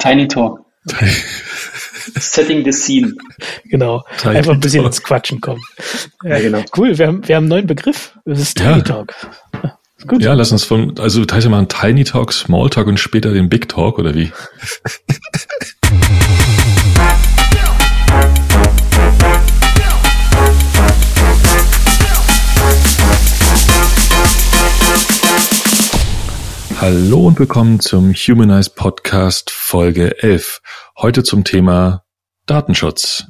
Tiny Talk. Setting the scene. Genau. Tiny Einfach ein bisschen Talk. ins Quatschen kommen. Ja, genau. Cool, wir haben, wir haben einen neuen Begriff. Das ist Tiny ja. Talk. Gut. Ja, lass uns von, also das heißt ja mal ein Tiny Talk, Small Talk und später den Big Talk, oder wie? Hallo und willkommen zum Humanize Podcast Folge 11. Heute zum Thema Datenschutz.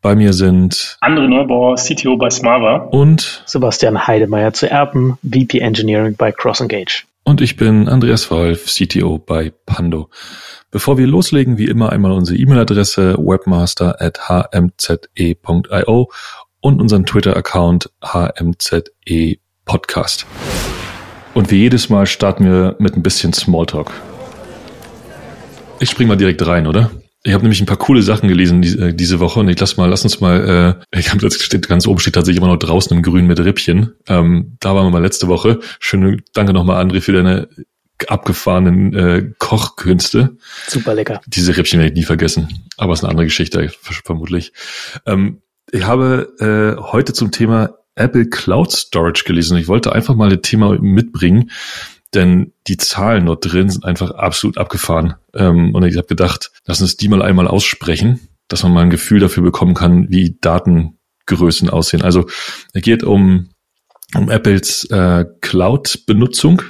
Bei mir sind André Neubauer, CTO bei Smava und Sebastian Heidemeyer zu Erben, VP Engineering bei Cross Engage. Und ich bin Andreas Wolf, CTO bei Pando. Bevor wir loslegen, wie immer einmal unsere E-Mail-Adresse webmaster at hmze.io und unseren Twitter-Account hmze podcast. Und wie jedes Mal starten wir mit ein bisschen Smalltalk. Ich spring mal direkt rein, oder? Ich habe nämlich ein paar coole Sachen gelesen die, äh, diese Woche und ich lass mal, lass uns mal, äh, ich habe das steht ganz oben steht tatsächlich immer noch draußen im Grün mit Rippchen. Ähm, da waren wir mal letzte Woche. Schöne Danke nochmal, André, für deine abgefahrenen äh, Kochkünste. Super lecker. Diese Rippchen werde ich nie vergessen. Aber es ist eine andere Geschichte, vermutlich. Ähm, ich habe äh, heute zum Thema Apple Cloud Storage gelesen. Ich wollte einfach mal das Thema mitbringen, denn die Zahlen dort drin sind einfach absolut abgefahren. Ähm, und ich habe gedacht, lass uns die mal einmal aussprechen, dass man mal ein Gefühl dafür bekommen kann, wie Datengrößen aussehen. Also es geht um, um Apples äh, Cloud-Benutzung.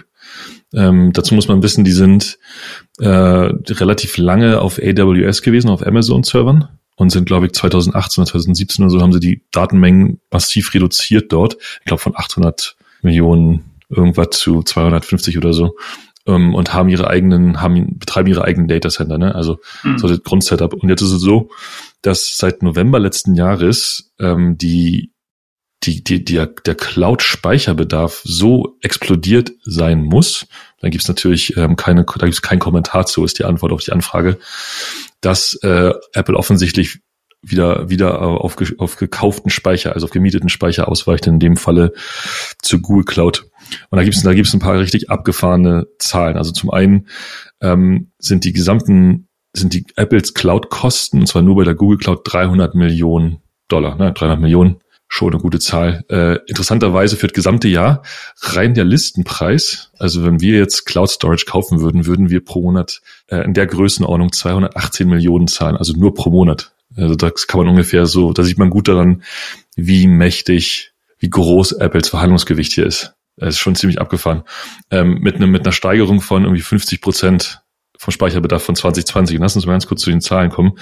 Ähm, dazu muss man wissen, die sind äh, relativ lange auf AWS gewesen, auf Amazon-Servern und sind, glaube ich, 2018 oder 2017 oder so haben sie die Datenmengen massiv reduziert dort. Ich glaube von 800 Millionen irgendwas zu 250 oder so. Ähm, und haben ihre eigenen, haben, betreiben ihre eigenen Datacenter, ne? Also mhm. so das Grundsetup. Und jetzt ist es so, dass seit November letzten Jahres ähm, die die, die, die, der Cloud-Speicherbedarf so explodiert sein muss, dann gibt's natürlich ähm, keine, da gibt's keinen Kommentar zu, ist die Antwort auf die Anfrage, dass äh, Apple offensichtlich wieder wieder auf, auf gekauften Speicher, also auf gemieteten Speicher ausweicht, in dem Falle zu Google Cloud. Und da gibt's da gibt's ein paar richtig abgefahrene Zahlen. Also zum einen ähm, sind die gesamten sind die Apples Cloud-Kosten, und zwar nur bei der Google Cloud 300 Millionen Dollar, ne, 300 Millionen schon eine gute Zahl. Äh, interessanterweise für das gesamte Jahr rein der Listenpreis. Also wenn wir jetzt Cloud Storage kaufen würden, würden wir pro Monat äh, in der Größenordnung 218 Millionen zahlen, also nur pro Monat. Also das kann man ungefähr so, da sieht man gut daran, wie mächtig, wie groß Apples Verhandlungsgewicht hier ist. Das ist schon ziemlich abgefahren. Ähm, mit, ne, mit einer Steigerung von irgendwie 50 Prozent vom Speicherbedarf von 2020. lass uns mal ganz kurz zu den Zahlen kommen.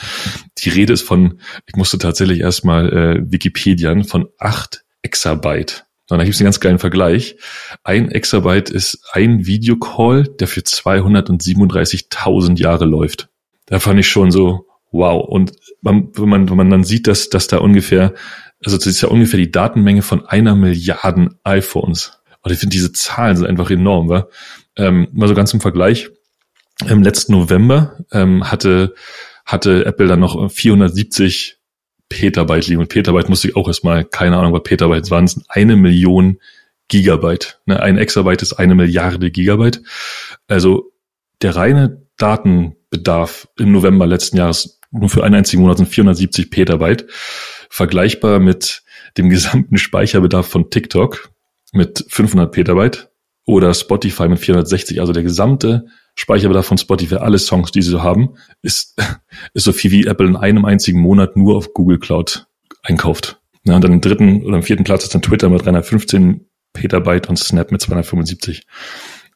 Die Rede ist von, ich musste tatsächlich erstmal äh, Wikipedian, von acht Exabyte. Und da gibt es einen ganz geilen Vergleich. Ein Exabyte ist ein Videocall, der für 237.000 Jahre läuft. Da fand ich schon so, wow. Und man, wenn, man, wenn man dann sieht, dass, dass da ungefähr, also das ist ja ungefähr die Datenmenge von einer Milliarden iPhones. Und ich finde, diese Zahlen sind einfach enorm, wa? Ähm, mal so ganz im Vergleich im letzten November ähm, hatte, hatte Apple dann noch 470 Petabyte liegen. Und Petabyte musste ich auch erstmal, keine Ahnung, was Petabyte waren. Es eine Million Gigabyte. Ne? Ein Exabyte ist eine Milliarde Gigabyte. Also der reine Datenbedarf im November letzten Jahres nur für einen einzigen Monat sind 470 Petabyte. Vergleichbar mit dem gesamten Speicherbedarf von TikTok mit 500 Petabyte oder Spotify mit 460. Also der gesamte Speicherbedarf von Spotify, alle Songs, die sie so haben, ist, ist so viel wie Apple in einem einzigen Monat nur auf Google Cloud einkauft. Ja, und dann im dritten oder im vierten Platz ist dann Twitter mit 315 Petabyte und Snap mit 275.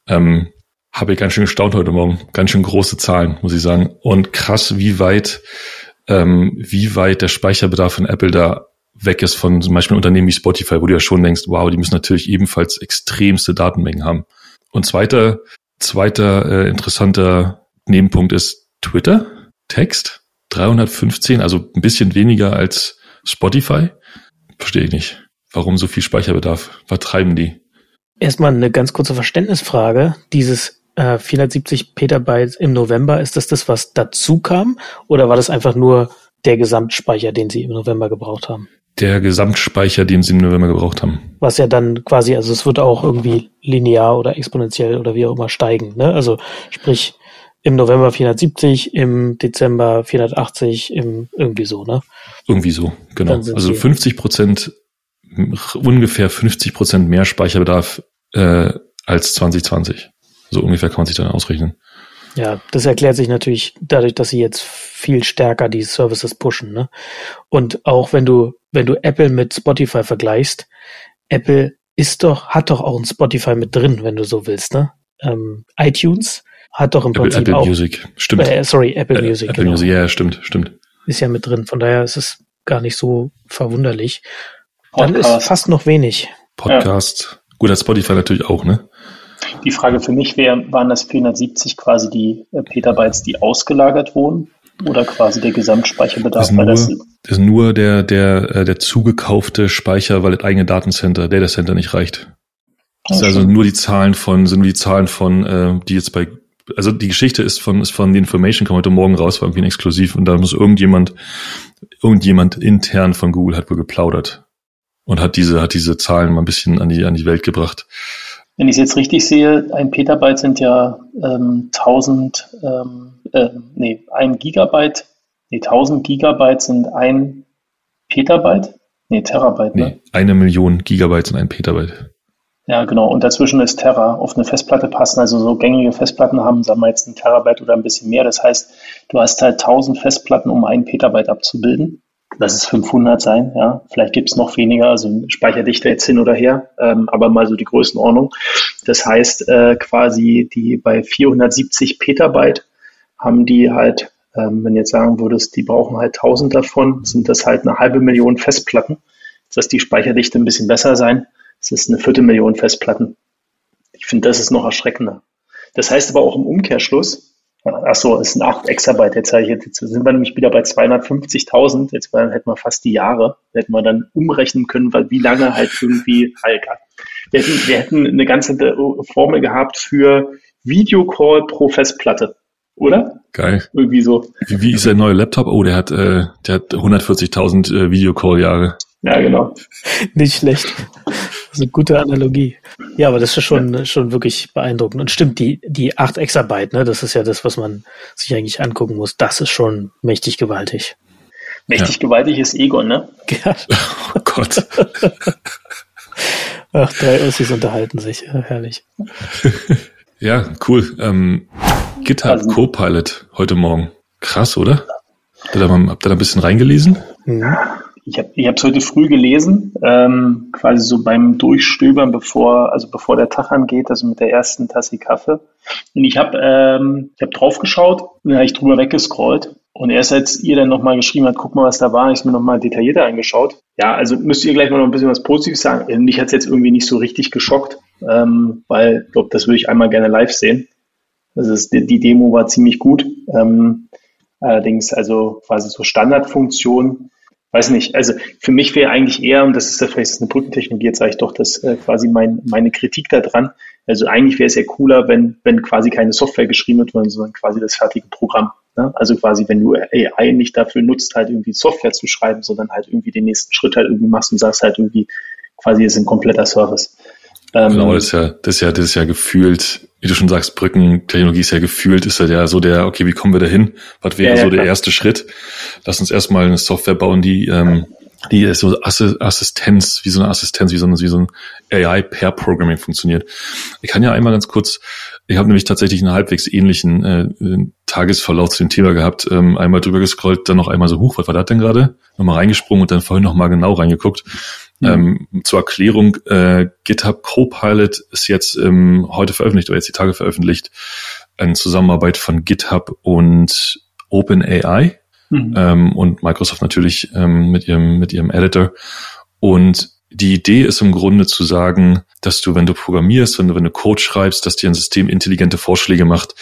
Ähm, habe ich ganz schön gestaunt heute Morgen. Ganz schön große Zahlen, muss ich sagen. Und krass, wie weit, ähm, wie weit der Speicherbedarf von Apple da weg ist von zum Beispiel Unternehmen wie Spotify, wo du ja schon denkst, wow, die müssen natürlich ebenfalls extremste Datenmengen haben. Und zweiter Zweiter äh, interessanter Nebenpunkt ist Twitter, Text, 315, also ein bisschen weniger als Spotify. Verstehe ich nicht. Warum so viel Speicherbedarf? Was treiben die? Erstmal eine ganz kurze Verständnisfrage. Dieses äh, 470 Petabyte im November, ist das das, was dazu kam? Oder war das einfach nur der Gesamtspeicher, den Sie im November gebraucht haben? Der Gesamtspeicher, den sie im November gebraucht haben. Was ja dann quasi, also es wird auch irgendwie linear oder exponentiell oder wie auch immer steigen. Ne? Also sprich, im November 470, im Dezember 480, im irgendwie so, ne? Irgendwie so, genau. Also 50 Prozent, ungefähr 50 Prozent mehr Speicherbedarf äh, als 2020. So ungefähr kann man sich dann ausrechnen. Ja, das erklärt sich natürlich dadurch, dass sie jetzt viel stärker die Services pushen. Ne? Und auch wenn du, wenn du Apple mit Spotify vergleichst, Apple ist doch, hat doch auch ein Spotify mit drin, wenn du so willst, ne? Ähm, iTunes hat doch im Apple, Prinzip Apple auch. Music, stimmt. Äh, sorry, Apple äh, Music. Apple genau. Music, ja, stimmt, stimmt. Ist ja mit drin, von daher ist es gar nicht so verwunderlich. Dann Podcast. ist fast noch wenig. Podcast. Ja. Gut, hat Spotify natürlich auch, ne? Die Frage für mich wäre, waren das 470 quasi die äh, Petabytes, die ausgelagert wurden? Oder quasi der Gesamtspeicherbedarf? Ist nur, das, ist nur der, der, äh, der zugekaufte Speicher, weil das eigene Datencenter, Data Center nicht reicht. Das sind also nur die Zahlen von, sind nur die Zahlen von, äh, die jetzt bei, also die Geschichte ist von, ist von The Information, kam heute Morgen raus, war irgendwie ein Exklusiv und da muss irgendjemand, irgendjemand intern von Google hat wohl geplaudert und hat diese, hat diese Zahlen mal ein bisschen an die, an die Welt gebracht. Wenn ich es jetzt richtig sehe, ein Petabyte sind ja ähm, 1000, ähm, äh, nee, ein Gigabyte, nee, 1000 Gigabyte sind ein Petabyte, nee, Terabyte, ne? Nee, eine Million Gigabyte sind ein Petabyte. Ja, genau. Und dazwischen ist Terra auf eine Festplatte passen. Also so gängige Festplatten haben, sagen wir jetzt ein Terabyte oder ein bisschen mehr. Das heißt, du hast halt 1000 Festplatten, um ein Petabyte abzubilden. Lass es 500 sein, ja. Vielleicht gibt es noch weniger, also Speicherdichte jetzt hin oder her, ähm, aber mal so die Größenordnung. Das heißt, äh, quasi die bei 470 Petabyte haben die halt, ähm, wenn jetzt sagen würdest, die brauchen halt 1000 davon, sind das halt eine halbe Million Festplatten. Dass die Speicherdichte ein bisschen besser sein. Es ist eine Viertelmillion Festplatten. Ich finde, das ist noch erschreckender. Das heißt aber auch im Umkehrschluss, Ach so, es sind 8 Exabyte. Jetzt, jetzt sind wir nämlich wieder bei 250.000. Jetzt hätten wir fast die Jahre. Hätten wir dann umrechnen können, weil wie lange halt irgendwie, Alter. Wir hätten, wir hätten eine ganze Formel gehabt für Videocall pro Festplatte. Oder? Geil. Irgendwie so. Wie, wie ist der neue Laptop? Oh, der hat, äh, der hat 140.000 äh, Videocall-Jahre. Ja, genau. Nicht schlecht. Das ist eine gute Analogie. Ja, aber das ist schon, ja. schon wirklich beeindruckend. Und stimmt, die, die 8 Exabyte, ne, das ist ja das, was man sich eigentlich angucken muss. Das ist schon mächtig gewaltig. Mächtig ja. gewaltig ist Egon, ne? Ja. Oh Gott. Ach, drei Ossis unterhalten sich. Ja, herrlich. Ja, cool. Ähm, GitHub also, Copilot heute Morgen. Krass, oder? Habt ihr da, mal, habt ihr da ein bisschen reingelesen? Ja. Ich habe es heute früh gelesen, ähm, quasi so beim Durchstöbern, bevor also bevor der Tag angeht, also mit der ersten Tasse Kaffee. Und ich habe ähm, ich hab drauf geschaut und dann habe ich drüber weggescrollt. Und erst als ihr dann nochmal geschrieben habt, guck mal, was da war, ich mir nochmal detaillierter angeschaut. Ja, also müsst ihr gleich mal noch ein bisschen was Positives sagen. Also mich hat es jetzt irgendwie nicht so richtig geschockt, ähm, weil ich glaube, das würde ich einmal gerne live sehen. Das ist, die, Demo war ziemlich gut. Ähm, allerdings also quasi so Standardfunktionen weiß nicht, also für mich wäre eigentlich eher, und das ist ja vielleicht eine Brückentechnologie, jetzt sage ich doch, das äh, quasi mein, meine Kritik daran. Also eigentlich wäre es ja cooler, wenn, wenn quasi keine Software geschrieben wird, sondern quasi das fertige Programm. Ne? Also quasi, wenn du AI nicht dafür nutzt, halt irgendwie Software zu schreiben, sondern halt irgendwie den nächsten Schritt halt irgendwie machst und sagst halt irgendwie, quasi ist ein kompletter Service. Ähm, genau, das ist ja, das ist ja, das ist ja gefühlt, wie du schon sagst, Brückentechnologie ist ja gefühlt, ist ja so der, okay, wie kommen wir da hin? Was wäre ja, ja, so der erste Schritt? Lass uns erstmal eine Software bauen, die, ähm, die ist so Assistenz, wie so eine Assistenz, wie so, ein, wie so ein AI-Pair-Programming funktioniert. Ich kann ja einmal ganz kurz, ich habe nämlich tatsächlich einen halbwegs ähnlichen äh, Tagesverlauf zu dem Thema gehabt, ähm, einmal drüber gescrollt, dann noch einmal so, hoch, was war das denn gerade? Nochmal reingesprungen und dann vorhin nochmal genau reingeguckt. Mhm. Ähm, zur Erklärung, äh, GitHub Copilot ist jetzt ähm, heute veröffentlicht oder jetzt die Tage veröffentlicht, eine Zusammenarbeit von GitHub und OpenAI mhm. ähm, und Microsoft natürlich ähm, mit ihrem mit ihrem Editor. Und die Idee ist im Grunde zu sagen, dass du, wenn du programmierst, wenn du, wenn du Code schreibst, dass dir ein System intelligente Vorschläge macht,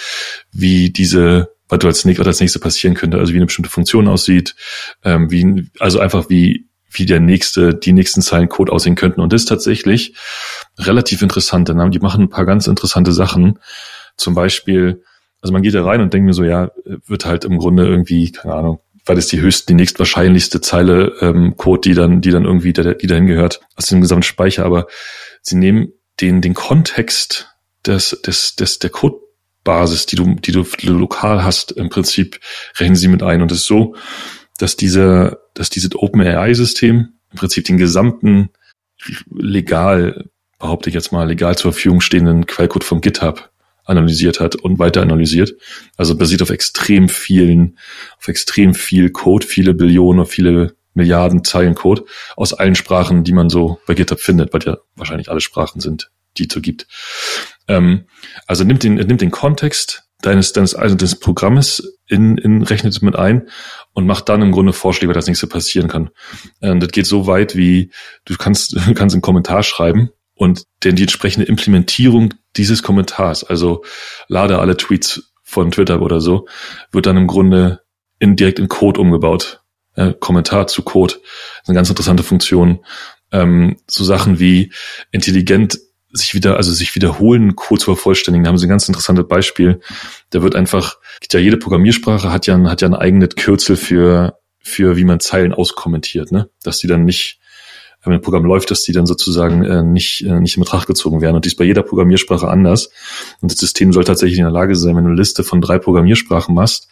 wie diese was du als, was als nächste passieren könnte, also wie eine bestimmte Funktion aussieht, ähm, wie, also einfach wie wie der nächste, die nächsten Zeilen Code aussehen könnten. Und das ist tatsächlich relativ interessant, denn die machen ein paar ganz interessante Sachen. Zum Beispiel, also man geht da rein und denkt mir so, ja, wird halt im Grunde irgendwie, keine Ahnung, weil es die höchste, die nächstwahrscheinlichste Zeile ähm, Code, die dann, die dann irgendwie, der, die dahin gehört, aus dem gesamten Speicher. Aber sie nehmen den, den Kontext des, des, des, der Code Basis, die du, die du, die du lokal hast, im Prinzip rechnen sie mit ein. Und es ist so, dass dieser, dass dieses OpenAI-System im Prinzip den gesamten legal, behaupte ich jetzt mal, legal zur Verfügung stehenden Quellcode vom GitHub analysiert hat und weiter analysiert. Also basiert auf extrem vielen, auf extrem viel Code, viele Billionen, viele Milliarden Zeilen Code aus allen Sprachen, die man so bei GitHub findet, weil ja wahrscheinlich alle Sprachen sind, die es so gibt. Ähm, also nimmt den, nimmt den Kontext deines, deines, also des Programmes in, in, rechnet es mit ein und macht dann im Grunde Vorschläge, was das nächste passieren kann. Und das geht so weit wie, du kannst, du kannst einen Kommentar schreiben und denn die entsprechende Implementierung dieses Kommentars, also lade alle Tweets von Twitter oder so, wird dann im Grunde in, direkt in Code umgebaut. Äh, Kommentar zu Code. Das ist eine ganz interessante Funktion. Ähm, so Sachen wie intelligent sich wieder, also sich wiederholen, Code zu vervollständigen. Da haben sie ein ganz interessantes Beispiel. Da wird einfach, ja, jede Programmiersprache hat ja, hat ja ein eigenes Kürzel für, für wie man Zeilen auskommentiert, ne? Dass die dann nicht, wenn ein Programm läuft, dass die dann sozusagen äh, nicht, äh, nicht in Betracht gezogen werden. Und dies bei jeder Programmiersprache anders. Und das System soll tatsächlich in der Lage sein, wenn du eine Liste von drei Programmiersprachen machst,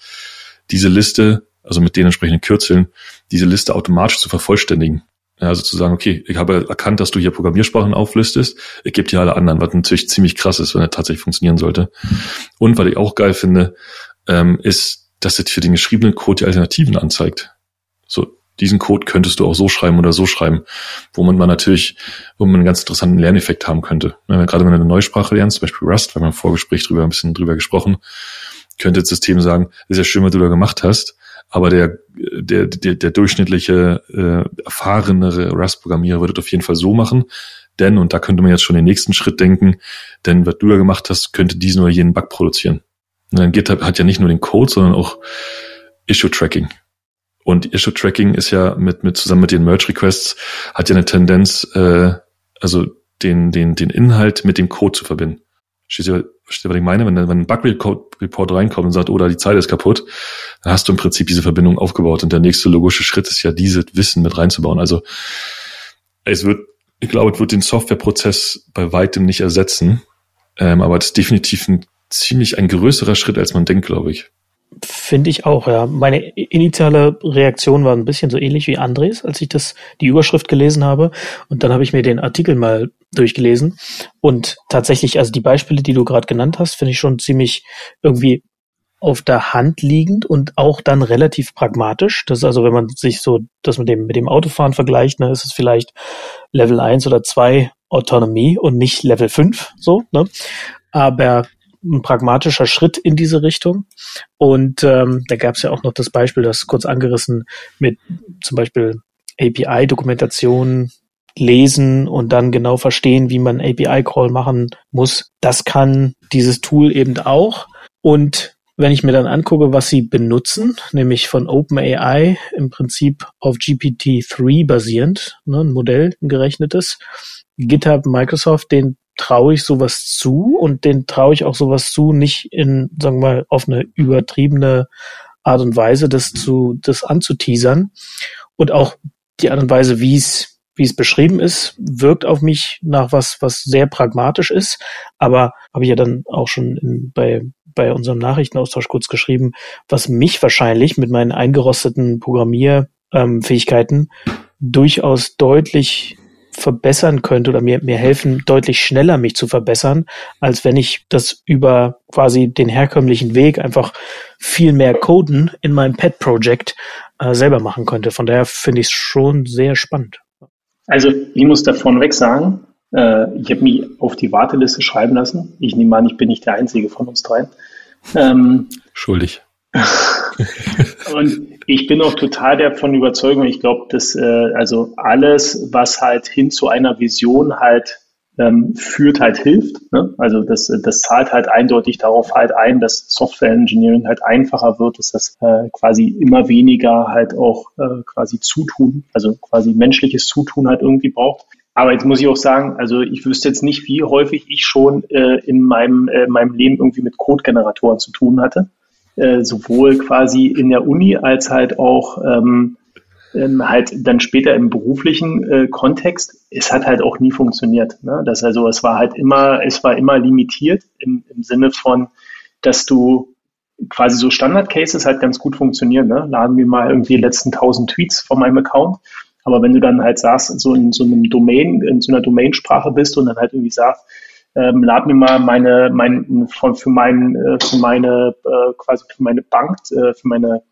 diese Liste, also mit den entsprechenden Kürzeln, diese Liste automatisch zu vervollständigen. Also zu sagen, okay, ich habe erkannt, dass du hier Programmiersprachen auflistest, ich gebe dir alle anderen, was natürlich ziemlich krass ist, wenn er tatsächlich funktionieren sollte. Und was ich auch geil finde, ähm, ist, dass es für den geschriebenen Code die Alternativen anzeigt. So, diesen Code könntest du auch so schreiben oder so schreiben, wo man mal natürlich, wo man einen ganz interessanten Lerneffekt haben könnte. Ja, gerade wenn du eine neue Sprache lernst, zum Beispiel Rust, wir haben im Vorgespräch drüber ein bisschen drüber gesprochen, könnte das System sagen, ist ja schön, was du da gemacht hast, aber der, der, der, der durchschnittliche, äh, erfahrenere Rust-Programmierer würde das auf jeden Fall so machen. Denn, und da könnte man jetzt schon den nächsten Schritt denken, denn was du da gemacht hast, könnte diesen oder jenen Bug produzieren. Und dann GitHub hat ja nicht nur den Code, sondern auch Issue-Tracking. Und Issue-Tracking ist ja mit, mit zusammen mit den Merge-Requests hat ja eine Tendenz, äh, also den, den, den Inhalt mit dem Code zu verbinden. Du, was ich meine? Wenn, wenn ein Bug-Report reinkommt und sagt, oder oh, die Zeit ist kaputt, dann hast du im Prinzip diese Verbindung aufgebaut. Und der nächste logische Schritt ist ja, dieses Wissen mit reinzubauen. Also es wird, ich glaube, es wird den Softwareprozess bei weitem nicht ersetzen. Ähm, aber es ist definitiv ein ziemlich ein größerer Schritt, als man denkt, glaube ich. Finde ich auch, ja. Meine initiale Reaktion war ein bisschen so ähnlich wie Andres, als ich das, die Überschrift gelesen habe. Und dann habe ich mir den Artikel mal durchgelesen. Und tatsächlich, also die Beispiele, die du gerade genannt hast, finde ich schon ziemlich irgendwie auf der Hand liegend und auch dann relativ pragmatisch. Das ist also, wenn man sich so das mit dem, mit dem Autofahren vergleicht, ne, ist es vielleicht Level 1 oder 2 Autonomie und nicht Level 5, so, ne? Aber ein pragmatischer Schritt in diese Richtung. Und ähm, da gab es ja auch noch das Beispiel, das kurz angerissen mit zum Beispiel API-Dokumentation lesen und dann genau verstehen, wie man API-Call machen muss. Das kann dieses Tool eben auch. Und wenn ich mir dann angucke, was sie benutzen, nämlich von OpenAI im Prinzip auf GPT-3 basierend, ne, ein Modell, ein gerechnetes, GitHub, Microsoft, den traue ich sowas zu und den traue ich auch sowas zu, nicht in, sagen wir mal, auf eine übertriebene Art und Weise, das zu, das anzuteasern. Und auch die Art und Weise, wie es wie es beschrieben ist, wirkt auf mich nach was, was sehr pragmatisch ist. Aber habe ich ja dann auch schon in, bei, bei unserem Nachrichtenaustausch kurz geschrieben, was mich wahrscheinlich mit meinen eingerosteten Programmierfähigkeiten durchaus deutlich verbessern könnte oder mir, mir helfen, deutlich schneller mich zu verbessern, als wenn ich das über quasi den herkömmlichen Weg einfach viel mehr Coden in meinem Pet-Project äh, selber machen könnte. Von daher finde ich es schon sehr spannend. Also ich muss davon weg sagen, äh, ich habe mich auf die Warteliste schreiben lassen. Ich nehme an, ich bin nicht der Einzige von uns dreien. Ähm, Schuldig. und ich bin auch total davon Überzeugung, ich glaube, dass äh, also alles, was halt hin zu einer Vision halt ähm, führt, halt hilft. Ne? Also das, das zahlt halt eindeutig darauf halt ein, dass Software Engineering halt einfacher wird, dass das äh, quasi immer weniger halt auch äh, quasi Zutun, also quasi menschliches Zutun halt irgendwie braucht. Aber jetzt muss ich auch sagen, also ich wüsste jetzt nicht, wie häufig ich schon äh, in meinem, äh, meinem Leben irgendwie mit Code-Generatoren zu tun hatte. Äh, sowohl quasi in der Uni als halt auch ähm, ähm, halt dann später im beruflichen äh, Kontext. Es hat halt auch nie funktioniert. Ne? Das also, es war halt immer, es war immer limitiert im, im Sinne von, dass du quasi so Standard-Cases halt ganz gut funktionieren. Ne? Laden wir mal irgendwie die letzten 1000 Tweets von meinem Account. Aber wenn du dann halt sagst, so in so einem Domain, in so einer Domainsprache bist und dann halt irgendwie sagst, ähm, lad mir mal meine, mein, von, für mein, äh, für meine, äh, quasi für meine Bank, äh, für meine,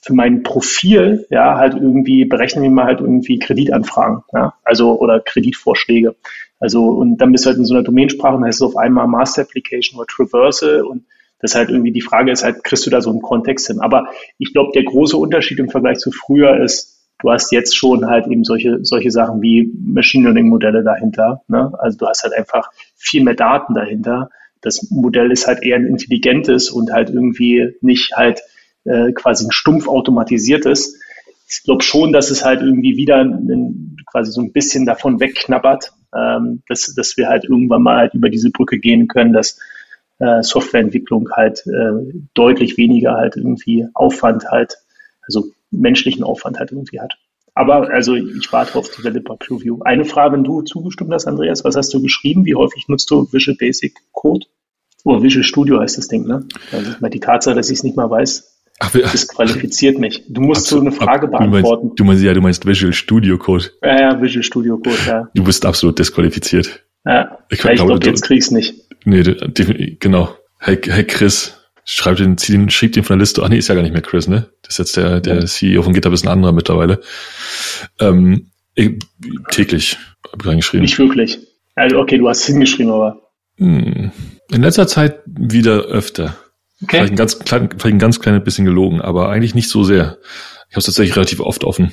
für mein Profil, ja, halt irgendwie berechnen wir mal halt irgendwie Kreditanfragen, ja, also oder Kreditvorschläge. Also und dann bist du halt in so einer Domainsprache und dann heißt es auf einmal Master Application oder Traversal und das halt irgendwie die Frage ist halt, kriegst du da so einen Kontext hin? Aber ich glaube, der große Unterschied im Vergleich zu früher ist, du hast jetzt schon halt eben solche, solche Sachen wie Machine Learning Modelle dahinter. Ne? Also du hast halt einfach viel mehr Daten dahinter. Das Modell ist halt eher ein intelligentes und halt irgendwie nicht halt äh, quasi ein stumpf automatisiertes. Ich glaube schon, dass es halt irgendwie wieder ein, quasi so ein bisschen davon wegknabbert, ähm, dass, dass wir halt irgendwann mal halt über diese Brücke gehen können, dass äh, Softwareentwicklung halt äh, deutlich weniger halt irgendwie Aufwand halt, also menschlichen Aufwand halt irgendwie hat. Aber also ich warte auf Developer Preview. Eine Frage, wenn du zugestimmt hast, Andreas, was hast du geschrieben? Wie häufig nutzt du Visual Basic Code? Oder Visual Studio heißt das Ding, ne? Also die Tatsache, dass ich es nicht mal weiß, Ach, disqualifiziert mich. Du musst absolut, so eine Frage ab, beantworten. Du meinst, du meinst, ja, du meinst Visual Studio Code. Ja, ja, Visual Studio Code, ja. Du bist absolut disqualifiziert. Ja, ich, ich glaube, jetzt kriegst du nicht. Nee, genau. Hey, hey Chris, schreib den, den, schrieb den von der Liste. Ach nee, ist ja gar nicht mehr Chris, ne? Das ist jetzt der, der CEO von GitHub ist ein anderer mittlerweile. Ähm, ich, täglich habe ich reingeschrieben. Nicht wirklich. Also okay, du hast hingeschrieben, aber. Hm. In letzter Zeit wieder öfter. Okay. Vielleicht ein ganz klein, vielleicht ein ganz kleines bisschen gelogen, aber eigentlich nicht so sehr. Ich habe es tatsächlich relativ oft offen.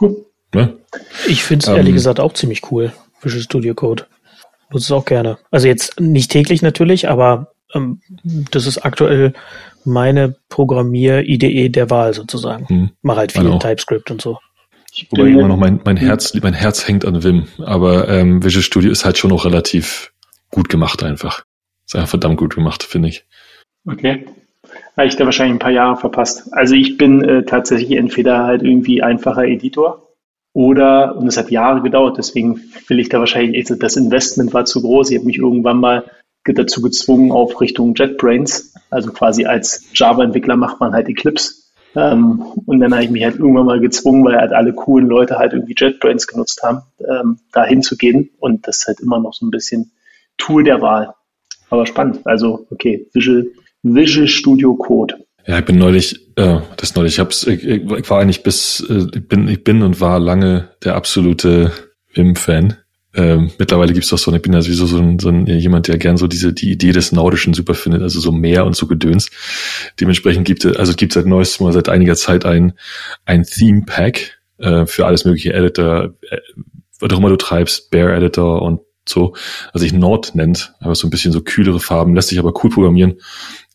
Cool. Ne? Ich finde es ähm, ehrlich gesagt auch ziemlich cool, Visual Studio Code. Nutze es auch gerne. Also jetzt nicht täglich natürlich, aber das ist aktuell meine Programmier-IDE der Wahl sozusagen. Hm. Mach halt viel in TypeScript und so. Wobei immer noch mein, mein Herz, mein Herz hängt an Vim, aber ähm, Visual Studio ist halt schon noch relativ gut gemacht einfach. Ist einfach verdammt gut gemacht, finde ich. Okay. Habe ich da wahrscheinlich ein paar Jahre verpasst. Also ich bin äh, tatsächlich entweder halt irgendwie einfacher Editor oder, und es hat Jahre gedauert, deswegen will ich da wahrscheinlich, das Investment war zu groß. Ich habe mich irgendwann mal dazu gezwungen auf Richtung JetBrains. Also quasi als Java-Entwickler macht man halt Eclipse. Ähm, und dann habe ich mich halt irgendwann mal gezwungen, weil halt alle coolen Leute halt irgendwie JetBrains genutzt haben, ähm, da hinzugehen. Und das ist halt immer noch so ein bisschen Tool der Wahl. Aber spannend. Also, okay, Visual, Visual Studio Code. Ja, ich bin neulich, äh, das neulich, ich, hab's, ich, ich war eigentlich bis, äh, ich bin, ich bin und war lange der absolute Wim-Fan. Ähm, mittlerweile gibt's doch so, ich bin ja sowieso so ein, so ein jemand, der gern so diese die Idee des Nordischen super findet, also so Meer und so Gedöns. Dementsprechend gibt es, also gibt seit neuestem mal seit einiger Zeit ein ein Theme Pack äh, für alles mögliche Editor, äh, was auch immer du treibst, Bear Editor und so, also ich Nord nennt, aber so ein bisschen so kühlere Farben, lässt sich aber cool programmieren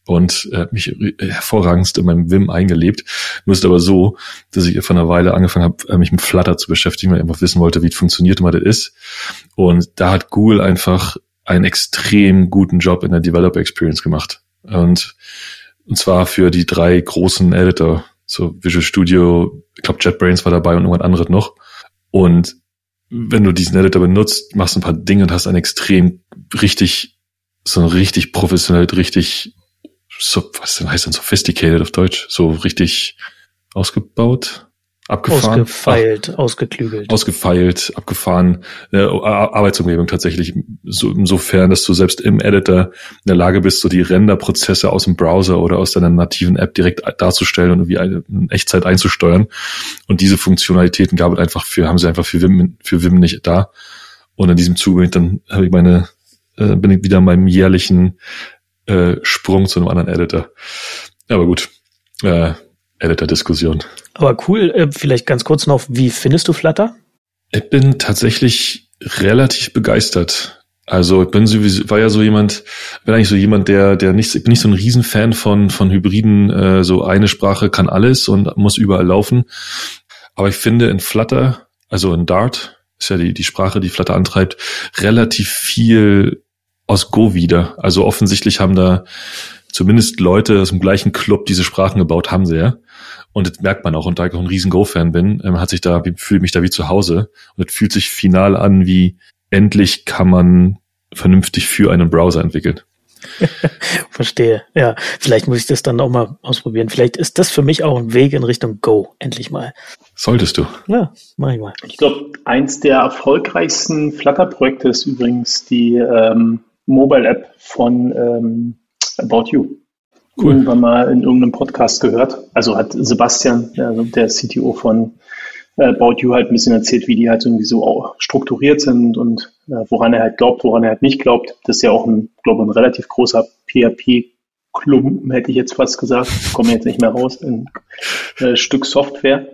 und äh, mich hervorragendst in meinem Vim eingelebt. Nur ist aber so, dass ich vor einer Weile angefangen habe, äh, mich mit Flutter zu beschäftigen, weil ich einfach wissen wollte, wie es funktioniert und was das ist. Und da hat Google einfach einen extrem guten Job in der Developer Experience gemacht. Und, und zwar für die drei großen Editor, so Visual Studio, ich glaube JetBrains war dabei und irgendwas anderes noch. Und wenn du diesen Editor benutzt, machst du ein paar Dinge und hast ein extrem richtig, so ein richtig professionell, richtig so, was denn heißt denn sophisticated auf Deutsch? So richtig ausgebaut, abgefahren. Ausgefeilt, Ach, ausgeklügelt. Ausgefeilt, abgefahren, äh, Arbeitsumgebung tatsächlich, so, insofern, dass du selbst im Editor in der Lage bist, so die Renderprozesse aus dem Browser oder aus deiner nativen App direkt darzustellen und wie in Echtzeit einzusteuern. Und diese Funktionalitäten gab es einfach für, haben sie einfach für Vim, für Vim nicht da. Und in diesem Zuge dann habe ich meine, äh, bin ich wieder in meinem jährlichen äh, Sprung zu einem anderen Editor. Aber gut, äh, Editor-Diskussion. Aber cool, äh, vielleicht ganz kurz noch, wie findest du Flutter? Ich bin tatsächlich relativ begeistert. Also ich bin sowieso, war ja so jemand, bin eigentlich so jemand, der, der nicht, ich bin nicht so ein Riesenfan von, von Hybriden, äh, so eine Sprache kann alles und muss überall laufen. Aber ich finde in Flutter, also in Dart, ist ja die, die Sprache, die Flutter antreibt, relativ viel aus Go wieder. Also offensichtlich haben da zumindest Leute aus dem gleichen Club diese Sprachen gebaut, haben sie ja. Und das merkt man auch. Und da ich auch ein riesen Go-Fan bin, ähm, hat sich da, fühle mich da wie zu Hause. Und es fühlt sich final an, wie endlich kann man vernünftig für einen Browser entwickeln. Verstehe. Ja, vielleicht muss ich das dann auch mal ausprobieren. Vielleicht ist das für mich auch ein Weg in Richtung Go, endlich mal. Solltest du. Ja, mach ich mal. Ich glaube, eins der erfolgreichsten Flutter-Projekte ist übrigens die ähm, Mobile-App von ähm, About You. Cool. Irgendwann mal in irgendeinem Podcast gehört. Also hat Sebastian, also der CTO von äh, About You halt ein bisschen erzählt, wie die halt irgendwie so auch strukturiert sind und äh, woran er halt glaubt, woran er halt nicht glaubt. Das ist ja auch ein, glaube ich, ein relativ großer PHP-Klumpen, hätte ich jetzt fast gesagt. Komme jetzt nicht mehr raus, ein äh, Stück Software.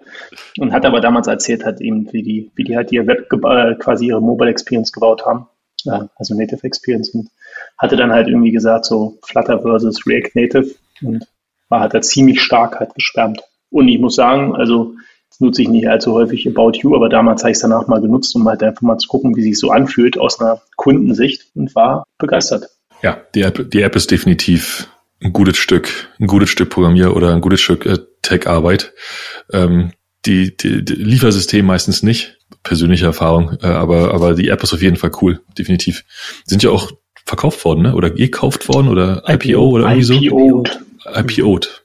Und hat aber damals erzählt, hat eben, wie die, wie die halt ihr Web, äh, quasi ihre Mobile Experience gebaut haben. Also Native Experience und hatte dann halt irgendwie gesagt, so Flutter versus React Native und war halt da ziemlich stark halt geschwärmt. Und ich muss sagen, also nutze ich nicht allzu häufig About You, aber damals habe ich es danach mal genutzt, um halt einfach mal zu gucken, wie sich so anfühlt aus einer Kundensicht und war begeistert. Ja, die App, die App ist definitiv ein gutes Stück, ein gutes Stück Programmier oder ein gutes Stück äh, Tech-Arbeit. Ähm, die, die, die Liefersystem meistens nicht, persönliche Erfahrung, äh, aber, aber die App ist auf jeden Fall cool, definitiv. Sind ja auch verkauft worden, ne? Oder gekauft worden oder IPO oder irgendwie IPO. so? IPO'd.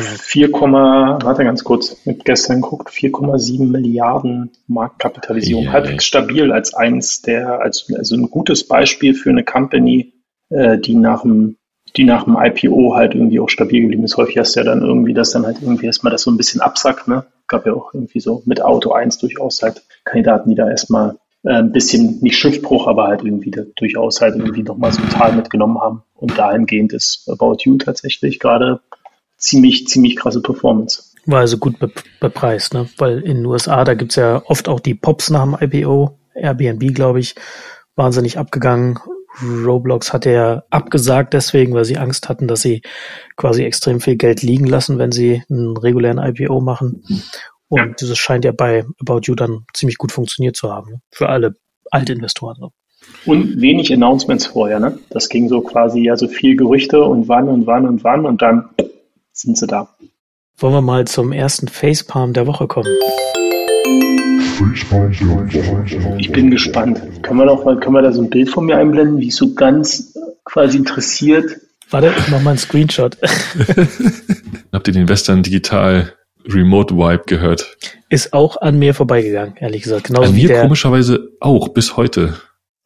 4, warte ganz kurz, habe gestern geguckt, 4,7 Milliarden Marktkapitalisierung. Yeah. Halbwegs stabil als eins der, als, also ein gutes Beispiel für eine Company, äh, die nach dem die nach dem IPO halt irgendwie auch stabil geblieben ist. Häufig hast du ja dann irgendwie, dass dann halt irgendwie erstmal das so ein bisschen absackt, ne? Gab ja auch irgendwie so mit Auto 1 durchaus halt Kandidaten, die da erstmal äh, ein bisschen, nicht Schiffbruch, aber halt irgendwie da durchaus halt irgendwie nochmal so ein Tal mitgenommen haben. Und dahingehend ist About You tatsächlich gerade ziemlich, ziemlich krasse Performance. War also gut be bepreist, ne? Weil in den USA, da gibt's ja oft auch die Pops nach dem IPO, Airbnb, glaube ich, wahnsinnig abgegangen. Roblox hat ja abgesagt deswegen, weil sie Angst hatten, dass sie quasi extrem viel Geld liegen lassen, wenn sie einen regulären IPO machen. Und ja. das scheint ja bei About You dann ziemlich gut funktioniert zu haben. Ne? Für alle Altinvestoren. Und wenig Announcements vorher, ne? Das ging so quasi ja so viel Gerüchte und wann und wann und wann und dann sind sie da. Wollen wir mal zum ersten Facepalm der Woche kommen? Ich bin gespannt. Können wir doch mal, können wir da so ein Bild von mir einblenden, wie ich so ganz quasi interessiert. Warte, ich mach mal einen Screenshot. Habt ihr den Western Digital Remote Vibe gehört? Ist auch an mir vorbeigegangen, ehrlich gesagt. Genauso an mir der, komischerweise auch, bis heute.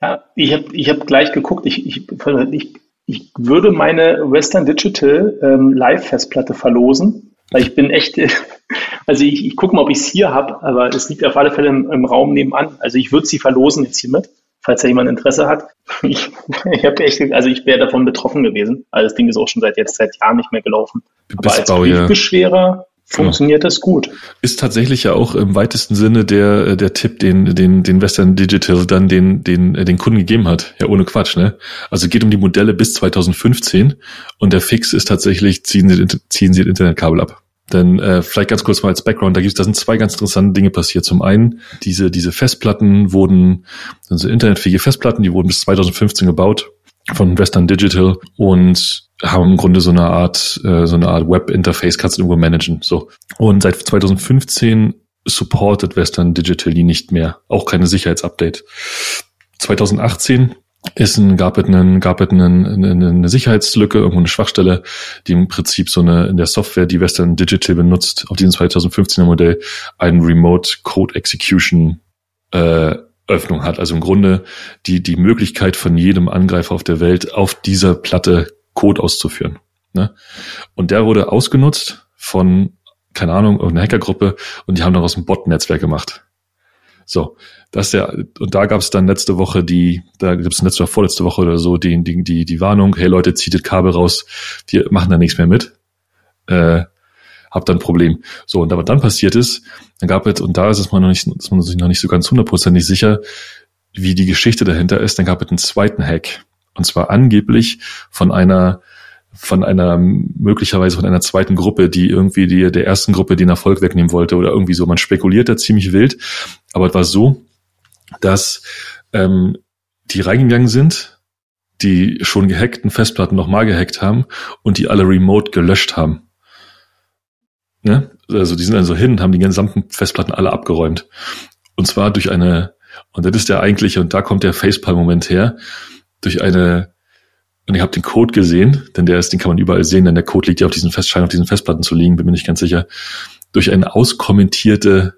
Ja, ich habe ich hab gleich geguckt, ich, ich, ich ich würde meine Western Digital ähm, Live-Festplatte verlosen, weil ich bin echt, also ich, ich gucke mal, ob ich es hier habe, aber es liegt auf alle Fälle im, im Raum nebenan. Also ich würde sie verlosen jetzt hiermit, falls da jemand Interesse hat. Ich, ich habe echt, also ich wäre davon betroffen gewesen. Also das Ding ist auch schon seit jetzt seit Jahren nicht mehr gelaufen. Aber als Briefbeschwerer funktioniert das gut. Ist tatsächlich ja auch im weitesten Sinne der, der Tipp, den, den, den Western Digital dann den, den, äh, den Kunden gegeben hat. Ja, ohne Quatsch, ne? Also geht um die Modelle bis 2015 und der Fix ist tatsächlich, ziehen Sie, ziehen Sie das Internetkabel ab. Denn äh, vielleicht ganz kurz mal als Background, da gibt's, da sind zwei ganz interessante Dinge passiert. Zum einen, diese, diese Festplatten wurden, also internetfähige Festplatten, die wurden bis 2015 gebaut von Western Digital und haben im Grunde so eine Art, äh, so eine Art Web-Interface, kannst du irgendwo managen. So. Und seit 2015 supportet Western Digital die nicht mehr. Auch keine Sicherheitsupdate. 2018 ist ein, gab es einen, gab es einen, eine, eine Sicherheitslücke, irgendwo eine Schwachstelle, die im Prinzip so eine, in der Software, die Western Digital benutzt, auf diesem 2015er Modell, einen Remote Code Execution äh, Öffnung hat. Also im Grunde die, die Möglichkeit von jedem Angreifer auf der Welt auf dieser Platte Code auszuführen. Ne? Und der wurde ausgenutzt von, keine Ahnung, irgendeiner Hackergruppe und die haben daraus ein Bot-Netzwerk gemacht. So, das ist der, und da gab es dann letzte Woche die, da gibt es letzte oder vorletzte Woche oder so die, die, die, die Warnung, hey Leute, zieht das Kabel raus, wir machen da nichts mehr mit. Äh, habt dann ein Problem. So, und was dann passiert ist, dann gab es, und da ist es man noch nicht, ist man sich noch nicht so ganz hundertprozentig sicher, wie die Geschichte dahinter ist, dann gab es einen zweiten Hack. Und zwar angeblich von einer von einer möglicherweise von einer zweiten Gruppe, die irgendwie die, der ersten Gruppe den Erfolg wegnehmen wollte oder irgendwie so. Man spekuliert da ziemlich wild, aber es war so, dass ähm, die reingegangen sind, die schon gehackten Festplatten nochmal gehackt haben und die alle remote gelöscht haben. Ne? Also die sind dann so hin und haben die gesamten Festplatten alle abgeräumt. Und zwar durch eine, und das ist der eigentliche, und da kommt der Facepalm-Moment her, durch eine und ich habe den Code gesehen, denn der ist, den kann man überall sehen, denn der Code liegt ja auf diesen Fest, scheint auf diesen Festplatten zu liegen, bin mir nicht ganz sicher, durch eine auskommentierte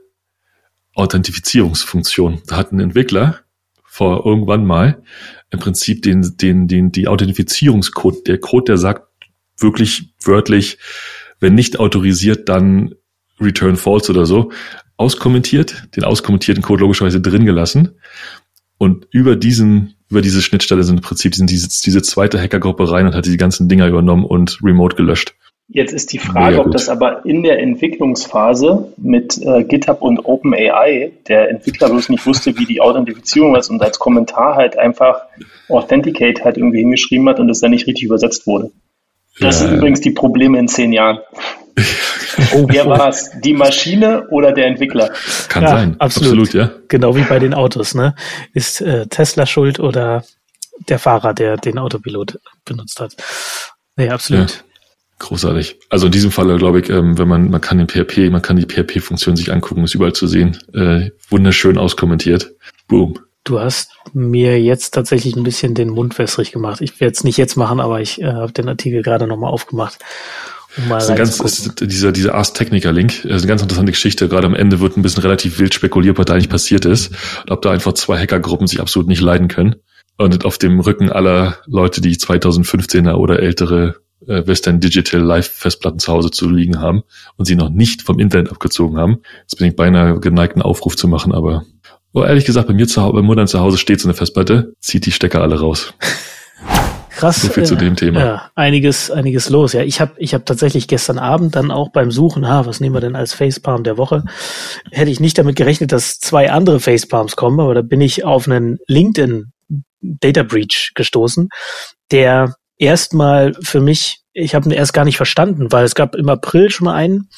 Authentifizierungsfunktion. Da hat ein Entwickler vor irgendwann mal im Prinzip den, den, den, die Authentifizierungscode, der Code, der sagt wirklich wörtlich, wenn nicht autorisiert, dann return false oder so, auskommentiert, den auskommentierten Code logischerweise drin gelassen. Und über diesen, über diese Schnittstelle sind im Prinzip sind diese, diese zweite Hackergruppe rein und hat die ganzen Dinger übernommen und remote gelöscht. Jetzt ist die Frage, ob das aber in der Entwicklungsphase mit äh, GitHub und OpenAI der Entwickler bloß nicht wusste, wie die Authentifizierung ist und als Kommentar halt einfach Authenticate halt irgendwie hingeschrieben hat und es dann nicht richtig übersetzt wurde. Das ja. sind übrigens die Probleme in zehn Jahren. Oh, Wer war es? Die Maschine oder der Entwickler? Kann ja, sein. Absolut. absolut. ja. Genau wie bei den Autos, ne? Ist äh, Tesla schuld oder der Fahrer, der den Autopilot benutzt hat? Nee, absolut. Großartig. Also in diesem Fall glaube ich, ähm, wenn man, man kann den PHP, man kann die PHP-Funktion sich angucken, ist überall zu sehen. Äh, wunderschön auskommentiert. Boom. Du hast mir jetzt tatsächlich ein bisschen den Mund wässrig gemacht. Ich werde es nicht jetzt machen, aber ich äh, habe den Artikel gerade nochmal aufgemacht. Um mal das ist, ganz, ist dieser, dieser Ars Technica Link ist eine ganz interessante Geschichte. Gerade am Ende wird ein bisschen relativ wild spekuliert, was da eigentlich passiert ist. Und ob da einfach zwei Hackergruppen sich absolut nicht leiden können. Und auf dem Rücken aller Leute, die 2015er oder ältere äh, Western Digital Live Festplatten zu Hause zu liegen haben und sie noch nicht vom Internet abgezogen haben. Jetzt bin ich beinahe geneigt, einen Aufruf zu machen, aber oh, ehrlich gesagt, bei mir zu Hause, bei Muttern zu Hause steht so eine Festplatte, zieht die Stecker alle raus. Krass. So viel äh, zu dem Thema. Ja, einiges, einiges los. Ja, ich habe, ich habe tatsächlich gestern Abend dann auch beim Suchen, ha, was nehmen wir denn als Facepalm der Woche, hätte ich nicht damit gerechnet, dass zwei andere Facepalms kommen, aber da bin ich auf einen LinkedIn Data Breach gestoßen, der erstmal für mich, ich habe ihn erst gar nicht verstanden, weil es gab im April schon mal einen,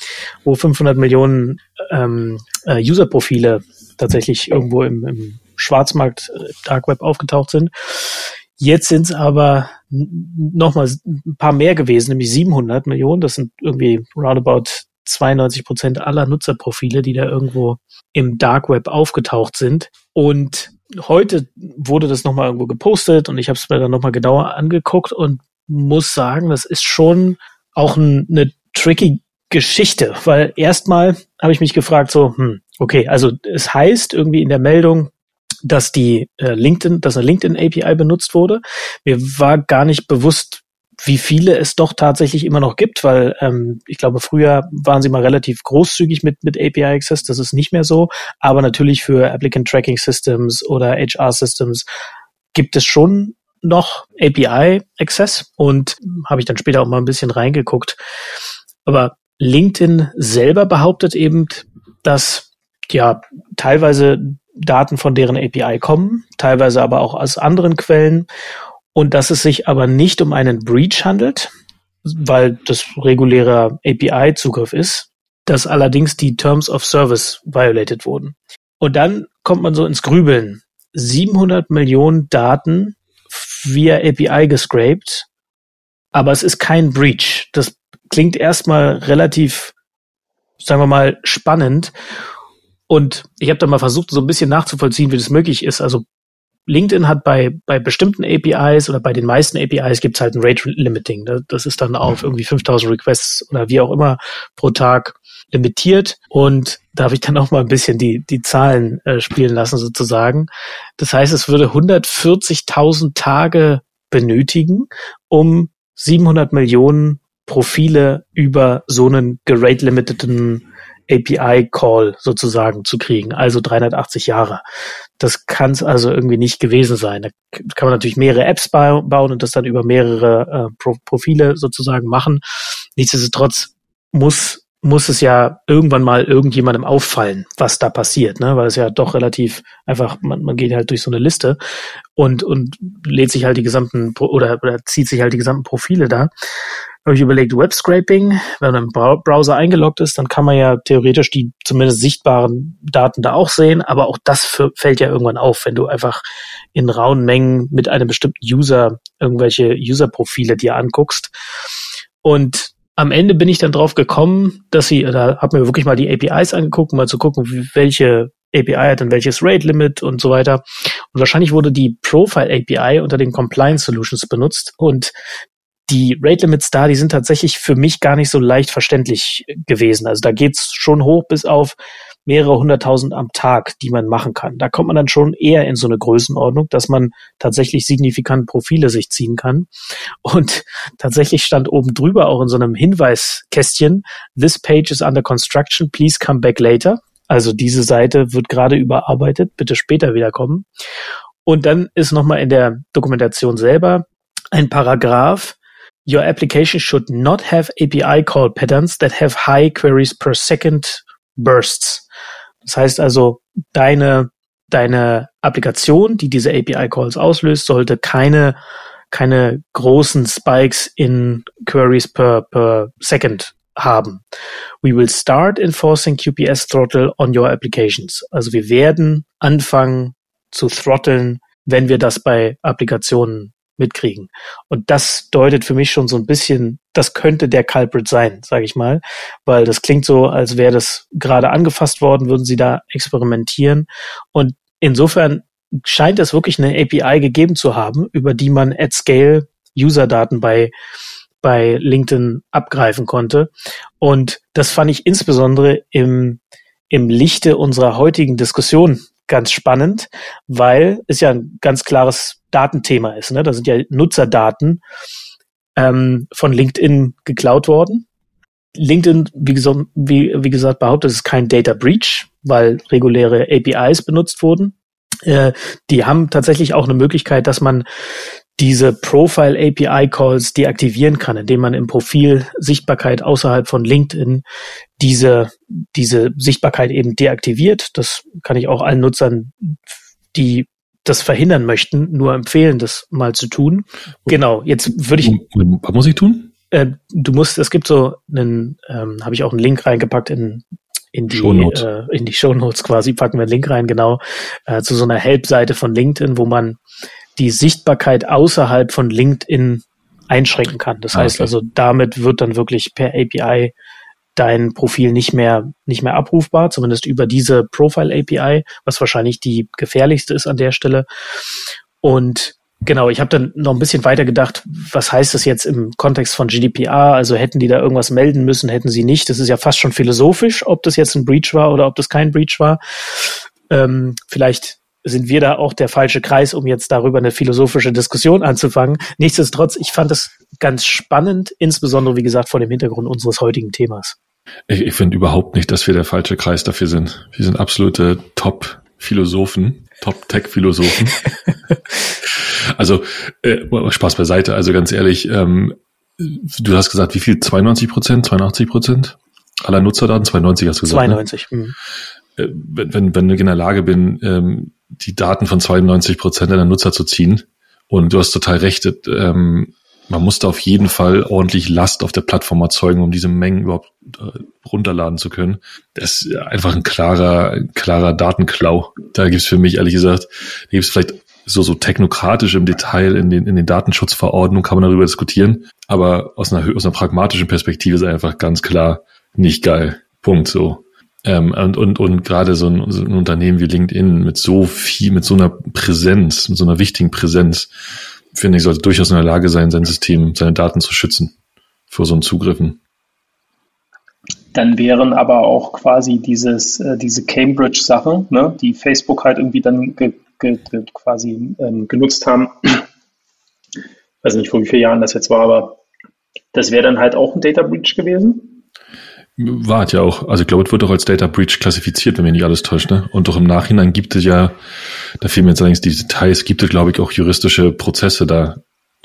wo 500 Millionen ähm, äh, User-Profile tatsächlich irgendwo im, im Schwarzmarkt äh, Dark Web aufgetaucht sind. Jetzt sind es aber nochmal ein paar mehr gewesen, nämlich 700 Millionen. Das sind irgendwie roundabout 92 Prozent aller Nutzerprofile, die da irgendwo im Dark Web aufgetaucht sind. Und heute wurde das nochmal irgendwo gepostet und ich habe es mir dann nochmal genauer angeguckt und muss sagen, das ist schon auch ein, eine tricky Geschichte, weil erstmal habe ich mich gefragt, so, hm, okay, also es heißt irgendwie in der Meldung, dass die äh, LinkedIn, dass eine LinkedIn API benutzt wurde. Mir war gar nicht bewusst, wie viele es doch tatsächlich immer noch gibt, weil ähm, ich glaube, früher waren sie mal relativ großzügig mit, mit API Access, das ist nicht mehr so. Aber natürlich für Applicant Tracking Systems oder HR Systems gibt es schon noch API Access und habe ich dann später auch mal ein bisschen reingeguckt. Aber LinkedIn selber behauptet eben, dass ja teilweise Daten von deren API kommen, teilweise aber auch aus anderen Quellen und dass es sich aber nicht um einen Breach handelt, weil das regulärer API-Zugriff ist, dass allerdings die Terms of Service violated wurden. Und dann kommt man so ins Grübeln. 700 Millionen Daten via API gescraped, aber es ist kein Breach. Das klingt erstmal relativ, sagen wir mal, spannend. Und ich habe da mal versucht, so ein bisschen nachzuvollziehen, wie das möglich ist. Also LinkedIn hat bei, bei bestimmten APIs oder bei den meisten APIs gibt es halt ein Rate Limiting. Ne? Das ist dann auf irgendwie 5000 Requests oder wie auch immer pro Tag limitiert. Und da habe ich dann auch mal ein bisschen die, die Zahlen äh, spielen lassen sozusagen. Das heißt, es würde 140.000 Tage benötigen, um 700 Millionen Profile über so einen gerate-limiteten API-Call sozusagen zu kriegen, also 380 Jahre. Das kann es also irgendwie nicht gewesen sein. Da kann man natürlich mehrere Apps bauen und das dann über mehrere äh, Pro Profile sozusagen machen. Nichtsdestotrotz muss muss es ja irgendwann mal irgendjemandem auffallen, was da passiert, ne? Weil es ja doch relativ einfach, man, man geht halt durch so eine Liste und, und lädt sich halt die gesamten oder, oder zieht sich halt die gesamten Profile da habe ich überlegt, Webscraping, wenn man im Browser eingeloggt ist, dann kann man ja theoretisch die zumindest sichtbaren Daten da auch sehen, aber auch das fällt ja irgendwann auf, wenn du einfach in rauen Mengen mit einem bestimmten User irgendwelche User-Profile dir anguckst. Und am Ende bin ich dann drauf gekommen, dass sie, da habe mir wirklich mal die APIs angeguckt, mal zu gucken, welche API hat dann welches Rate Limit und so weiter. Und wahrscheinlich wurde die Profile API unter den Compliance Solutions benutzt und die Rate Limits da, die sind tatsächlich für mich gar nicht so leicht verständlich gewesen. Also da geht's schon hoch bis auf mehrere hunderttausend am Tag, die man machen kann. Da kommt man dann schon eher in so eine Größenordnung, dass man tatsächlich signifikant Profile sich ziehen kann. Und tatsächlich stand oben drüber auch in so einem Hinweiskästchen, this page is under construction, please come back later. Also diese Seite wird gerade überarbeitet, bitte später wiederkommen. Und dann ist nochmal in der Dokumentation selber ein Paragraph, Your application should not have API call patterns that have high queries per second bursts. Das heißt also, deine, deine Applikation, die diese API Calls auslöst, sollte keine, keine großen Spikes in Queries per, per second haben. We will start enforcing QPS throttle on your applications. Also wir werden anfangen zu throtteln, wenn wir das bei Applikationen mitkriegen. Und das deutet für mich schon so ein bisschen, das könnte der Culprit sein, sage ich mal, weil das klingt so, als wäre das gerade angefasst worden, würden sie da experimentieren. Und insofern scheint es wirklich eine API gegeben zu haben, über die man at scale User-Daten bei bei LinkedIn abgreifen konnte. Und das fand ich insbesondere im, im Lichte unserer heutigen Diskussion ganz spannend, weil es ja ein ganz klares Datenthema ist. Ne? Da sind ja Nutzerdaten ähm, von LinkedIn geklaut worden. LinkedIn, wie, gesagt, wie, wie gesagt, behauptet, es ist kein Data Breach, weil reguläre APIs benutzt wurden. Äh, die haben tatsächlich auch eine Möglichkeit, dass man diese Profile API Calls deaktivieren kann, indem man im Profil Sichtbarkeit außerhalb von LinkedIn diese, diese Sichtbarkeit eben deaktiviert. Das kann ich auch allen Nutzern, die das verhindern möchten, nur empfehlen, das mal zu tun. Genau, jetzt würde ich. Was muss ich tun? Äh, du musst, es gibt so einen, ähm, habe ich auch einen Link reingepackt in in die Shownotes. äh, in die Shownotes quasi packen wir einen Link rein genau äh, zu so einer Help-Seite von LinkedIn, wo man die Sichtbarkeit außerhalb von LinkedIn einschränken kann. Das ah, heißt also, damit wird dann wirklich per API dein Profil nicht mehr, nicht mehr abrufbar, zumindest über diese Profile API, was wahrscheinlich die gefährlichste ist an der Stelle. Und genau, ich habe dann noch ein bisschen weiter gedacht, was heißt das jetzt im Kontext von GDPR? Also hätten die da irgendwas melden müssen, hätten sie nicht. Das ist ja fast schon philosophisch, ob das jetzt ein Breach war oder ob das kein Breach war. Ähm, vielleicht sind wir da auch der falsche Kreis, um jetzt darüber eine philosophische Diskussion anzufangen. Nichtsdestotrotz, ich fand es ganz spannend, insbesondere, wie gesagt, vor dem Hintergrund unseres heutigen Themas. Ich, ich finde überhaupt nicht, dass wir der falsche Kreis dafür sind. Wir sind absolute Top-Philosophen, Top-Tech-Philosophen. also, äh, Spaß beiseite, also ganz ehrlich, ähm, du hast gesagt, wie viel? 92 Prozent, 82 Prozent aller Nutzerdaten? 92 hast du gesagt. 92. Ne? Äh, wenn, wenn, wenn ich in der Lage bin, ähm, die Daten von 92 Prozent der Nutzer zu ziehen. Und du hast total recht, ähm, man muss da auf jeden Fall ordentlich Last auf der Plattform erzeugen, um diese Mengen überhaupt äh, runterladen zu können. Das ist einfach ein klarer, klarer Datenklau. Da gibt's für mich ehrlich gesagt, da gibt's vielleicht so, so technokratisch im Detail in den, in den Datenschutzverordnungen kann man darüber diskutieren. Aber aus einer, aus einer pragmatischen Perspektive ist einfach ganz klar nicht geil. Punkt so. Ähm, und, und, und gerade so ein, so ein Unternehmen wie LinkedIn mit so viel, mit so einer Präsenz, mit so einer wichtigen Präsenz, finde ich, sollte durchaus in der Lage sein, sein System, seine Daten zu schützen vor so einem Zugriffen. Dann wären aber auch quasi dieses, äh, diese Cambridge-Sache, ne, die Facebook halt irgendwie dann ge, ge, ge, quasi ähm, genutzt haben. Ich weiß nicht, vor wie vielen Jahren das jetzt war, aber das wäre dann halt auch ein Data Breach gewesen. War ja auch. Also ich glaube, es wird doch als Data Breach klassifiziert, wenn mir nicht alles täuscht. Ne? Und doch im Nachhinein gibt es ja, da fehlen mir jetzt allerdings die Details, gibt es, glaube ich, auch juristische Prozesse da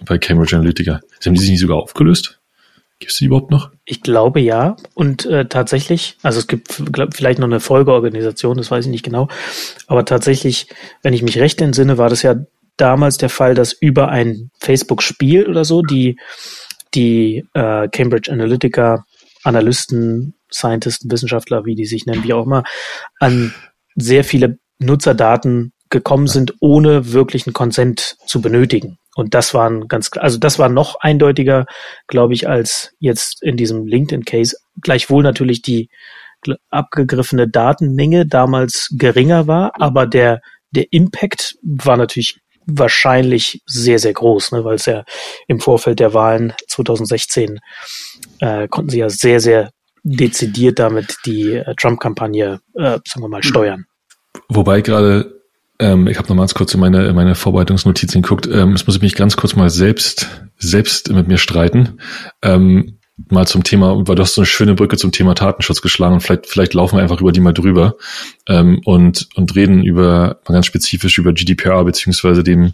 bei Cambridge Analytica. Haben die sich nicht sogar aufgelöst? Gibt es die überhaupt noch? Ich glaube ja. Und äh, tatsächlich, also es gibt glaub, vielleicht noch eine Folgeorganisation, das weiß ich nicht genau. Aber tatsächlich, wenn ich mich recht entsinne, war das ja damals der Fall, dass über ein Facebook-Spiel oder so die, die äh, Cambridge Analytica Analysten, Scientisten, Wissenschaftler, wie die sich nennen, wie auch immer, an sehr viele Nutzerdaten gekommen sind, ohne wirklichen Consent zu benötigen. Und das waren ganz also das war noch eindeutiger, glaube ich, als jetzt in diesem LinkedIn-Case. Gleichwohl natürlich die, abgegriffene Datenmenge damals geringer war, aber der, der Impact war natürlich wahrscheinlich sehr, sehr groß, ne, weil es ja im Vorfeld der Wahlen 2016 äh, konnten sie ja sehr, sehr dezidiert damit die äh, Trump-Kampagne, äh, sagen wir mal, steuern. Wobei gerade, ähm, ich habe noch mal ganz kurz in meine, in meine Vorbereitungsnotizen geguckt, ähm, das muss ich mich ganz kurz mal selbst, selbst mit mir streiten. Ähm, mal zum Thema, weil du hast so eine schöne Brücke zum Thema Datenschutz geschlagen und vielleicht, vielleicht laufen wir einfach über die mal drüber ähm, und, und reden über mal ganz spezifisch über GDPR beziehungsweise dem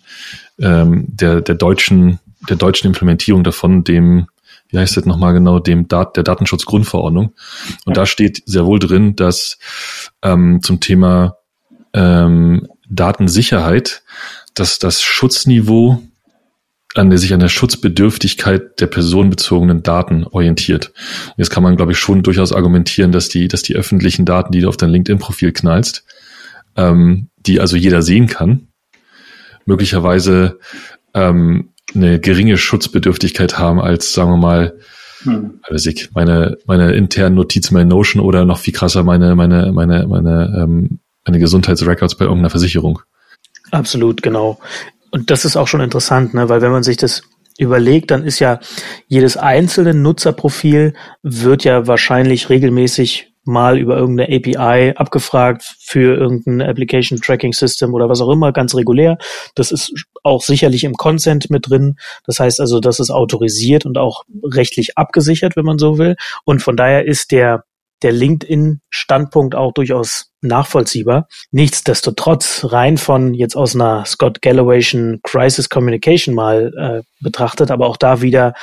ähm, der, der deutschen, der deutschen Implementierung davon, dem, wie heißt das nochmal genau, dem Dat der Datenschutzgrundverordnung. Und da steht sehr wohl drin, dass ähm, zum Thema ähm, Datensicherheit, dass das Schutzniveau an der sich an der Schutzbedürftigkeit der personenbezogenen Daten orientiert. Und jetzt kann man, glaube ich, schon durchaus argumentieren, dass die, dass die öffentlichen Daten, die du auf dein LinkedIn-Profil knallst, ähm, die also jeder sehen kann, möglicherweise ähm, eine geringe Schutzbedürftigkeit haben als, sagen wir mal, hm. weiß ich, meine, meine internen Notizen bei Notion oder noch viel krasser meine, meine, meine, meine, ähm, meine Gesundheitsrecords bei irgendeiner Versicherung. Absolut, genau. Und das ist auch schon interessant, ne? weil wenn man sich das überlegt, dann ist ja jedes einzelne Nutzerprofil wird ja wahrscheinlich regelmäßig mal über irgendeine API abgefragt für irgendein Application Tracking System oder was auch immer, ganz regulär. Das ist auch sicherlich im Consent mit drin. Das heißt also, das ist autorisiert und auch rechtlich abgesichert, wenn man so will. Und von daher ist der der LinkedIn-Standpunkt auch durchaus nachvollziehbar. Nichtsdestotrotz, rein von jetzt aus einer Scott Galloway'schen Crisis Communication mal äh, betrachtet, aber auch da wieder,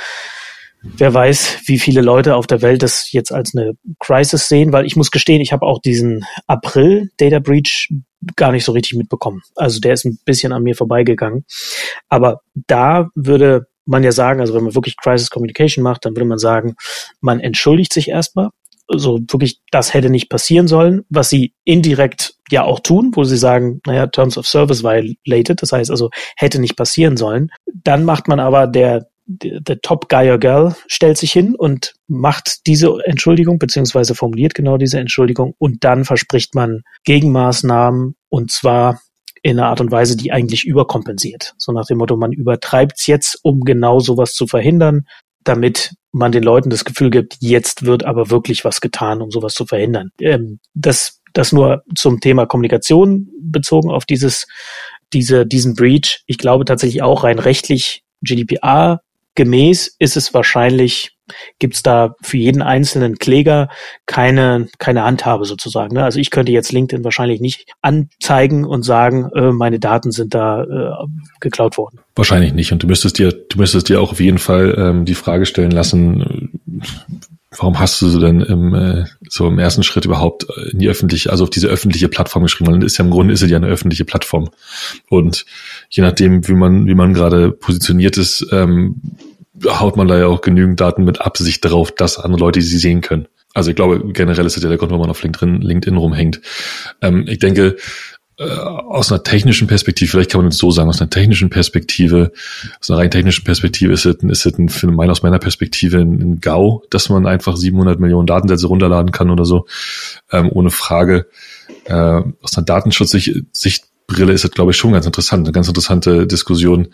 wer weiß, wie viele Leute auf der Welt das jetzt als eine Crisis sehen, weil ich muss gestehen, ich habe auch diesen April Data Breach gar nicht so richtig mitbekommen. Also der ist ein bisschen an mir vorbeigegangen. Aber da würde man ja sagen, also wenn man wirklich Crisis Communication macht, dann würde man sagen, man entschuldigt sich erstmal so wirklich, das hätte nicht passieren sollen, was sie indirekt ja auch tun, wo sie sagen, naja, Terms of Service violated, das heißt also, hätte nicht passieren sollen. Dann macht man aber der, der, der Top Guy or Girl stellt sich hin und macht diese Entschuldigung, beziehungsweise formuliert genau diese Entschuldigung und dann verspricht man Gegenmaßnahmen und zwar in einer Art und Weise, die eigentlich überkompensiert. So nach dem Motto, man übertreibt es jetzt, um genau sowas zu verhindern damit man den Leuten das Gefühl gibt, jetzt wird aber wirklich was getan, um sowas zu verhindern. Ähm, das, das nur zum Thema Kommunikation bezogen auf dieses, diese, diesen Breach. Ich glaube tatsächlich auch rein rechtlich GDPR gemäß ist es wahrscheinlich gibt es da für jeden einzelnen Kläger keine, keine Handhabe sozusagen. Ne? Also ich könnte jetzt LinkedIn wahrscheinlich nicht anzeigen und sagen, äh, meine Daten sind da äh, geklaut worden. Wahrscheinlich nicht. Und du müsstest dir, du müsstest dir auch auf jeden Fall ähm, die Frage stellen lassen, warum hast du so denn im, äh, so im ersten Schritt überhaupt in die öffentliche, also auf diese öffentliche Plattform geschrieben? Weil ist ja im Grunde ist es ja eine öffentliche Plattform. Und je nachdem, wie man, wie man gerade positioniert ist, ähm, haut man da ja auch genügend Daten mit Absicht drauf, dass andere Leute sie sehen können. Also ich glaube, generell ist das ja der Grund, warum man auf LinkedIn, LinkedIn rumhängt. Ähm, ich denke, äh, aus einer technischen Perspektive, vielleicht kann man es so sagen, aus einer technischen Perspektive, aus einer rein technischen Perspektive ist es, ist es ein, für mein, aus meiner Perspektive ein, ein GAU, dass man einfach 700 Millionen Datensätze runterladen kann oder so, ähm, ohne Frage. Äh, aus einer Datenschutzsicht Brille ist das, glaube ich, schon ganz interessant, eine ganz interessante Diskussion,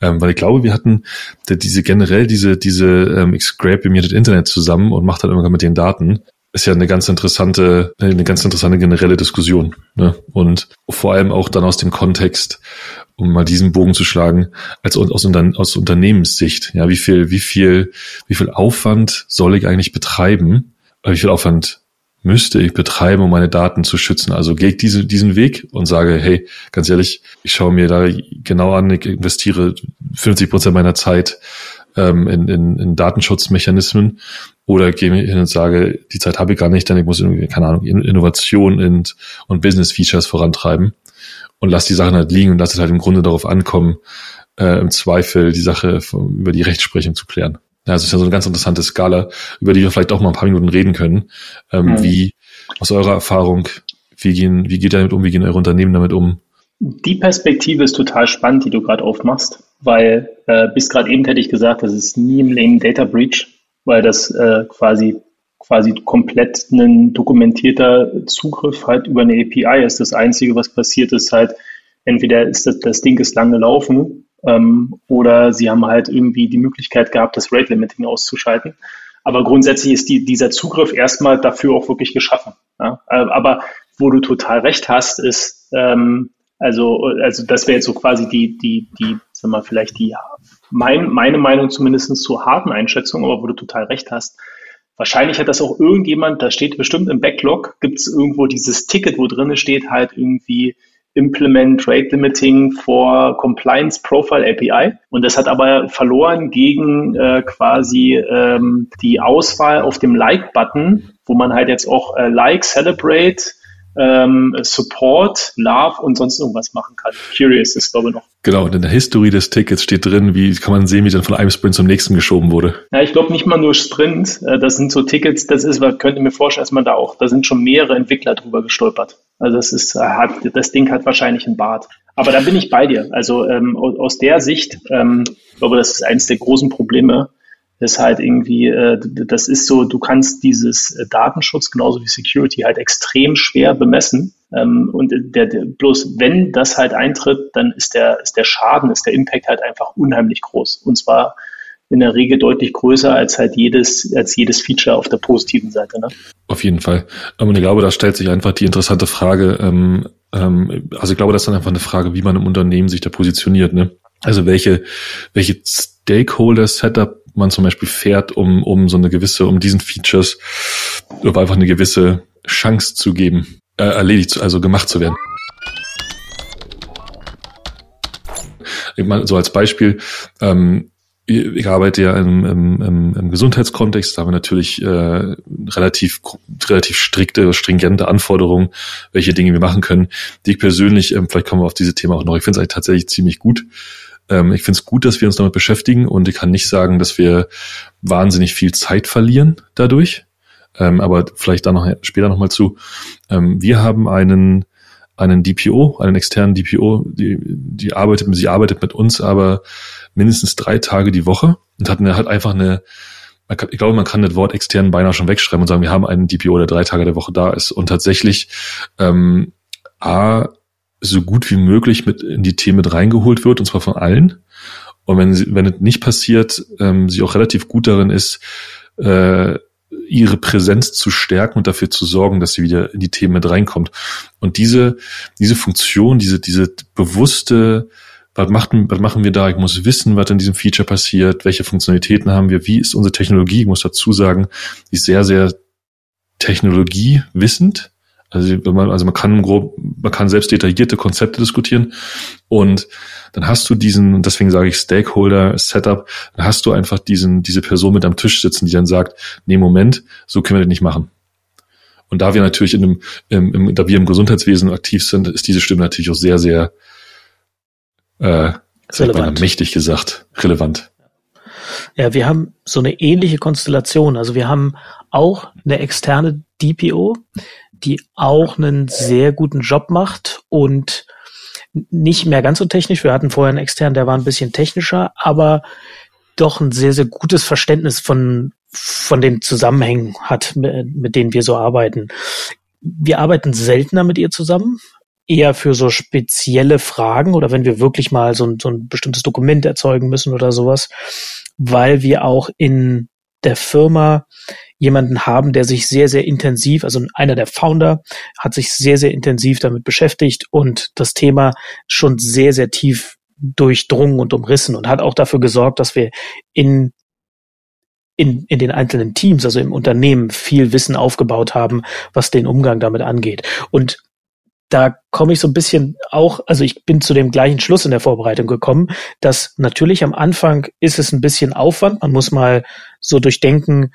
ähm, weil ich glaube, wir hatten diese generell diese diese ähm, ich scrape mir das Internet zusammen und mache dann irgendwann mit den Daten. Ist ja eine ganz interessante eine ganz interessante generelle Diskussion ne? und vor allem auch dann aus dem Kontext um mal diesen Bogen zu schlagen als aus, aus Unternehmenssicht. Ja wie viel wie viel wie viel Aufwand soll ich eigentlich betreiben? Wie viel Aufwand müsste ich betreiben, um meine Daten zu schützen. Also gehe ich diese, diesen Weg und sage, hey, ganz ehrlich, ich schaue mir da genau an, ich investiere 50 Prozent meiner Zeit ähm, in, in, in Datenschutzmechanismen oder gehe hin und sage, die Zeit habe ich gar nicht, denn ich muss irgendwie, keine Ahnung, Innovation und, und Business-Features vorantreiben und lass die Sachen halt liegen und lass es halt im Grunde darauf ankommen, äh, im Zweifel die Sache über die Rechtsprechung zu klären. Ja, es ist ja so eine ganz interessante Skala, über die wir vielleicht auch mal ein paar Minuten reden können. Ähm, mhm. Wie, aus eurer Erfahrung, wie gehen, wie geht ihr damit um, wie gehen eure Unternehmen damit um? Die Perspektive ist total spannend, die du gerade aufmachst, weil äh, bis gerade eben hätte ich gesagt, das ist nie im Leben Data Breach, weil das äh, quasi quasi komplett ein dokumentierter Zugriff halt über eine API ist. Das Einzige, was passiert, ist halt, entweder ist das, das Ding ist lang gelaufen ähm, oder sie haben halt irgendwie die Möglichkeit gehabt, das Rate Limiting auszuschalten. Aber grundsätzlich ist die, dieser Zugriff erstmal dafür auch wirklich geschaffen. Ja? Äh, aber wo du total recht hast, ist, ähm, also, also das wäre jetzt so quasi die, die, die, sag mal, vielleicht die, mein, meine Meinung zumindest zur harten Einschätzung, aber wo du total recht hast. Wahrscheinlich hat das auch irgendjemand, da steht bestimmt im Backlog, gibt es irgendwo dieses Ticket, wo drin steht halt irgendwie Implement Rate Limiting for Compliance Profile API. Und das hat aber verloren gegen äh, quasi ähm, die Auswahl auf dem Like-Button, wo man halt jetzt auch äh, Like, Celebrate, ähm, Support, Love und sonst irgendwas machen kann. Curious ist, glaube ich, noch. Genau, und in der History des Tickets steht drin, wie kann man sehen, wie dann von einem Sprint zum nächsten geschoben wurde. Ja, ich glaube nicht mal nur Sprint. Äh, das sind so Tickets, das ist, man könnte mir vorstellen, dass man da auch, da sind schon mehrere Entwickler drüber gestolpert. Also das ist, äh, hat, das Ding hat wahrscheinlich einen Bart. Aber da bin ich bei dir. Also ähm, aus der Sicht, ähm, ich glaube, das ist eines der großen Probleme, ist halt irgendwie, äh, das ist so, du kannst dieses äh, Datenschutz genauso wie Security halt extrem schwer bemessen. Ähm, und der, der, bloß wenn das halt eintritt, dann ist der, ist der Schaden, ist der Impact halt einfach unheimlich groß. Und zwar in der Regel deutlich größer als halt jedes, als jedes Feature auf der positiven Seite. Ne? Auf jeden Fall. Ähm, und ich glaube, da stellt sich einfach die interessante Frage, ähm, ähm, also ich glaube, das ist dann einfach eine Frage, wie man im Unternehmen sich da positioniert. Ne? Also welche, welche Stakeholder-Setup man zum Beispiel fährt, um, um so eine gewisse, um diesen Features einfach eine gewisse Chance zu geben, äh, erledigt, also gemacht zu werden. Ich meine, so als Beispiel, ähm, ich arbeite ja im, im, im, Gesundheitskontext, da haben wir natürlich äh, relativ relativ strikte, stringente Anforderungen, welche Dinge wir machen können, die ich persönlich, ähm, vielleicht kommen wir auf diese Thema auch noch, ich finde es eigentlich tatsächlich ziemlich gut. Ähm, ich finde es gut, dass wir uns damit beschäftigen und ich kann nicht sagen, dass wir wahnsinnig viel Zeit verlieren dadurch. Ähm, aber vielleicht da noch später nochmal zu. Ähm, wir haben einen einen DPO, einen externen DPO, die, die arbeitet, sie arbeitet mit uns aber mindestens drei Tage die Woche und hat, eine, hat einfach eine, ich glaube, man kann das Wort extern beinahe schon wegschreiben und sagen, wir haben einen DPO, der drei Tage der Woche da ist und tatsächlich ähm, A, so gut wie möglich mit in die Themen mit reingeholt wird, und zwar von allen. Und wenn sie, wenn es nicht passiert, ähm, sie auch relativ gut darin ist, äh, ihre Präsenz zu stärken und dafür zu sorgen, dass sie wieder in die Themen mit reinkommt. Und diese, diese Funktion, diese, diese bewusste, was machen, was machen wir da? Ich muss wissen, was in diesem Feature passiert, welche Funktionalitäten haben wir, wie ist unsere Technologie? Ich muss dazu sagen, die ist sehr, sehr technologiewissend also man, also man kann grob, man kann selbst detaillierte Konzepte diskutieren und dann hast du diesen, deswegen sage ich Stakeholder Setup, dann hast du einfach diesen, diese Person mit am Tisch sitzen, die dann sagt, nee, Moment, so können wir das nicht machen. Und da wir natürlich in einem, im, im, da wir im Gesundheitswesen aktiv sind, ist diese Stimme natürlich auch sehr, sehr äh, relevant. mächtig gesagt, relevant. Ja, wir haben so eine ähnliche Konstellation. Also wir haben auch eine externe DPO, die auch einen sehr guten Job macht und nicht mehr ganz so technisch. Wir hatten vorher einen externen, der war ein bisschen technischer, aber doch ein sehr, sehr gutes Verständnis von, von den Zusammenhängen hat, mit denen wir so arbeiten. Wir arbeiten seltener mit ihr zusammen, eher für so spezielle Fragen oder wenn wir wirklich mal so ein, so ein bestimmtes Dokument erzeugen müssen oder sowas, weil wir auch in der Firma jemanden haben, der sich sehr, sehr intensiv, also einer der Founder, hat sich sehr, sehr intensiv damit beschäftigt und das Thema schon sehr, sehr tief durchdrungen und umrissen und hat auch dafür gesorgt, dass wir in in, in den einzelnen Teams, also im Unternehmen, viel Wissen aufgebaut haben, was den Umgang damit angeht. Und da komme ich so ein bisschen auch, also ich bin zu dem gleichen Schluss in der Vorbereitung gekommen, dass natürlich am Anfang ist es ein bisschen Aufwand. Man muss mal so durchdenken,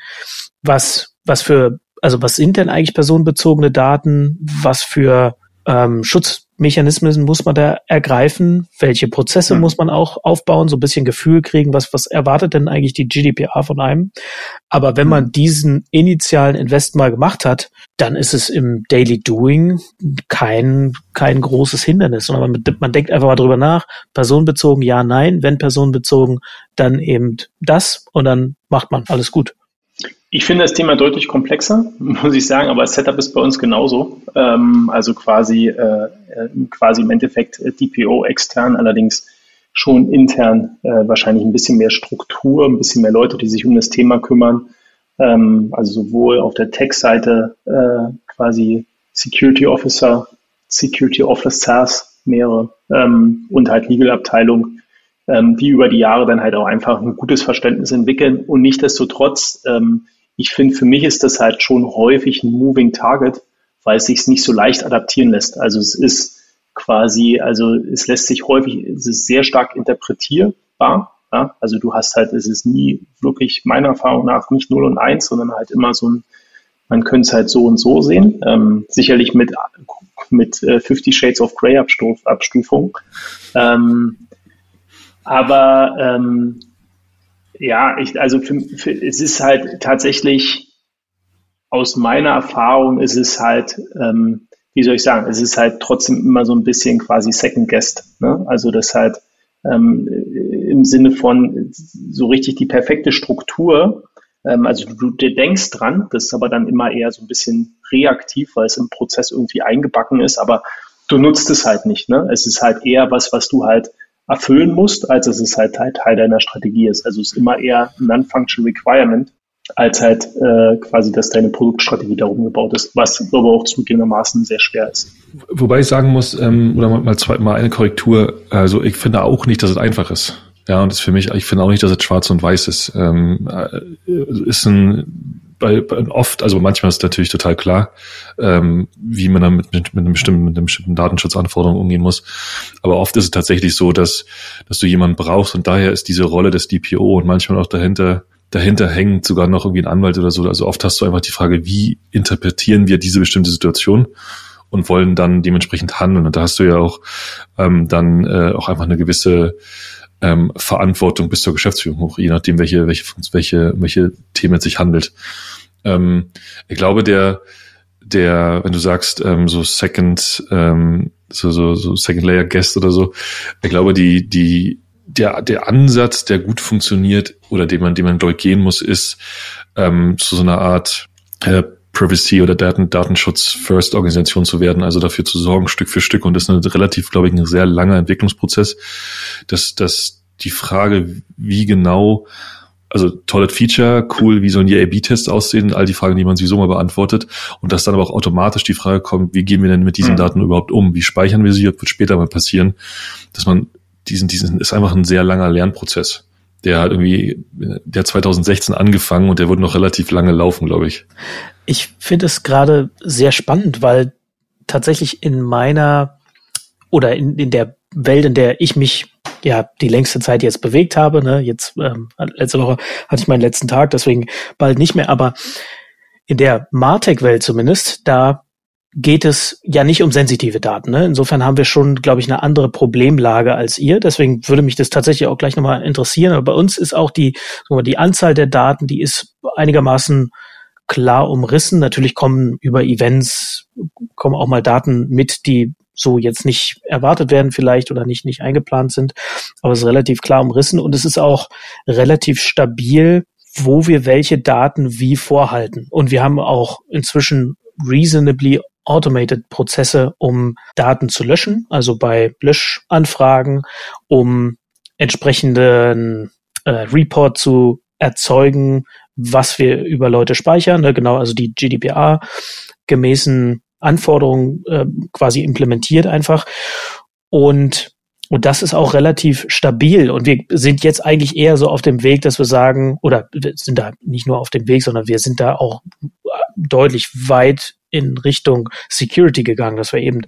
was, was für, also was sind denn eigentlich personenbezogene Daten? Was für ähm, Schutzmechanismen muss man da ergreifen? Welche Prozesse mhm. muss man auch aufbauen? So ein bisschen Gefühl kriegen, was, was erwartet denn eigentlich die GDPR von einem? Aber wenn man mhm. diesen initialen Invest mal gemacht hat, dann ist es im Daily Doing kein, kein großes Hindernis, sondern man, man denkt einfach mal drüber nach. Personenbezogen, ja, nein. Wenn personenbezogen, dann eben das und dann macht man alles gut. Ich finde das Thema deutlich komplexer, muss ich sagen, aber das Setup ist bei uns genauso. Ähm, also quasi, äh, äh quasi im Endeffekt äh, DPO extern, allerdings schon intern wahrscheinlich ein bisschen mehr Struktur, ein bisschen mehr Leute, die sich um das Thema kümmern. Ähm, also sowohl auf der Tech-Seite quasi Security Officer, Security Officers, mehrere ähm, und halt Legal-Abteilung, ähm, die über die Jahre dann halt auch einfach ein gutes Verständnis entwickeln und nicht desto trotz ähm, ich finde, für mich ist das halt schon häufig ein Moving Target, weil es sich nicht so leicht adaptieren lässt. Also es ist quasi, also es lässt sich häufig, es ist sehr stark interpretierbar. Ja? Also du hast halt, es ist nie wirklich meiner Erfahrung nach nicht 0 und 1, sondern halt immer so ein, man könnte es halt so und so sehen. Ähm, sicherlich mit, mit äh, 50 Shades of Grey Abstuf, Abstufung. Ähm, aber ähm, ja, ich, also für, für, es ist halt tatsächlich aus meiner Erfahrung ist es halt, ähm, wie soll ich sagen, es ist halt trotzdem immer so ein bisschen quasi Second Guest. Ne? Also das halt ähm, im Sinne von so richtig die perfekte Struktur. Ähm, also du, du denkst dran, das ist aber dann immer eher so ein bisschen reaktiv, weil es im Prozess irgendwie eingebacken ist, aber du nutzt es halt nicht. Ne? Es ist halt eher was, was du halt erfüllen musst, als dass es halt Teil deiner Strategie ist. Also es ist immer eher ein Non-Function Requirement, als halt äh, quasi, dass deine Produktstrategie darum gebaut ist, was aber auch zugegebenermaßen sehr schwer ist. Wobei ich sagen muss, ähm, oder mal, zwei, mal eine Korrektur, also ich finde auch nicht, dass es einfach ist. Ja, und das für mich, ich finde auch nicht, dass es schwarz und weiß ist. Ähm, äh, ist ein bei, bei oft, also manchmal ist natürlich total klar, ähm, wie man dann mit, mit, mit, einem bestimmten, mit einem bestimmten Datenschutzanforderungen umgehen muss. Aber oft ist es tatsächlich so, dass, dass du jemanden brauchst und daher ist diese Rolle des DPO und manchmal auch dahinter, dahinter hängt sogar noch irgendwie ein Anwalt oder so. Also oft hast du einfach die Frage, wie interpretieren wir diese bestimmte Situation? Und wollen dann dementsprechend handeln. Und da hast du ja auch ähm, dann äh, auch einfach eine gewisse ähm, Verantwortung bis zur Geschäftsführung hoch, je nachdem, welche, welche, welche, welche Themen es sich handelt. Ähm, ich glaube, der, der, wenn du sagst, ähm, so Second, ähm, so, so, so Second Layer Guest oder so, ich glaube, die, die, der, der Ansatz, der gut funktioniert oder den man, den man durchgehen muss, ist ähm, zu so einer Art äh, Privacy oder Daten, Datenschutz First Organisation zu werden, also dafür zu sorgen, Stück für Stück. Und das ist ein relativ, glaube ich, ein sehr langer Entwicklungsprozess, dass, dass die Frage, wie genau also tolles Feature, cool, wie sollen die A-B-Tests aussehen, all die Fragen, die man sowieso mal beantwortet und dass dann aber auch automatisch die Frage kommt, wie gehen wir denn mit diesen mhm. Daten überhaupt um, wie speichern wir sie, das wird später mal passieren, dass man diesen, diesen, ist einfach ein sehr langer Lernprozess. Der hat irgendwie, der 2016 angefangen und der wird noch relativ lange laufen, glaube ich. Ich finde es gerade sehr spannend, weil tatsächlich in meiner oder in, in der Welt, in der ich mich ja die längste Zeit jetzt bewegt habe. Ne? Jetzt ähm, letzte Woche hatte ich meinen letzten Tag, deswegen bald nicht mehr. Aber in der Martech-Welt zumindest, da geht es ja nicht um sensitive Daten. Ne? Insofern haben wir schon, glaube ich, eine andere Problemlage als ihr. Deswegen würde mich das tatsächlich auch gleich nochmal interessieren. Aber bei uns ist auch die, sagen die Anzahl der Daten, die ist einigermaßen klar umrissen. Natürlich kommen über Events, kommen auch mal Daten mit, die so jetzt nicht erwartet werden vielleicht oder nicht, nicht eingeplant sind. Aber es ist relativ klar umrissen und es ist auch relativ stabil, wo wir welche Daten wie vorhalten. Und wir haben auch inzwischen reasonably automated Prozesse, um Daten zu löschen, also bei Löschanfragen, um entsprechenden äh, Report zu erzeugen, was wir über Leute speichern, ne? genau, also die GDPR gemäßen Anforderungen äh, quasi implementiert einfach. Und und das ist auch relativ stabil. Und wir sind jetzt eigentlich eher so auf dem Weg, dass wir sagen, oder wir sind da nicht nur auf dem Weg, sondern wir sind da auch deutlich weit in Richtung Security gegangen, dass wir eben,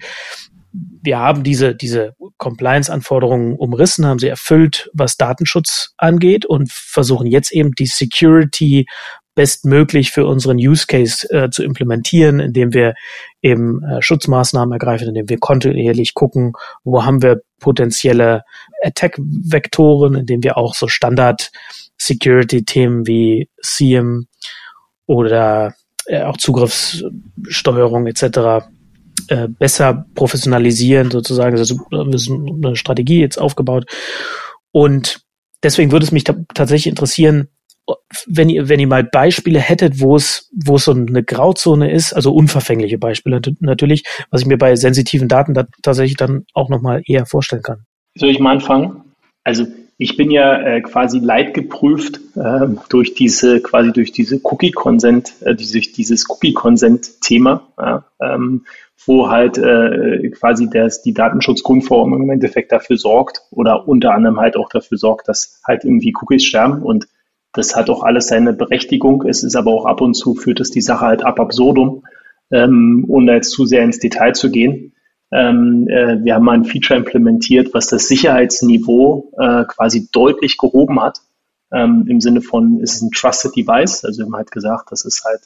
wir haben diese, diese Compliance-Anforderungen umrissen, haben sie erfüllt, was Datenschutz angeht und versuchen jetzt eben die Security bestmöglich für unseren Use Case äh, zu implementieren, indem wir eben äh, Schutzmaßnahmen ergreifen, indem wir kontinuierlich gucken, wo haben wir potenzielle Attack-Vektoren, indem wir auch so Standard-Security-Themen wie SIEM oder äh, auch Zugriffssteuerung etc. Äh, besser professionalisieren sozusagen. Also eine Strategie jetzt aufgebaut und deswegen würde es mich tatsächlich interessieren, wenn ihr, wenn ihr mal Beispiele hättet, wo es, wo es so eine Grauzone ist, also unverfängliche Beispiele natürlich, was ich mir bei sensitiven Daten da tatsächlich dann auch nochmal eher vorstellen kann. Soll ich mal anfangen? Also ich bin ja äh, quasi leidgeprüft äh, durch diese quasi durch diese Cookie Consent, äh, durch dieses Cookie Consent Thema, ja, ähm, wo halt äh, quasi das, die Datenschutzgrundverordnung im Endeffekt dafür sorgt oder unter anderem halt auch dafür sorgt, dass halt irgendwie Cookies sterben und das hat auch alles seine Berechtigung. Es ist aber auch ab und zu führt es die Sache halt ab absurdum, ähm, ohne jetzt zu sehr ins Detail zu gehen. Ähm, äh, wir haben ein Feature implementiert, was das Sicherheitsniveau äh, quasi deutlich gehoben hat. Ähm, Im Sinne von, es ist ein Trusted Device. Also wir haben halt gesagt, das ist halt,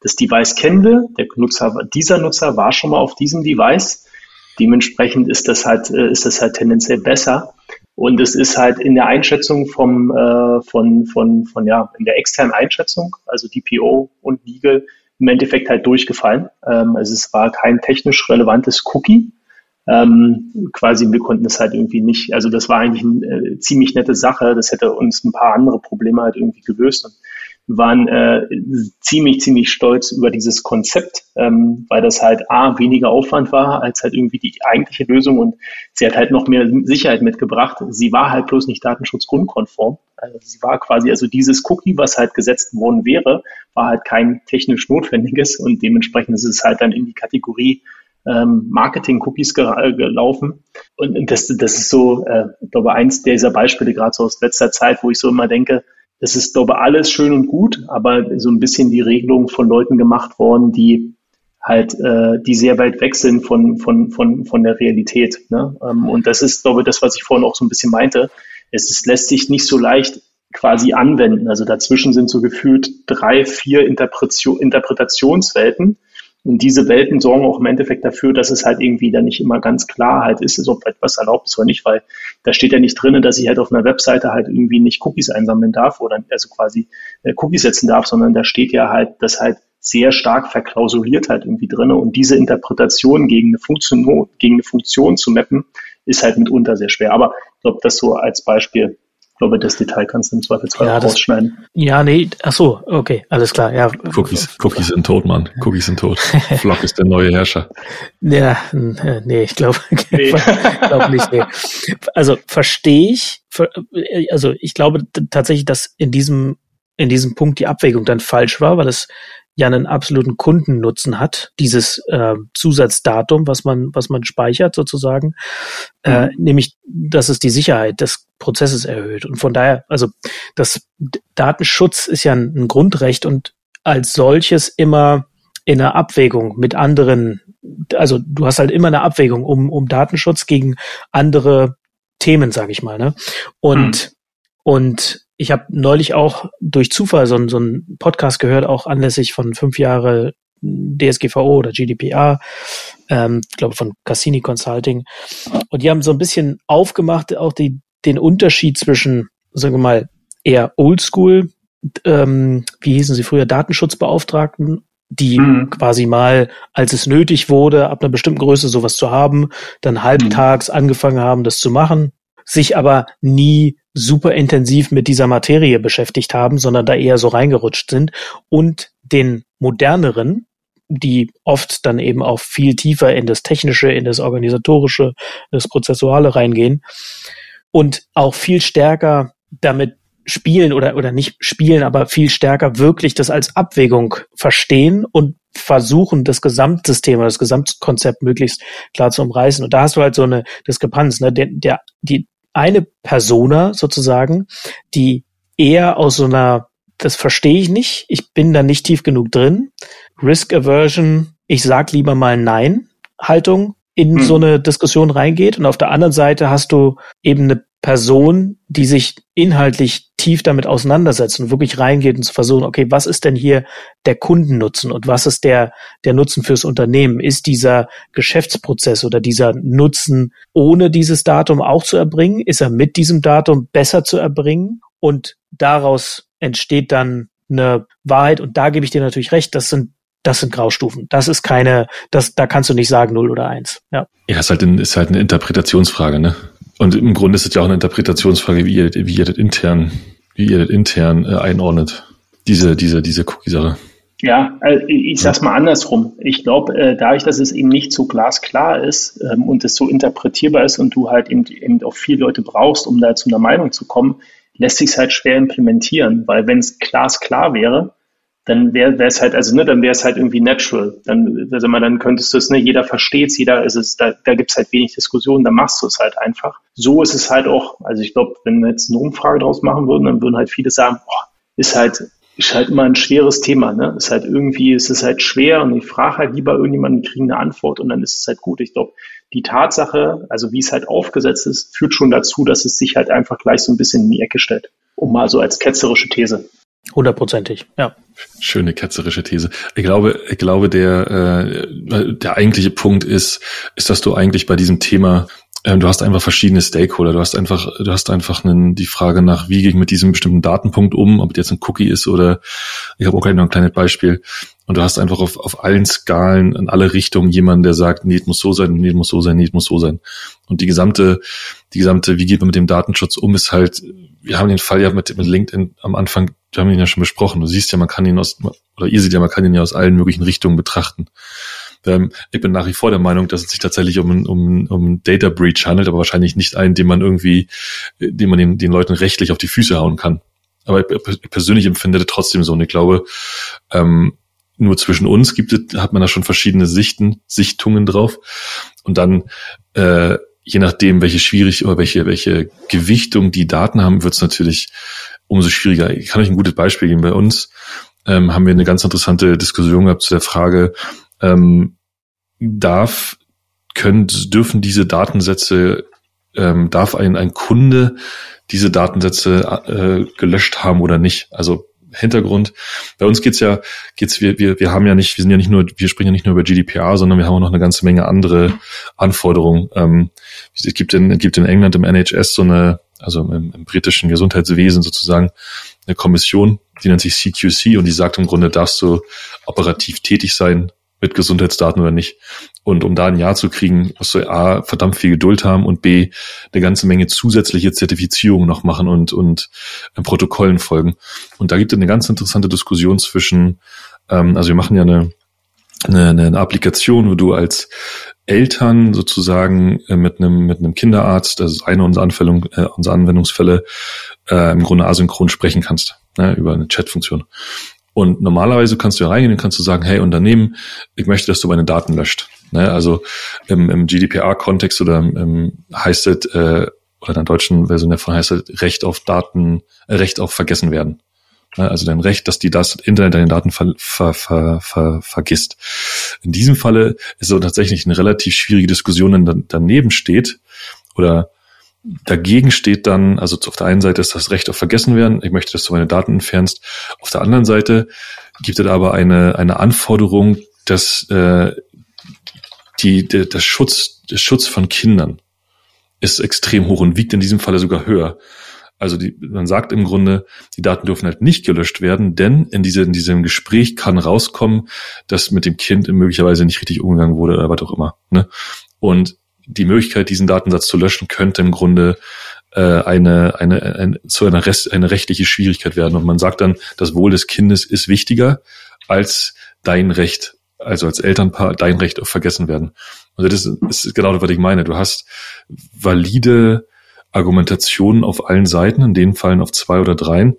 das Device kennen wir. Der Nutzer, dieser Nutzer war schon mal auf diesem Device. Dementsprechend ist das halt, äh, ist das halt tendenziell besser. Und es ist halt in der Einschätzung vom, äh, von, von, von, ja, in der externen Einschätzung, also DPO und Legal, im Endeffekt halt durchgefallen. Ähm, also es war kein technisch relevantes Cookie. Ähm, quasi, wir konnten es halt irgendwie nicht, also das war eigentlich eine äh, ziemlich nette Sache. Das hätte uns ein paar andere Probleme halt irgendwie gelöst. Und waren äh, ziemlich, ziemlich stolz über dieses Konzept, ähm, weil das halt A, weniger Aufwand war als halt irgendwie die eigentliche Lösung und sie hat halt noch mehr Sicherheit mitgebracht. Sie war halt bloß nicht datenschutzgrundkonform. Also sie war quasi, also dieses Cookie, was halt gesetzt worden wäre, war halt kein technisch notwendiges und dementsprechend ist es halt dann in die Kategorie ähm, Marketing-Cookies gelaufen. Und das, das ist so, äh, ich glaube, eins dieser Beispiele gerade so aus letzter Zeit, wo ich so immer denke, das ist, glaube ich, alles schön und gut, aber so ein bisschen die Regelung von Leuten gemacht worden, die halt, äh, die sehr weit weg sind von, von, von, von der Realität. Ne? Ähm, und das ist, glaube ich, das, was ich vorhin auch so ein bisschen meinte. Es ist, lässt sich nicht so leicht quasi anwenden. Also dazwischen sind so gefühlt drei, vier Interpretation, Interpretationswelten. Und diese Welten sorgen auch im Endeffekt dafür, dass es halt irgendwie dann nicht immer ganz klar halt ist, ob etwas erlaubt ist oder nicht, weil da steht ja nicht drin, dass ich halt auf einer Webseite halt irgendwie nicht Cookies einsammeln darf oder also quasi äh, Cookies setzen darf, sondern da steht ja halt, dass halt sehr stark verklausuliert halt irgendwie drin. Und diese Interpretation gegen eine Funktion, gegen eine Funktion zu mappen, ist halt mitunter sehr schwer. Aber ich glaube, das so als Beispiel ich glaube, das Detail kannst du im Zweifelsfall ja, rausschneiden. Ja, nee, ach so, okay, alles klar. Ja. Cookies, Cookies sind tot, Mann. Cookies sind tot. Flock ist der neue Herrscher. Ja, nee, ich glaube nee. glaub nicht. Nee. Also verstehe ich, also ich glaube tatsächlich, dass in diesem in diesem Punkt die Abwägung dann falsch war, weil es ja einen absoluten Kundennutzen hat, dieses äh, Zusatzdatum, was man, was man speichert sozusagen, äh, mhm. nämlich, dass es die Sicherheit des Prozesses erhöht. Und von daher, also das Datenschutz ist ja ein, ein Grundrecht und als solches immer in einer Abwägung mit anderen, also du hast halt immer eine Abwägung um, um Datenschutz gegen andere Themen, sage ich mal. Ne? Und, mhm. und ich habe neulich auch durch Zufall so, so einen Podcast gehört, auch anlässlich von fünf Jahre DSGVO oder GDPR, ähm, ich glaube von Cassini Consulting. Und die haben so ein bisschen aufgemacht, auch die, den Unterschied zwischen, sagen wir mal, eher Oldschool, ähm, wie hießen sie früher, Datenschutzbeauftragten, die mhm. quasi mal, als es nötig wurde, ab einer bestimmten Größe sowas zu haben, dann halbtags mhm. angefangen haben, das zu machen, sich aber nie super intensiv mit dieser Materie beschäftigt haben, sondern da eher so reingerutscht sind und den moderneren, die oft dann eben auch viel tiefer in das Technische, in das Organisatorische, das Prozessuale reingehen und auch viel stärker damit spielen oder, oder nicht spielen, aber viel stärker wirklich das als Abwägung verstehen und versuchen, das Gesamtsystem oder das Gesamtkonzept möglichst klar zu umreißen. Und da hast du halt so eine Diskrepanz. Ne? Der, der, die, eine Persona sozusagen, die eher aus so einer, das verstehe ich nicht, ich bin da nicht tief genug drin, Risk Aversion, ich sag lieber mal Nein, Haltung in hm. so eine Diskussion reingeht. Und auf der anderen Seite hast du eben eine Person, die sich inhaltlich tief damit auseinandersetzt und wirklich reingeht und zu versuchen, okay, was ist denn hier der Kundennutzen und was ist der, der Nutzen fürs Unternehmen? Ist dieser Geschäftsprozess oder dieser Nutzen ohne dieses Datum auch zu erbringen? Ist er mit diesem Datum besser zu erbringen? Und daraus entsteht dann eine Wahrheit. Und da gebe ich dir natürlich recht, das sind das sind Graustufen. Das ist keine, das, da kannst du nicht sagen null oder eins. Ja, ja ist halt, ein, ist halt eine Interpretationsfrage, ne? Und im Grunde ist es ja auch eine Interpretationsfrage, wie ihr, wie ihr das intern wie ihr das intern äh, einordnet, diese, diese, diese Cookie-Sache. Ja, also ich sag's mal andersrum. Ich glaube, äh, dadurch, dass es eben nicht so glasklar ist ähm, und es so interpretierbar ist und du halt eben, eben auch viele Leute brauchst, um da zu einer Meinung zu kommen, lässt sich halt schwer implementieren, weil wenn es glasklar wäre, dann wäre es halt, also ne, dann wäre es halt irgendwie natural. Dann, also man, dann könntest du es, ne, jeder versteht es, jeder ist es, da, da gibt es halt wenig Diskussion, dann machst du es halt einfach. So ist es halt auch, also ich glaube, wenn wir jetzt eine Umfrage draus machen würden, dann würden halt viele sagen, boah, ist halt, ist halt immer ein schweres Thema, ne? Ist halt irgendwie, ist es halt schwer und ich frage halt lieber irgendjemanden, kriege eine Antwort und dann ist es halt gut. Ich glaube, die Tatsache, also wie es halt aufgesetzt ist, führt schon dazu, dass es sich halt einfach gleich so ein bisschen in die Ecke stellt. Um mal so als ketzerische These. Hundertprozentig, ja. Schöne ketzerische These. Ich glaube, ich glaube, der, äh, der eigentliche Punkt ist, ist, dass du eigentlich bei diesem Thema ähm, du hast einfach verschiedene Stakeholder. Du hast einfach, du hast einfach einen, die Frage nach, wie gehe ich mit diesem bestimmten Datenpunkt um, ob jetzt ein Cookie ist oder ich habe auch gleich noch ein kleines Beispiel. Und du hast einfach auf, auf allen Skalen in alle Richtungen jemanden, der sagt, nee, es muss so sein, nee, es muss so sein, nee, es muss so sein. Und die gesamte, die gesamte, wie geht man mit dem Datenschutz um, ist halt, wir haben den Fall ja mit, mit LinkedIn am Anfang, wir haben ihn ja schon besprochen. Du siehst ja, man kann ihn aus, oder ihr seht ja, man kann ihn ja aus allen möglichen Richtungen betrachten. Ich bin nach wie vor der Meinung, dass es sich tatsächlich um, um, um Data Breach handelt, aber wahrscheinlich nicht einen, den man irgendwie, den man den, den Leuten rechtlich auf die Füße hauen kann. Aber ich persönlich empfinde das trotzdem so. Und ich glaube, ähm, nur zwischen uns gibt es, hat man da schon verschiedene Sichten, Sichtungen drauf. Und dann, äh, je nachdem, welche schwierig oder welche, welche Gewichtung die Daten haben, wird es natürlich umso schwieriger. Ich kann euch ein gutes Beispiel geben. Bei uns ähm, haben wir eine ganz interessante Diskussion gehabt zu der Frage, ähm, darf, können, dürfen diese Datensätze, ähm, darf ein, ein Kunde diese Datensätze äh, gelöscht haben oder nicht? Also Hintergrund. Bei uns geht's ja, geht's, wir, wir, wir haben ja nicht, wir sind ja nicht nur, wir sprechen ja nicht nur über GDPR, sondern wir haben auch noch eine ganze Menge andere Anforderungen. Ähm, es gibt in, es gibt in England im NHS so eine, also im, im britischen Gesundheitswesen sozusagen, eine Kommission, die nennt sich CQC und die sagt im Grunde, darfst du operativ tätig sein mit Gesundheitsdaten oder nicht. Und um da ein Ja zu kriegen, musst du A, verdammt viel Geduld haben und B, eine ganze Menge zusätzliche Zertifizierungen noch machen und, und äh, Protokollen folgen. Und da gibt es eine ganz interessante Diskussion zwischen, ähm, also wir machen ja eine, eine, eine Applikation, wo du als Eltern sozusagen äh, mit einem mit einem Kinderarzt, das ist eine unserer, äh, unserer Anwendungsfälle, äh, im Grunde asynchron sprechen kannst ne, über eine Chatfunktion. Und normalerweise kannst du ja reingehen und kannst du sagen, hey Unternehmen, ich möchte, dass du meine Daten löscht. Ne? Also im, im GDPR-Kontext oder im, heißt es, äh, oder in der deutschen Version davon heißt es Recht auf Daten, äh, Recht auf vergessen werden. Ne? Also dein Recht, dass die das Internet deine Daten ver, ver, ver, ver, vergisst. In diesem Falle ist so tatsächlich eine relativ schwierige Diskussion, die daneben steht oder Dagegen steht dann, also auf der einen Seite ist das Recht auf Vergessen werden. Ich möchte, dass du meine Daten entfernst. Auf der anderen Seite gibt es aber eine, eine Anforderung, dass äh, die, der, der Schutz, der Schutz von Kindern ist extrem hoch und wiegt in diesem Falle sogar höher. Also die, man sagt im Grunde, die Daten dürfen halt nicht gelöscht werden, denn in, diese, in diesem Gespräch kann rauskommen, dass mit dem Kind möglicherweise nicht richtig umgegangen wurde oder was auch immer. Ne? Und die Möglichkeit, diesen Datensatz zu löschen, könnte im Grunde äh, eine, eine, eine, zu einer Rest, eine rechtliche Schwierigkeit werden. Und man sagt dann, das Wohl des Kindes ist wichtiger als dein Recht, also als Elternpaar, dein Recht auf vergessen werden. Also das ist genau das, was ich meine. Du hast valide Argumentationen auf allen Seiten, in denen fallen auf zwei oder dreien.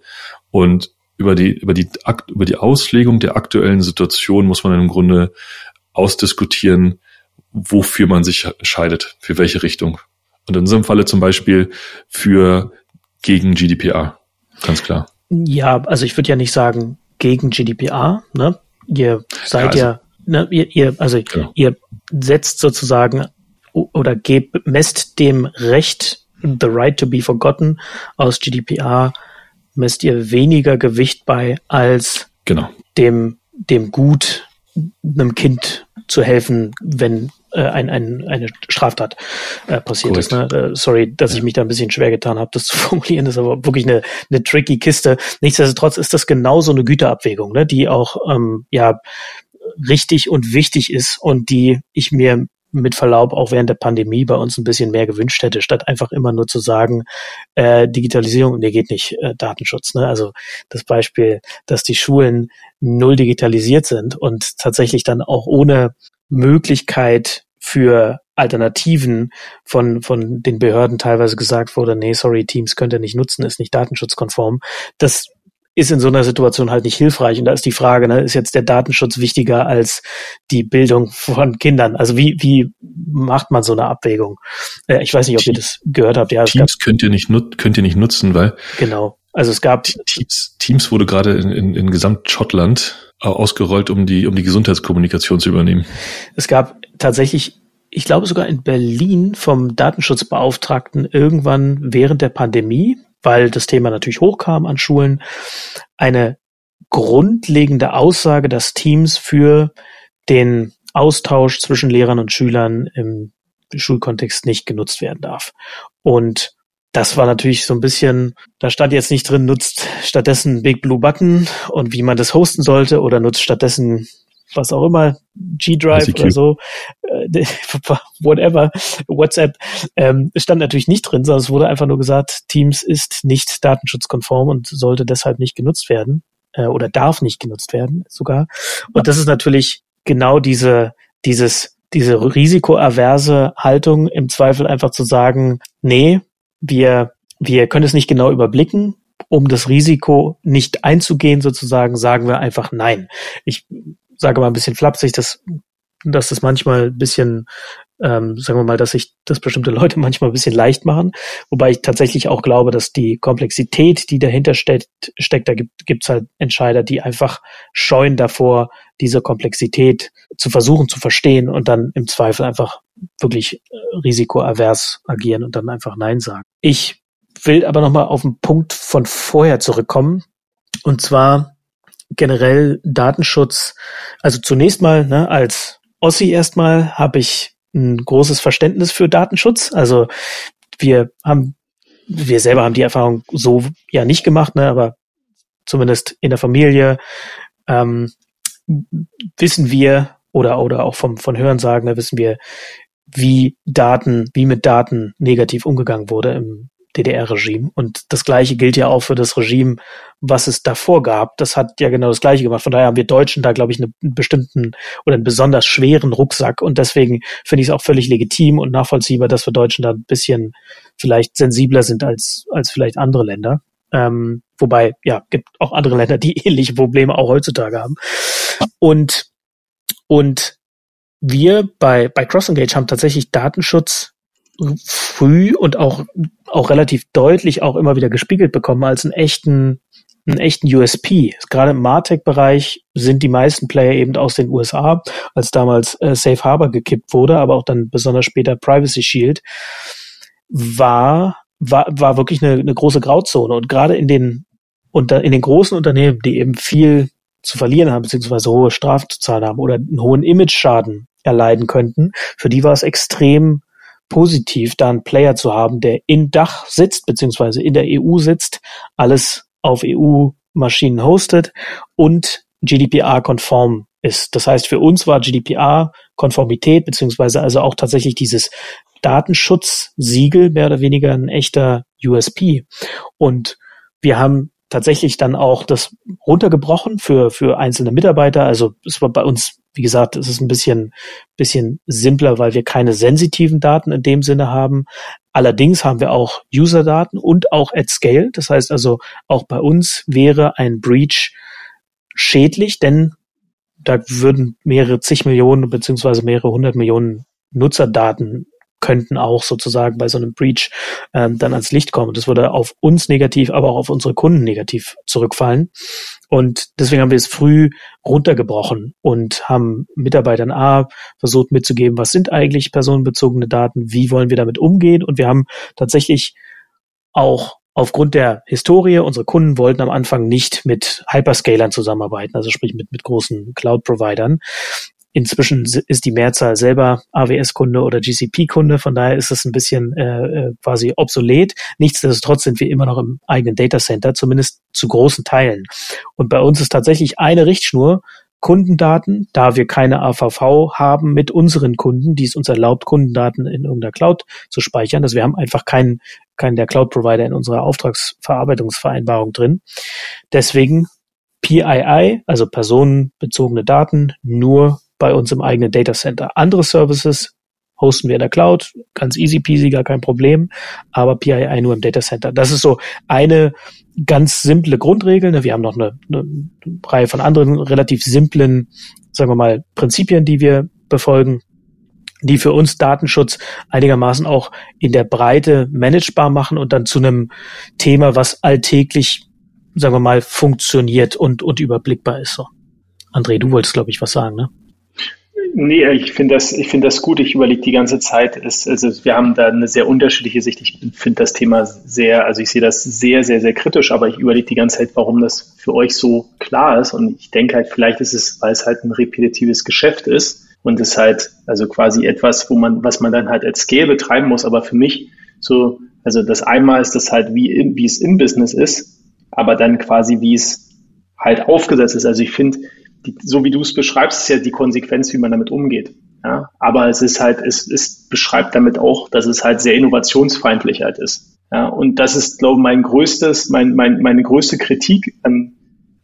Und über die, über die, über die Auslegung der aktuellen Situation muss man im Grunde ausdiskutieren, wofür man sich entscheidet, für welche Richtung. Und in unserem Falle zum Beispiel für gegen GDPR. Ganz klar. Ja, also ich würde ja nicht sagen gegen GDPR, ne? Ihr seid ja, also, ja ne, ihr, ihr, also genau. ihr setzt sozusagen oder gebt, messt dem Recht, the right to be forgotten aus GDPR, messt ihr weniger Gewicht bei als genau. dem, dem Gut, einem Kind zu helfen, wenn äh, ein, ein, eine Straftat äh, passiert Correct. ist. Ne? Äh, sorry, dass ja. ich mich da ein bisschen schwer getan habe, das zu formulieren. Das ist aber wirklich eine, eine tricky Kiste. Nichtsdestotrotz ist das genauso eine Güterabwägung, ne? die auch ähm, ja richtig und wichtig ist und die ich mir mit Verlaub auch während der Pandemie bei uns ein bisschen mehr gewünscht hätte, statt einfach immer nur zu sagen, äh, Digitalisierung, nee, geht nicht, äh, Datenschutz. Ne? Also das Beispiel, dass die Schulen null digitalisiert sind und tatsächlich dann auch ohne Möglichkeit für Alternativen von, von den Behörden teilweise gesagt wurde, nee, sorry, Teams könnt ihr nicht nutzen, ist nicht datenschutzkonform. Das ist in so einer Situation halt nicht hilfreich. Und da ist die Frage, ne, ist jetzt der Datenschutz wichtiger als die Bildung von Kindern? Also wie, wie macht man so eine Abwägung? Äh, ich weiß nicht, ob ihr das gehört habt. Ja, Teams könnt ihr nicht könnt ihr nicht nutzen, weil genau. Also es gab Teams, Teams wurde gerade in, in, in Gesamt-Schottland ausgerollt, um die um die Gesundheitskommunikation zu übernehmen. Es gab tatsächlich ich glaube sogar in Berlin vom Datenschutzbeauftragten irgendwann während der Pandemie weil das Thema natürlich hochkam an Schulen, eine grundlegende Aussage, dass Teams für den Austausch zwischen Lehrern und Schülern im Schulkontext nicht genutzt werden darf. Und das war natürlich so ein bisschen, da stand jetzt nicht drin, nutzt stattdessen Big Blue Button und wie man das hosten sollte oder nutzt stattdessen was auch immer, G-Drive oder so, äh, whatever, WhatsApp, ähm, stand natürlich nicht drin, sondern es wurde einfach nur gesagt, Teams ist nicht datenschutzkonform und sollte deshalb nicht genutzt werden äh, oder darf nicht genutzt werden sogar. Und das ist natürlich genau diese, dieses, diese risikoaverse Haltung im Zweifel einfach zu sagen, nee, wir, wir können es nicht genau überblicken, um das Risiko nicht einzugehen, sozusagen, sagen wir einfach nein. Ich sage mal ein bisschen flapsig, dass, dass das manchmal ein bisschen, ähm, sagen wir mal, dass sich das bestimmte Leute manchmal ein bisschen leicht machen. Wobei ich tatsächlich auch glaube, dass die Komplexität, die dahinter steckt, steckt da gibt es halt Entscheider, die einfach scheuen davor, diese Komplexität zu versuchen zu verstehen und dann im Zweifel einfach wirklich äh, risikoavers agieren und dann einfach Nein sagen. Ich will aber nochmal auf den Punkt von vorher zurückkommen. Und zwar generell Datenschutz, also zunächst mal, ne, als Ossi erstmal habe ich ein großes Verständnis für Datenschutz. Also wir haben, wir selber haben die Erfahrung so ja nicht gemacht, ne, aber zumindest in der Familie ähm, wissen wir oder oder auch vom von Hörensagen, da wissen wir, wie Daten, wie mit Daten negativ umgegangen wurde im DDR-Regime. Und das Gleiche gilt ja auch für das Regime, was es davor gab. Das hat ja genau das Gleiche gemacht. Von daher haben wir Deutschen da, glaube ich, einen bestimmten oder einen besonders schweren Rucksack. Und deswegen finde ich es auch völlig legitim und nachvollziehbar, dass wir Deutschen da ein bisschen vielleicht sensibler sind als, als vielleicht andere Länder. Ähm, wobei, ja, gibt auch andere Länder, die ähnliche Probleme auch heutzutage haben. Und, und wir bei, bei CrossEngage haben tatsächlich Datenschutz früh und auch, auch relativ deutlich auch immer wieder gespiegelt bekommen als einen echten, einen echten USP. Gerade im Martech-Bereich sind die meisten Player eben aus den USA, als damals äh, Safe Harbor gekippt wurde, aber auch dann besonders später Privacy Shield, war, war, war wirklich eine, eine große Grauzone. Und gerade in den, unter, in den großen Unternehmen, die eben viel zu verlieren haben, beziehungsweise hohe Strafen zu zahlen haben oder einen hohen Image-Schaden erleiden könnten, für die war es extrem positiv, da einen Player zu haben, der in Dach sitzt, beziehungsweise in der EU sitzt, alles auf EU-Maschinen hostet und GDPR-konform ist. Das heißt, für uns war GDPR-Konformität, beziehungsweise also auch tatsächlich dieses Datenschutzsiegel mehr oder weniger ein echter USP. Und wir haben tatsächlich dann auch das runtergebrochen für, für einzelne Mitarbeiter. Also es war bei uns, wie gesagt, es ist ein bisschen, bisschen simpler, weil wir keine sensitiven Daten in dem Sinne haben. Allerdings haben wir auch User-Daten und auch at scale. Das heißt also, auch bei uns wäre ein Breach schädlich, denn da würden mehrere zig Millionen beziehungsweise mehrere hundert Millionen Nutzerdaten könnten auch sozusagen bei so einem Breach ähm, dann ans Licht kommen. Das würde auf uns negativ, aber auch auf unsere Kunden negativ zurückfallen. Und deswegen haben wir es früh runtergebrochen und haben Mitarbeitern A versucht mitzugeben, was sind eigentlich personenbezogene Daten, wie wollen wir damit umgehen. Und wir haben tatsächlich auch aufgrund der Historie, unsere Kunden wollten am Anfang nicht mit Hyperscalern zusammenarbeiten, also sprich mit, mit großen Cloud-Providern. Inzwischen ist die Mehrzahl selber AWS-Kunde oder GCP-Kunde, von daher ist es ein bisschen äh, äh, quasi obsolet. Nichtsdestotrotz sind wir immer noch im eigenen Datacenter, zumindest zu großen Teilen. Und bei uns ist tatsächlich eine Richtschnur Kundendaten, da wir keine AVV haben mit unseren Kunden, die es uns erlaubt, Kundendaten in irgendeiner Cloud zu speichern. Also wir haben einfach keinen, keinen der Cloud-Provider in unserer Auftragsverarbeitungsvereinbarung drin. Deswegen PII, also personenbezogene Daten, nur bei uns im eigenen Data Center. Andere Services hosten wir in der Cloud, ganz easy peasy, gar kein Problem, aber PII nur im Data Center. Das ist so eine ganz simple Grundregel. Ne? Wir haben noch eine, eine Reihe von anderen relativ simplen, sagen wir mal, Prinzipien, die wir befolgen, die für uns Datenschutz einigermaßen auch in der Breite managebar machen und dann zu einem Thema, was alltäglich, sagen wir mal, funktioniert und, und überblickbar ist. So. André, du wolltest, glaube ich, was sagen, ne? Nee, ich finde das, ich finde das gut. Ich überlege die ganze Zeit. Es, also wir haben da eine sehr unterschiedliche Sicht. Ich finde das Thema sehr, also ich sehe das sehr, sehr, sehr kritisch, aber ich überlege die ganze Zeit, warum das für euch so klar ist. Und ich denke halt, vielleicht ist es, weil es halt ein repetitives Geschäft ist und es halt, also quasi etwas, wo man, was man dann halt als Scale betreiben muss. Aber für mich so, also das einmal ist das halt, wie, wie es im Business ist, aber dann quasi, wie es halt aufgesetzt ist. Also ich finde, die, so wie du es beschreibst, ist ja die Konsequenz, wie man damit umgeht. Ja, aber es ist halt, es, es beschreibt damit auch, dass es halt sehr innovationsfeindlich halt ist. Ja, und das ist, glaube ich, mein größtes, mein, mein, meine größte Kritik an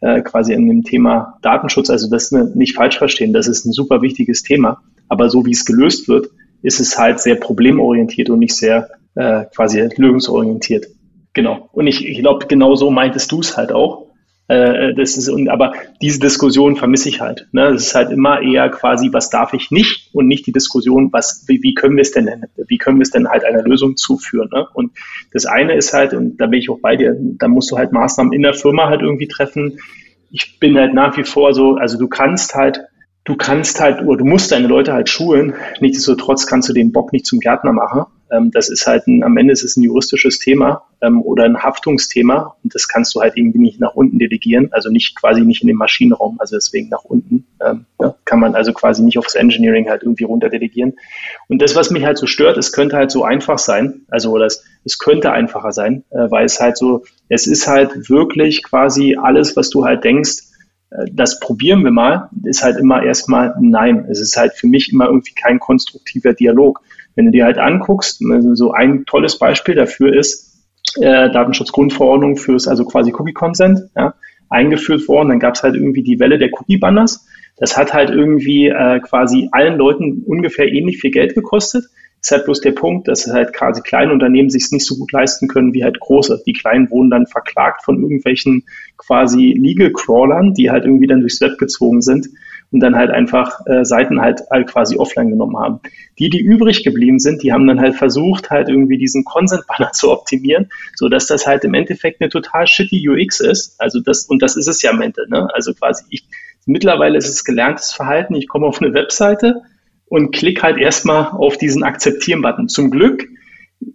äh, quasi an dem Thema Datenschutz. Also das nicht falsch verstehen, das ist ein super wichtiges Thema. Aber so wie es gelöst wird, ist es halt sehr problemorientiert und nicht sehr äh, quasi lösungsorientiert. Genau. Und ich, ich glaube, genau so meintest du es halt auch. Äh, das ist, und, aber diese Diskussion vermisse ich halt. Ne? Das ist halt immer eher quasi, was darf ich nicht und nicht die Diskussion, was, wie, wie können wir es denn, wie können wir es denn halt einer Lösung zuführen. Ne? Und das eine ist halt, und da bin ich auch bei dir, da musst du halt Maßnahmen in der Firma halt irgendwie treffen. Ich bin halt nach wie vor so, also du kannst halt du kannst halt, oder du musst deine Leute halt schulen. Nichtsdestotrotz kannst du den Bock nicht zum Gärtner machen. Ähm, das ist halt ein, am Ende ist es ein juristisches Thema ähm, oder ein Haftungsthema und das kannst du halt irgendwie nicht nach unten delegieren, also nicht quasi nicht in den Maschinenraum, also deswegen nach unten ähm, ja, kann man also quasi nicht aufs Engineering halt irgendwie runter delegieren. Und das, was mich halt so stört, es könnte halt so einfach sein, also oder es, es könnte einfacher sein, äh, weil es halt so, es ist halt wirklich quasi alles, was du halt denkst, äh, das probieren wir mal, ist halt immer erstmal nein. Es ist halt für mich immer irgendwie kein konstruktiver Dialog. Wenn du dir halt anguckst, also so ein tolles Beispiel dafür ist äh, Datenschutzgrundverordnung fürs, also quasi Cookie Consent, ja, eingeführt worden. Dann gab es halt irgendwie die Welle der Cookie Banners. Das hat halt irgendwie äh, quasi allen Leuten ungefähr ähnlich viel Geld gekostet. Ist halt bloß der Punkt, dass halt quasi kleine Unternehmen sich es nicht so gut leisten können wie halt große. Die kleinen wurden dann verklagt von irgendwelchen quasi Legal Crawlern, die halt irgendwie dann durchs Web gezogen sind und dann halt einfach äh, Seiten halt, halt quasi offline genommen haben. Die, die übrig geblieben sind, die haben dann halt versucht, halt irgendwie diesen Consent-Banner zu optimieren, so dass das halt im Endeffekt eine total shitty UX ist. Also das, und das ist es ja am Ende, ne? Also quasi ich, mittlerweile ist es gelerntes Verhalten. Ich komme auf eine Webseite und klicke halt erstmal auf diesen Akzeptieren-Button. Zum Glück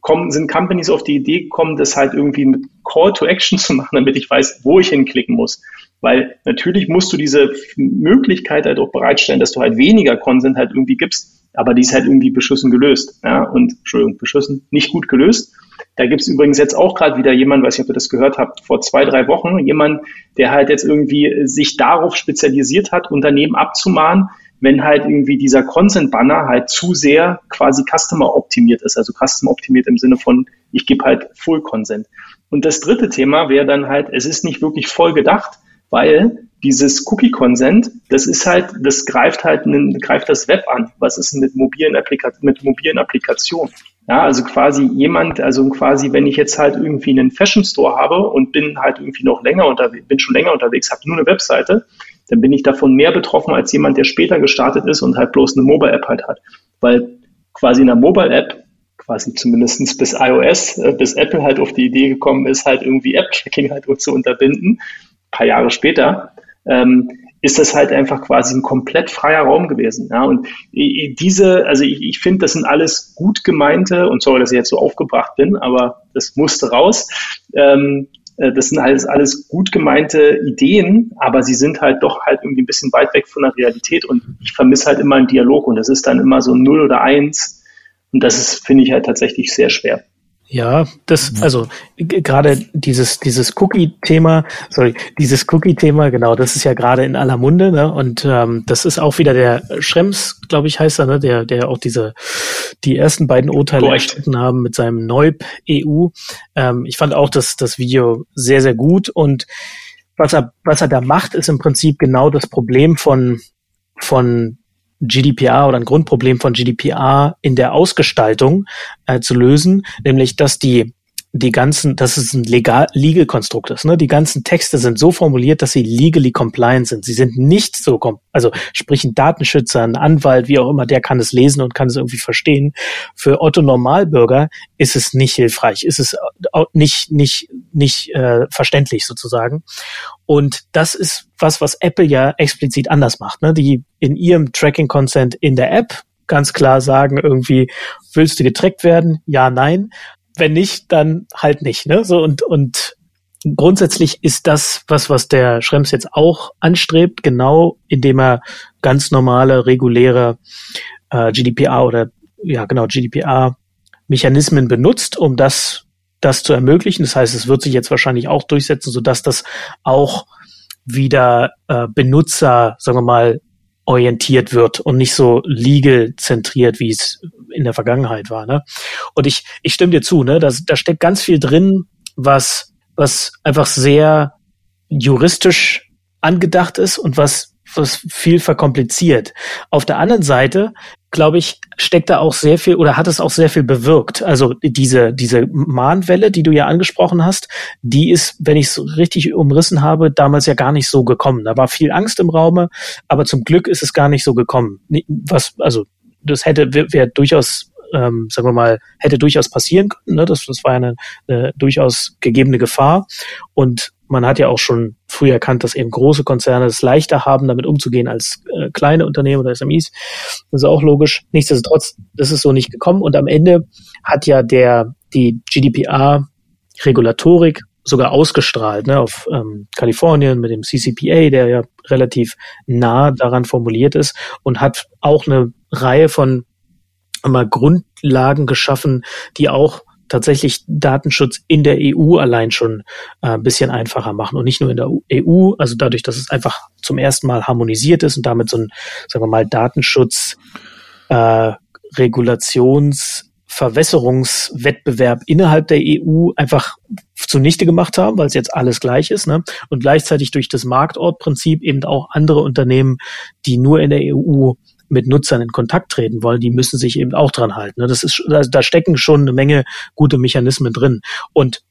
kommen, sind Companies auf die Idee gekommen, das halt irgendwie mit Call to Action zu machen, damit ich weiß, wo ich hinklicken muss. Weil natürlich musst du diese Möglichkeit halt auch bereitstellen, dass du halt weniger Consent halt irgendwie gibst, aber die ist halt irgendwie beschissen gelöst. Ja? Und, Entschuldigung, beschissen, nicht gut gelöst. Da gibt's übrigens jetzt auch gerade wieder jemand, weiß nicht, ob ihr das gehört habt, vor zwei, drei Wochen, jemand, der halt jetzt irgendwie sich darauf spezialisiert hat, Unternehmen abzumahnen, wenn halt irgendwie dieser Consent-Banner halt zu sehr quasi Customer optimiert ist, also Customer optimiert im Sinne von, ich gebe halt Full Consent. Und das dritte Thema wäre dann halt, es ist nicht wirklich voll gedacht, weil dieses Cookie-Consent, das ist halt, das greift halt, greift das Web an. Was ist mit mobilen, Applika mit mobilen Applikationen? Ja, also quasi jemand, also quasi, wenn ich jetzt halt irgendwie einen Fashion Store habe und bin halt irgendwie noch länger unterwegs, bin schon länger unterwegs, habe nur eine Webseite, dann bin ich davon mehr betroffen als jemand, der später gestartet ist und halt bloß eine Mobile-App halt hat. Weil quasi in einer Mobile-App, quasi zumindestens bis iOS, äh, bis Apple halt auf die Idee gekommen ist, halt irgendwie App-Tracking halt zu unterbinden, paar Jahre später, ähm, ist das halt einfach quasi ein komplett freier Raum gewesen. Ja? Und diese, also ich, ich finde, das sind alles gut gemeinte, und sorry, dass ich jetzt so aufgebracht bin, aber das musste raus. Ähm, äh, das sind alles, alles gut gemeinte Ideen, aber sie sind halt doch halt irgendwie ein bisschen weit weg von der Realität und ich vermisse halt immer einen Dialog und das ist dann immer so null oder eins und das ist, finde ich halt tatsächlich sehr schwer. Ja, das, also gerade dieses, dieses Cookie-Thema, sorry, dieses Cookie-Thema, genau, das ist ja gerade in aller Munde, ne? Und ähm, das ist auch wieder der Schrems, glaube ich, heißt er, ne, der, der auch diese die ersten beiden Urteile erstritten haben mit seinem Neub EU. Ähm, ich fand auch das, das Video sehr, sehr gut und was er, was er da macht, ist im Prinzip genau das Problem von, von GDPR oder ein Grundproblem von GDPR in der Ausgestaltung äh, zu lösen, nämlich dass die die ganzen, dass es ein legal, legal Konstrukt ist. Ne? Die ganzen Texte sind so formuliert, dass sie legally compliant sind. Sie sind nicht so, also sprich ein Datenschützer, ein Anwalt, wie auch immer, der kann es lesen und kann es irgendwie verstehen. Für Otto Normalbürger ist es nicht hilfreich, ist es nicht nicht nicht äh, verständlich sozusagen. Und das ist was, was Apple ja explizit anders macht. Ne? Die in ihrem Tracking Consent in der App ganz klar sagen irgendwie, willst du getrackt werden? Ja, nein wenn nicht, dann halt nicht. Ne? So und und grundsätzlich ist das was, was der Schrems jetzt auch anstrebt, genau indem er ganz normale, reguläre äh, GDPR oder ja genau GDPR Mechanismen benutzt, um das das zu ermöglichen. Das heißt, es wird sich jetzt wahrscheinlich auch durchsetzen, so dass das auch wieder äh, Benutzer, sagen wir mal, orientiert wird und nicht so legal zentriert, wie es in der Vergangenheit war. Ne? Und ich, ich stimme dir zu, ne? da, da steckt ganz viel drin, was, was einfach sehr juristisch angedacht ist und was, was viel verkompliziert. Auf der anderen Seite glaube ich, steckt da auch sehr viel oder hat es auch sehr viel bewirkt. Also diese, diese Mahnwelle, die du ja angesprochen hast, die ist, wenn ich es richtig umrissen habe, damals ja gar nicht so gekommen. Da war viel Angst im Raume, aber zum Glück ist es gar nicht so gekommen. Was, also das hätte, wäre wär durchaus ähm, sagen wir mal, hätte durchaus passieren können. Ne? Das, das war eine, eine durchaus gegebene Gefahr. Und man hat ja auch schon früh erkannt, dass eben große Konzerne es leichter haben, damit umzugehen als äh, kleine Unternehmen oder SMEs. Das ist auch logisch. Nichtsdestotrotz, das ist so nicht gekommen. Und am Ende hat ja der, die GDPR-Regulatorik sogar ausgestrahlt ne, auf ähm, Kalifornien mit dem CCPA, der ja relativ nah daran formuliert ist und hat auch eine Reihe von mal Grundlagen geschaffen, die auch tatsächlich Datenschutz in der EU allein schon äh, ein bisschen einfacher machen und nicht nur in der EU, also dadurch, dass es einfach zum ersten Mal harmonisiert ist und damit so ein, sagen wir mal, Datenschutz äh, Regulations Verwässerungswettbewerb innerhalb der EU einfach zunichte gemacht haben, weil es jetzt alles gleich ist, ne? Und gleichzeitig durch das Marktortprinzip eben auch andere Unternehmen, die nur in der EU mit Nutzern in Kontakt treten wollen, die müssen sich eben auch dran halten. Ne? Das ist, da stecken schon eine Menge gute Mechanismen drin. Und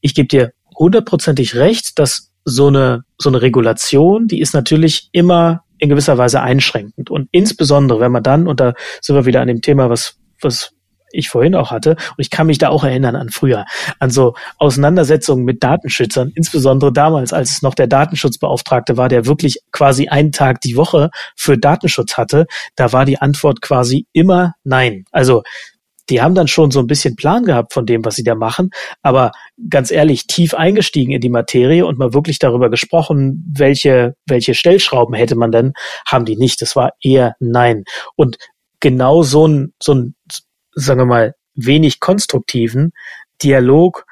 ich gebe dir hundertprozentig recht, dass so eine, so eine Regulation, die ist natürlich immer in gewisser Weise einschränkend. Und insbesondere, wenn man dann, und da sind wir wieder an dem Thema, was, was ich vorhin auch hatte. Und ich kann mich da auch erinnern an früher, an so Auseinandersetzungen mit Datenschützern, insbesondere damals, als es noch der Datenschutzbeauftragte war, der wirklich quasi einen Tag die Woche für Datenschutz hatte. Da war die Antwort quasi immer nein. Also die haben dann schon so ein bisschen Plan gehabt von dem, was sie da machen, aber ganz ehrlich, tief eingestiegen in die Materie und mal wirklich darüber gesprochen, welche, welche Stellschrauben hätte man denn, haben die nicht. Das war eher nein. Und genau so ein, so ein, sagen wir mal, wenig konstruktiven Dialog,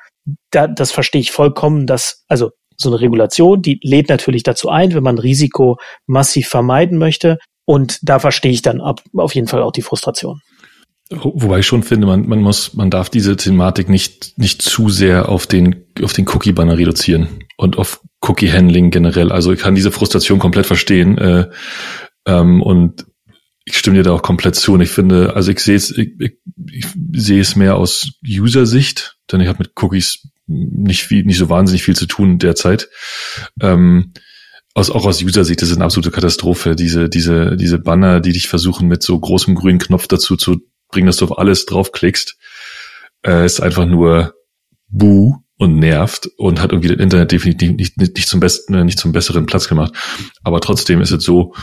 da, das verstehe ich vollkommen, dass, also so eine Regulation, die lädt natürlich dazu ein, wenn man Risiko massiv vermeiden möchte. Und da verstehe ich dann ab, auf jeden Fall auch die Frustration. Wobei ich schon finde, man, man muss, man darf diese Thematik nicht, nicht zu sehr auf den, auf den Cookie-Banner reduzieren und auf Cookie-Handling generell. Also ich kann diese Frustration komplett verstehen. Äh, ähm, und ich stimme dir da auch komplett zu. Und ich finde, also ich sehe es, ich, ich, ich sehe es mehr aus User-Sicht, denn ich habe mit Cookies nicht viel, nicht so wahnsinnig viel zu tun derzeit. Ähm, aus, auch aus User-Sicht, das ist eine absolute Katastrophe. Diese, diese, diese Banner, die dich versuchen, mit so großem grünen Knopf dazu zu bringen, dass du auf alles draufklickst, äh, ist einfach nur buh und nervt und hat irgendwie das Internet definitiv nicht, nicht, nicht zum besten, nicht zum besseren Platz gemacht. Aber trotzdem ist es so,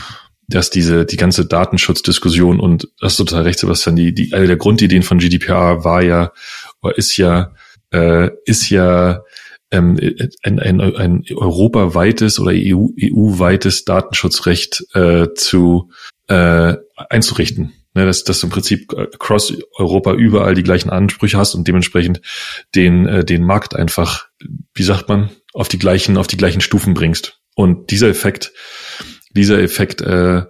dass diese, die ganze Datenschutzdiskussion und das ist total recht, Sebastian, die, die, eine der Grundideen von GDPR war ja, oder ist ja, äh, ist ja, ähm, ein, ein, ein europaweites oder EU, EU-weites Datenschutzrecht äh, zu äh, einzurichten. Ne, dass, dass du im Prinzip across Europa überall die gleichen Ansprüche hast und dementsprechend den, äh, den Markt einfach, wie sagt man, auf die gleichen, auf die gleichen Stufen bringst. Und dieser Effekt, dieser Effekt äh,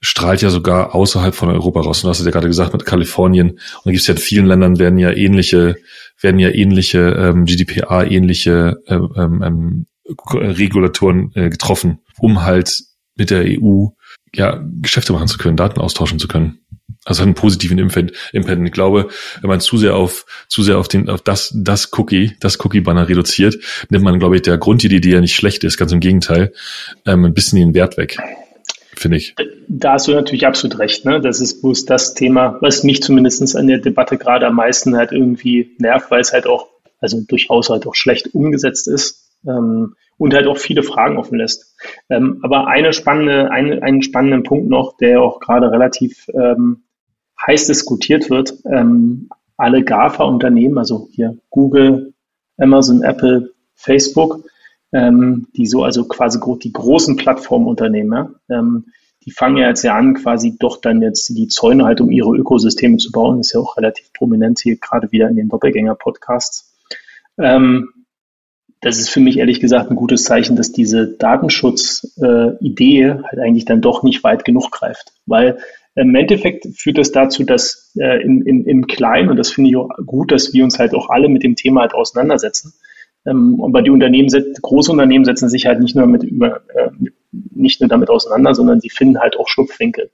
strahlt ja sogar außerhalb von Europa raus. Du hast es ja gerade gesagt mit Kalifornien. Und da gibt es ja in vielen Ländern werden ja ähnliche, werden ja ähnliche ähm, GDPR, ähnliche ähm, ähm, ähm, Regulatoren äh, getroffen, um halt mit der EU ja Geschäfte machen zu können, Daten austauschen zu können. Also einen positiven Impact. Ich glaube, wenn man zu sehr auf zu sehr auf den auf das das Cookie, das Cookie Banner reduziert, nimmt man, glaube ich, der Grundidee, die ja nicht schlecht ist, ganz im Gegenteil, ähm, ein bisschen den Wert weg finde ich. Da hast du natürlich absolut recht. Ne? Das ist bloß das Thema, was mich zumindest an der Debatte gerade am meisten halt irgendwie nervt, weil es halt auch, also durchaus halt auch schlecht umgesetzt ist ähm, und halt auch viele Fragen offen lässt. Ähm, aber eine spannende, ein, einen spannenden Punkt noch, der auch gerade relativ ähm, heiß diskutiert wird. Ähm, alle GAFA-Unternehmen, also hier Google, Amazon, Apple, Facebook, ähm, die so, also quasi die großen Plattformunternehmen, ähm, die fangen ja jetzt ja an, quasi doch dann jetzt die Zäune halt um ihre Ökosysteme zu bauen. Ist ja auch relativ prominent hier gerade wieder in den Doppelgänger-Podcasts. Ähm, das ist für mich ehrlich gesagt ein gutes Zeichen, dass diese Datenschutz-Idee äh, halt eigentlich dann doch nicht weit genug greift. Weil im Endeffekt führt das dazu, dass äh, in, in, im Kleinen, und das finde ich auch gut, dass wir uns halt auch alle mit dem Thema halt auseinandersetzen, ähm, aber die Unternehmen, große Unternehmen setzen sich halt nicht nur mit über, äh, nicht nur damit auseinander, sondern sie finden halt auch Schlupfwinkel.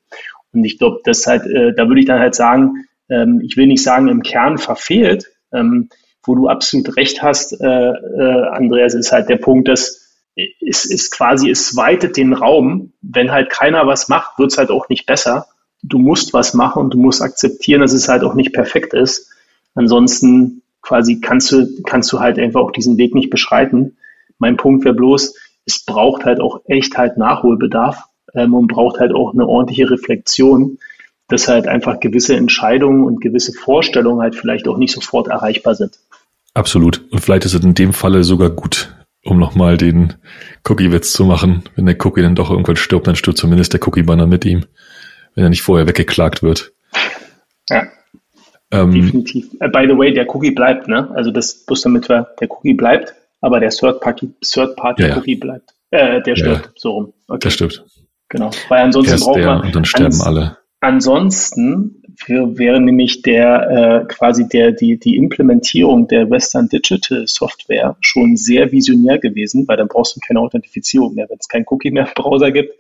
Und ich glaube, das halt, äh, da würde ich dann halt sagen, ähm, ich will nicht sagen, im Kern verfehlt, ähm, wo du absolut recht hast, äh, äh, Andreas, ist halt der Punkt, dass es ist quasi, es weitet den Raum. Wenn halt keiner was macht, wird es halt auch nicht besser. Du musst was machen und du musst akzeptieren, dass es halt auch nicht perfekt ist. Ansonsten quasi kannst du, kannst du halt einfach auch diesen Weg nicht beschreiten. Mein Punkt wäre bloß, es braucht halt auch echt halt Nachholbedarf ähm, und braucht halt auch eine ordentliche Reflexion, dass halt einfach gewisse Entscheidungen und gewisse Vorstellungen halt vielleicht auch nicht sofort erreichbar sind. Absolut. Und vielleicht ist es in dem Falle sogar gut, um nochmal den Cookie-Witz zu machen. Wenn der Cookie dann doch irgendwann stirbt, dann stirbt zumindest der Cookie-Banner mit ihm, wenn er nicht vorher weggeklagt wird. Ja. Ähm, Definitiv. Uh, by the way, der Cookie bleibt, ne? Also das bloß damit wir, der Cookie bleibt, aber der Third-Party Third Party ja, Cookie bleibt. Äh, der stirbt, ja, so rum. Okay. Der stirbt. Genau. Weil ansonsten braucht man. Und dann sterben ans, alle. Ansonsten wäre nämlich der äh, quasi der die die Implementierung der Western Digital Software schon sehr visionär gewesen, weil dann brauchst du keine Authentifizierung mehr, wenn es keinen Cookie mehr im Browser gibt.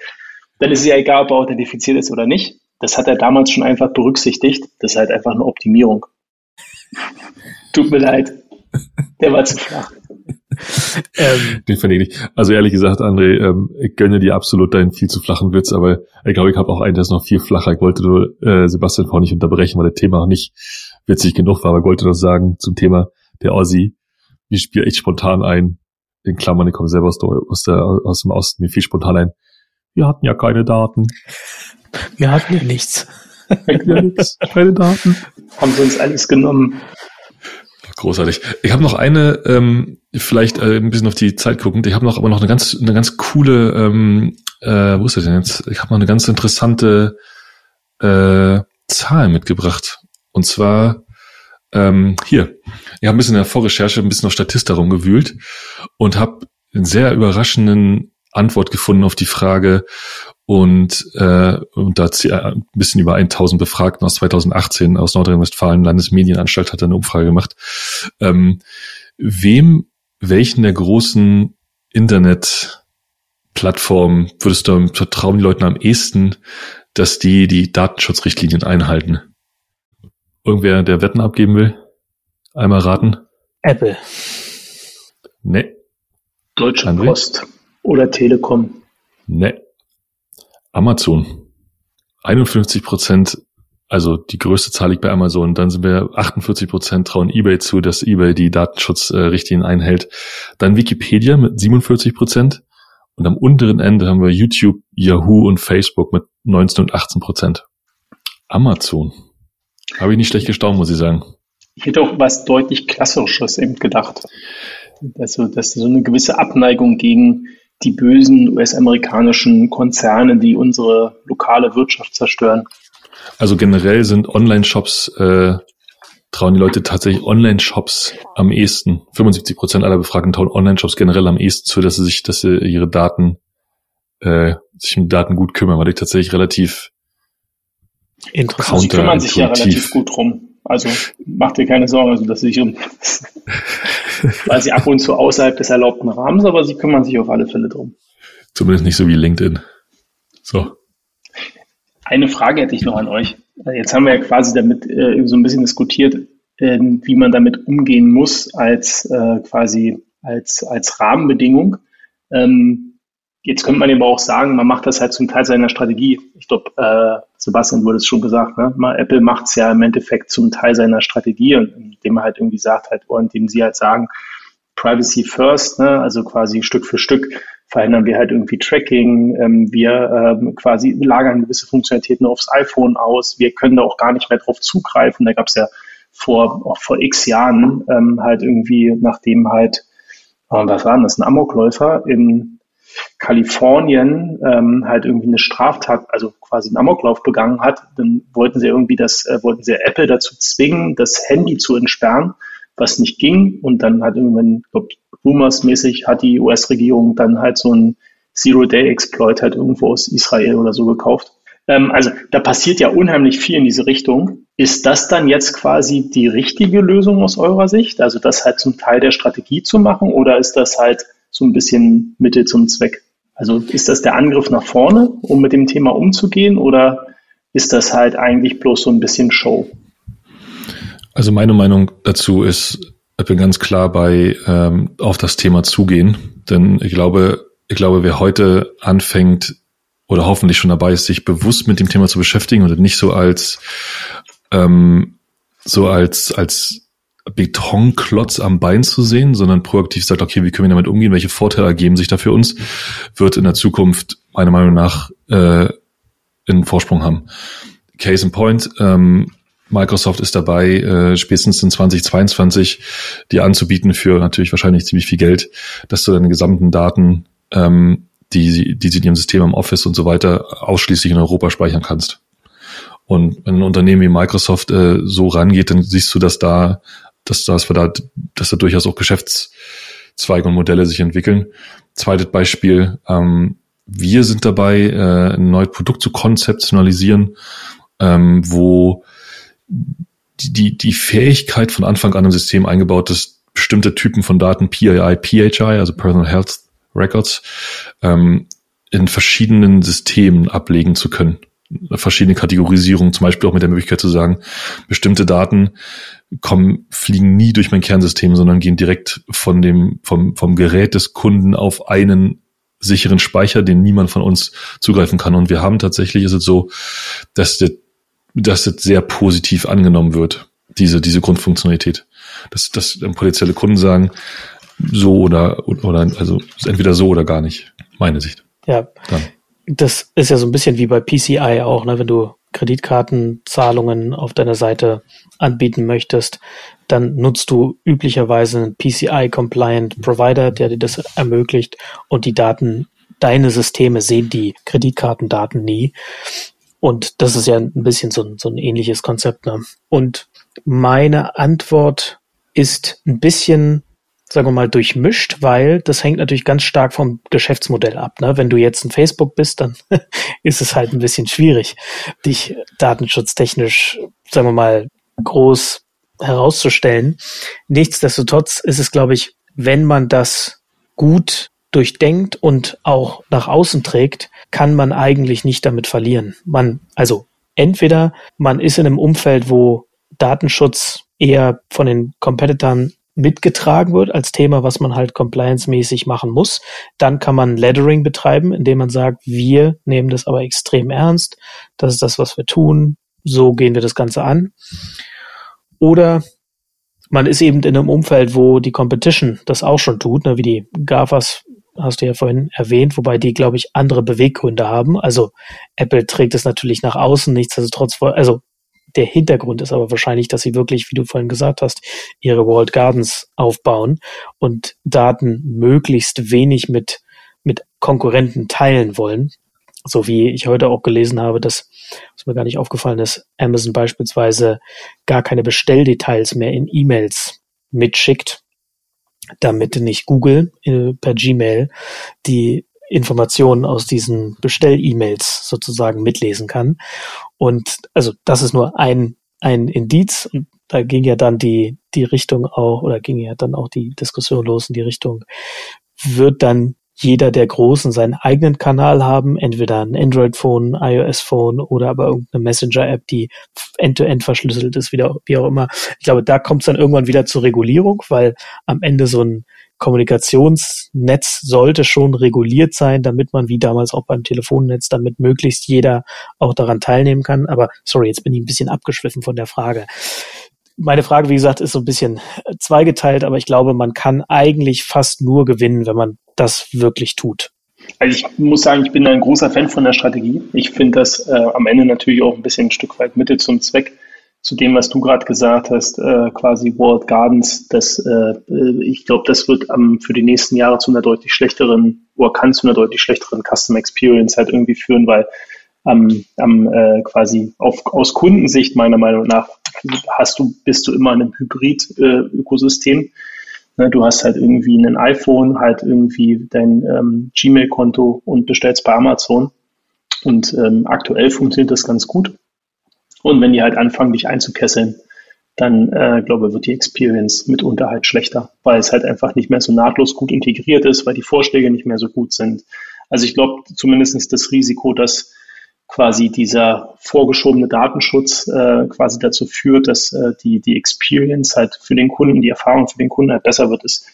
Dann ist es ja egal, ob er authentifiziert ist oder nicht das hat er damals schon einfach berücksichtigt. Das ist halt einfach eine Optimierung. Tut mir leid. Der war zu flach. ähm, Den fand ich nicht. Also ehrlich gesagt, André, ähm, ich gönne dir absolut deinen viel zu flachen Witz, aber ich glaube, ich habe auch einen, der ist noch viel flacher. Ich wollte nur äh, Sebastian vorhin nicht unterbrechen, weil das Thema noch nicht witzig genug war, aber ich wollte noch sagen zum Thema der Aussie. Mir spielt echt spontan ein, in Klammern, ich komme selber aus, der, aus, der, aus dem Osten, mir fiel spontan ein, wir hatten ja keine Daten. Wir hatten ja nichts. ja nichts. Keine Daten. Haben sie uns alles genommen. Großartig. Ich habe noch eine, ähm, vielleicht äh, ein bisschen auf die Zeit guckend. Ich habe noch aber noch eine ganz, eine ganz coole, ähm, äh, wo ist das denn jetzt? Ich habe noch eine ganz interessante äh, Zahl mitgebracht. Und zwar ähm, hier. Ich habe ein bisschen in der Vorrecherche, ein bisschen auf Statista rumgewühlt und habe einen sehr überraschenden Antwort gefunden auf die Frage und, äh, und da ein bisschen über 1000 Befragten aus 2018 aus Nordrhein-Westfalen Landesmedienanstalt hat eine Umfrage gemacht. Ähm, wem, welchen der großen Internetplattformen würdest du vertrauen die Leuten am ehesten, dass die die Datenschutzrichtlinien einhalten? Irgendwer, der Wetten abgeben will? Einmal raten? Apple. Nee. Deutsche André? Post. Oder Telekom? Ne. Amazon. 51 Prozent, also die größte Zahl liegt bei Amazon. Dann sind wir 48 Prozent trauen eBay zu, dass eBay die Datenschutzrichtlinien einhält. Dann Wikipedia mit 47 Prozent. Und am unteren Ende haben wir YouTube, Yahoo und Facebook mit 19 und 18 Prozent. Amazon. Habe ich nicht schlecht gestaunt, muss ich sagen. Ich hätte auch was deutlich Klassisches eben gedacht. Also, dass so eine gewisse Abneigung gegen die bösen US-amerikanischen Konzerne, die unsere lokale Wirtschaft zerstören. Also generell sind Online-Shops, äh, trauen die Leute tatsächlich Online-Shops am ehesten. 75 Prozent aller Befragten trauen Online-Shops generell am ehesten zu, dass sie sich, dass sie ihre Daten, äh, sich um Daten gut kümmern, weil die tatsächlich relativ Interessant. Sie kümmern sich ja relativ gut drum. Also macht dir keine Sorgen, also dass sie sich um, weil sie ab und zu außerhalb des erlaubten Rahmens, aber sie kümmern sich auf alle Fälle drum. Zumindest nicht so wie LinkedIn. So. Eine Frage hätte ich noch an euch. Jetzt haben wir ja quasi damit äh, so ein bisschen diskutiert, äh, wie man damit umgehen muss als äh, quasi als, als Rahmenbedingung. Ähm, jetzt könnte man aber auch sagen, man macht das halt zum Teil seiner Strategie. Ich glaube, äh, Sebastian wurde es schon gesagt, ne? Apple macht es ja im Endeffekt zum Teil seiner Strategie, indem er halt irgendwie sagt halt, oder indem sie halt sagen, Privacy first, ne? also quasi Stück für Stück verhindern wir halt irgendwie Tracking, ähm, wir ähm, quasi lagern gewisse Funktionalitäten aufs iPhone aus, wir können da auch gar nicht mehr drauf zugreifen. Da gab es ja vor, auch vor x Jahren ähm, halt irgendwie, nachdem halt, äh, was war das, ein Amokläufer in Kalifornien ähm, halt irgendwie eine Straftat, also quasi einen Amoklauf begangen hat, dann wollten sie irgendwie das, äh, wollten sie Apple dazu zwingen, das Handy zu entsperren, was nicht ging. Und dann hat irgendwann, glaube Rumors-mäßig hat die US-Regierung dann halt so ein Zero-Day-Exploit halt irgendwo aus Israel oder so gekauft. Ähm, also da passiert ja unheimlich viel in diese Richtung. Ist das dann jetzt quasi die richtige Lösung aus eurer Sicht? Also das halt zum Teil der Strategie zu machen oder ist das halt so ein bisschen Mittel zum Zweck? Also ist das der Angriff nach vorne, um mit dem Thema umzugehen oder ist das halt eigentlich bloß so ein bisschen Show? Also meine Meinung dazu ist, ich bin ganz klar bei ähm, auf das Thema zugehen, denn ich glaube, ich glaube, wer heute anfängt oder hoffentlich schon dabei ist, sich bewusst mit dem Thema zu beschäftigen und nicht so als ähm, so als als Betonklotz am Bein zu sehen, sondern proaktiv sagt, okay, wie können wir damit umgehen, welche Vorteile ergeben sich da für uns, wird in der Zukunft meiner Meinung nach äh, einen Vorsprung haben. Case in Point, ähm, Microsoft ist dabei, äh, spätestens in 2022 dir anzubieten für natürlich wahrscheinlich ziemlich viel Geld, dass du deine gesamten Daten, ähm, die, die sie in ihrem System am Office und so weiter ausschließlich in Europa speichern kannst. Und wenn ein Unternehmen wie Microsoft äh, so rangeht, dann siehst du, dass da, dass, dass wir da, dass da durchaus auch Geschäftszweige und Modelle sich entwickeln. Zweites Beispiel, ähm, wir sind dabei, äh, ein neues Produkt zu konzeptionalisieren, ähm, wo die, die Fähigkeit von Anfang an im System eingebaut ist, bestimmte Typen von Daten, PII, PHI, also Personal Health Records, ähm, in verschiedenen Systemen ablegen zu können. Verschiedene Kategorisierungen, zum Beispiel auch mit der Möglichkeit zu sagen, bestimmte Daten kommen, fliegen nie durch mein Kernsystem, sondern gehen direkt von dem, vom, vom Gerät des Kunden auf einen sicheren Speicher, den niemand von uns zugreifen kann. Und wir haben tatsächlich, ist es so, dass der dass das sehr positiv angenommen wird, diese, diese Grundfunktionalität. Dass, dass potenzielle Kunden sagen, so oder, oder, also entweder so oder gar nicht, meine Sicht. Ja. Dann. Das ist ja so ein bisschen wie bei PCI auch, ne? wenn du Kreditkartenzahlungen auf deiner Seite anbieten möchtest, dann nutzt du üblicherweise einen PCI-compliant Provider, der dir das ermöglicht und die Daten, deine Systeme sehen die Kreditkartendaten nie. Und das ist ja ein bisschen so ein, so ein ähnliches Konzept. Ne? Und meine Antwort ist ein bisschen, sagen wir mal, durchmischt, weil das hängt natürlich ganz stark vom Geschäftsmodell ab. Ne? Wenn du jetzt ein Facebook bist, dann ist es halt ein bisschen schwierig, dich datenschutztechnisch, sagen wir mal, groß herauszustellen. Nichtsdestotrotz ist es, glaube ich, wenn man das gut durchdenkt und auch nach außen trägt, kann man eigentlich nicht damit verlieren. Man, also entweder man ist in einem Umfeld, wo Datenschutz eher von den Competitoren mitgetragen wird als Thema, was man halt compliance-mäßig machen muss. Dann kann man Lettering betreiben, indem man sagt, wir nehmen das aber extrem ernst. Das ist das, was wir tun. So gehen wir das Ganze an. Oder man ist eben in einem Umfeld, wo die Competition das auch schon tut, ne, wie die GAFAs hast du ja vorhin erwähnt, wobei die, glaube ich, andere Beweggründe haben. Also Apple trägt es natürlich nach außen, nichtsdestotrotz, also Der Hintergrund ist aber wahrscheinlich, dass sie wirklich, wie du vorhin gesagt hast, ihre Walled Gardens aufbauen und Daten möglichst wenig mit, mit Konkurrenten teilen wollen. So wie ich heute auch gelesen habe, dass, was mir gar nicht aufgefallen ist, Amazon beispielsweise gar keine Bestelldetails mehr in E-Mails mitschickt, damit nicht Google äh, per Gmail die Informationen aus diesen Bestell-E-Mails sozusagen mitlesen kann. Und also das ist nur ein, ein Indiz und da ging ja dann die, die Richtung auch, oder ging ja dann auch die Diskussion los in die Richtung, wird dann jeder der Großen seinen eigenen Kanal haben, entweder ein Android-Phone, iOS-Phone oder aber irgendeine Messenger-App, die end-to-end -end verschlüsselt ist, wie auch immer. Ich glaube, da kommt es dann irgendwann wieder zur Regulierung, weil am Ende so ein Kommunikationsnetz sollte schon reguliert sein, damit man wie damals auch beim Telefonnetz, damit möglichst jeder auch daran teilnehmen kann. Aber sorry, jetzt bin ich ein bisschen abgeschwiffen von der Frage. Meine Frage, wie gesagt, ist so ein bisschen zweigeteilt, aber ich glaube, man kann eigentlich fast nur gewinnen, wenn man das wirklich tut. Also ich muss sagen, ich bin ein großer Fan von der Strategie. Ich finde das äh, am Ende natürlich auch ein bisschen ein Stück weit Mittel zum Zweck zu dem, was du gerade gesagt hast, äh, quasi World Gardens, das, äh, ich glaube, das wird ähm, für die nächsten Jahre zu einer deutlich schlechteren oder kann zu einer deutlich schlechteren Custom Experience halt irgendwie führen, weil am, am äh, quasi auf, aus Kundensicht meiner Meinung nach hast du, bist du immer in einem Hybrid-Ökosystem. Ne, du hast halt irgendwie ein iPhone, halt irgendwie dein ähm, Gmail-Konto und bestellst bei Amazon. Und ähm, aktuell funktioniert das ganz gut. Und wenn die halt anfangen, dich einzukesseln, dann äh, glaube ich, wird die Experience mitunter halt schlechter, weil es halt einfach nicht mehr so nahtlos gut integriert ist, weil die Vorschläge nicht mehr so gut sind. Also ich glaube zumindest das Risiko, dass quasi dieser vorgeschobene Datenschutz äh, quasi dazu führt, dass äh, die, die Experience halt für den Kunden, die Erfahrung für den Kunden halt besser wird, ist,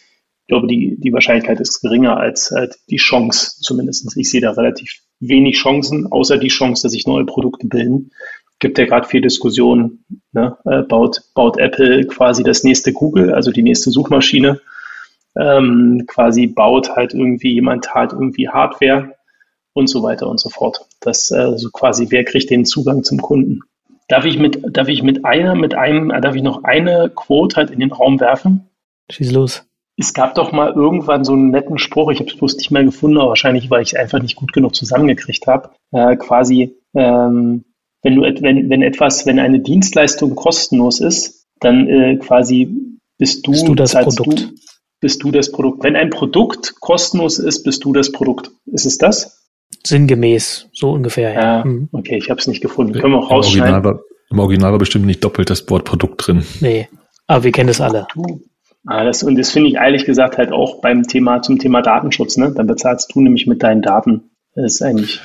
ich glaube, die, die Wahrscheinlichkeit ist geringer als halt die Chance zumindest. Ich sehe da relativ wenig Chancen, außer die Chance, dass sich neue Produkte bilden gibt ja gerade viel Diskussion, ne? äh, baut, baut Apple quasi das nächste Google, also die nächste Suchmaschine, ähm, quasi baut halt irgendwie jemand halt irgendwie Hardware und so weiter und so fort. Das äh, so quasi, wer kriegt den Zugang zum Kunden? Darf ich mit, darf ich mit einer, mit einem, äh, darf ich noch eine Quote halt in den Raum werfen? Schieß los. Es gab doch mal irgendwann so einen netten Spruch, ich habe es bloß nicht mehr gefunden, aber wahrscheinlich, weil ich es einfach nicht gut genug zusammengekriegt habe. Äh, quasi, ähm, wenn du wenn, wenn etwas, wenn eine Dienstleistung kostenlos ist, dann äh, quasi bist du, bist du das Produkt. Du, bist du das Produkt. Wenn ein Produkt kostenlos ist, bist du das Produkt. Ist es das? Sinngemäß, so ungefähr. Ja, ja mhm. okay, ich habe es nicht gefunden. Können wir auch rausschneiden. Im Original, war, Im Original war bestimmt nicht doppelt das Wort Produkt drin. Nee, aber wir kennen es alle. Ah, das, und das finde ich ehrlich gesagt halt auch beim Thema, zum Thema Datenschutz, ne? Dann bezahlst du nämlich mit deinen Daten. Das ist eigentlich.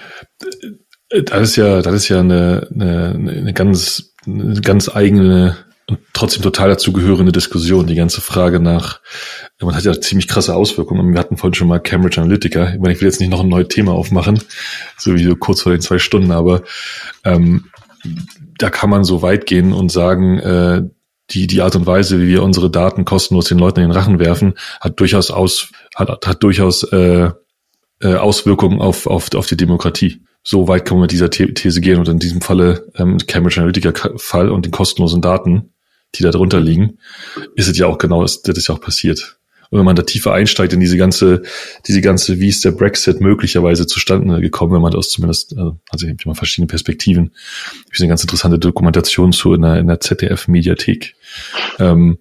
Das ist ja, das ist ja eine, eine, eine ganz, eine ganz eigene und trotzdem total dazugehörende Diskussion. Die ganze Frage nach, man hat ja ziemlich krasse Auswirkungen. Wir hatten vorhin schon mal Cambridge Analytica. Ich, meine, ich will jetzt nicht noch ein neues Thema aufmachen, so wie so kurz vor den zwei Stunden, aber ähm, da kann man so weit gehen und sagen, äh, die, die Art und Weise, wie wir unsere Daten kostenlos den Leuten in den Rachen werfen, hat durchaus aus, hat, hat durchaus äh, äh, Auswirkungen auf, auf, auf die Demokratie so weit kann man mit dieser These gehen und in diesem Falle ähm, Cambridge Analytica-Fall und den kostenlosen Daten, die da drunter liegen, ist es ja auch genau, das, das ist ja auch passiert. Und wenn man da tiefer einsteigt in diese ganze, diese ganze, wie ist der Brexit möglicherweise zustande gekommen, wenn man das zumindest, also, also ich habe verschiedene Perspektiven. Ich eine ganz interessante Dokumentation zu in der, in der ZDF-Mediathek. Ähm,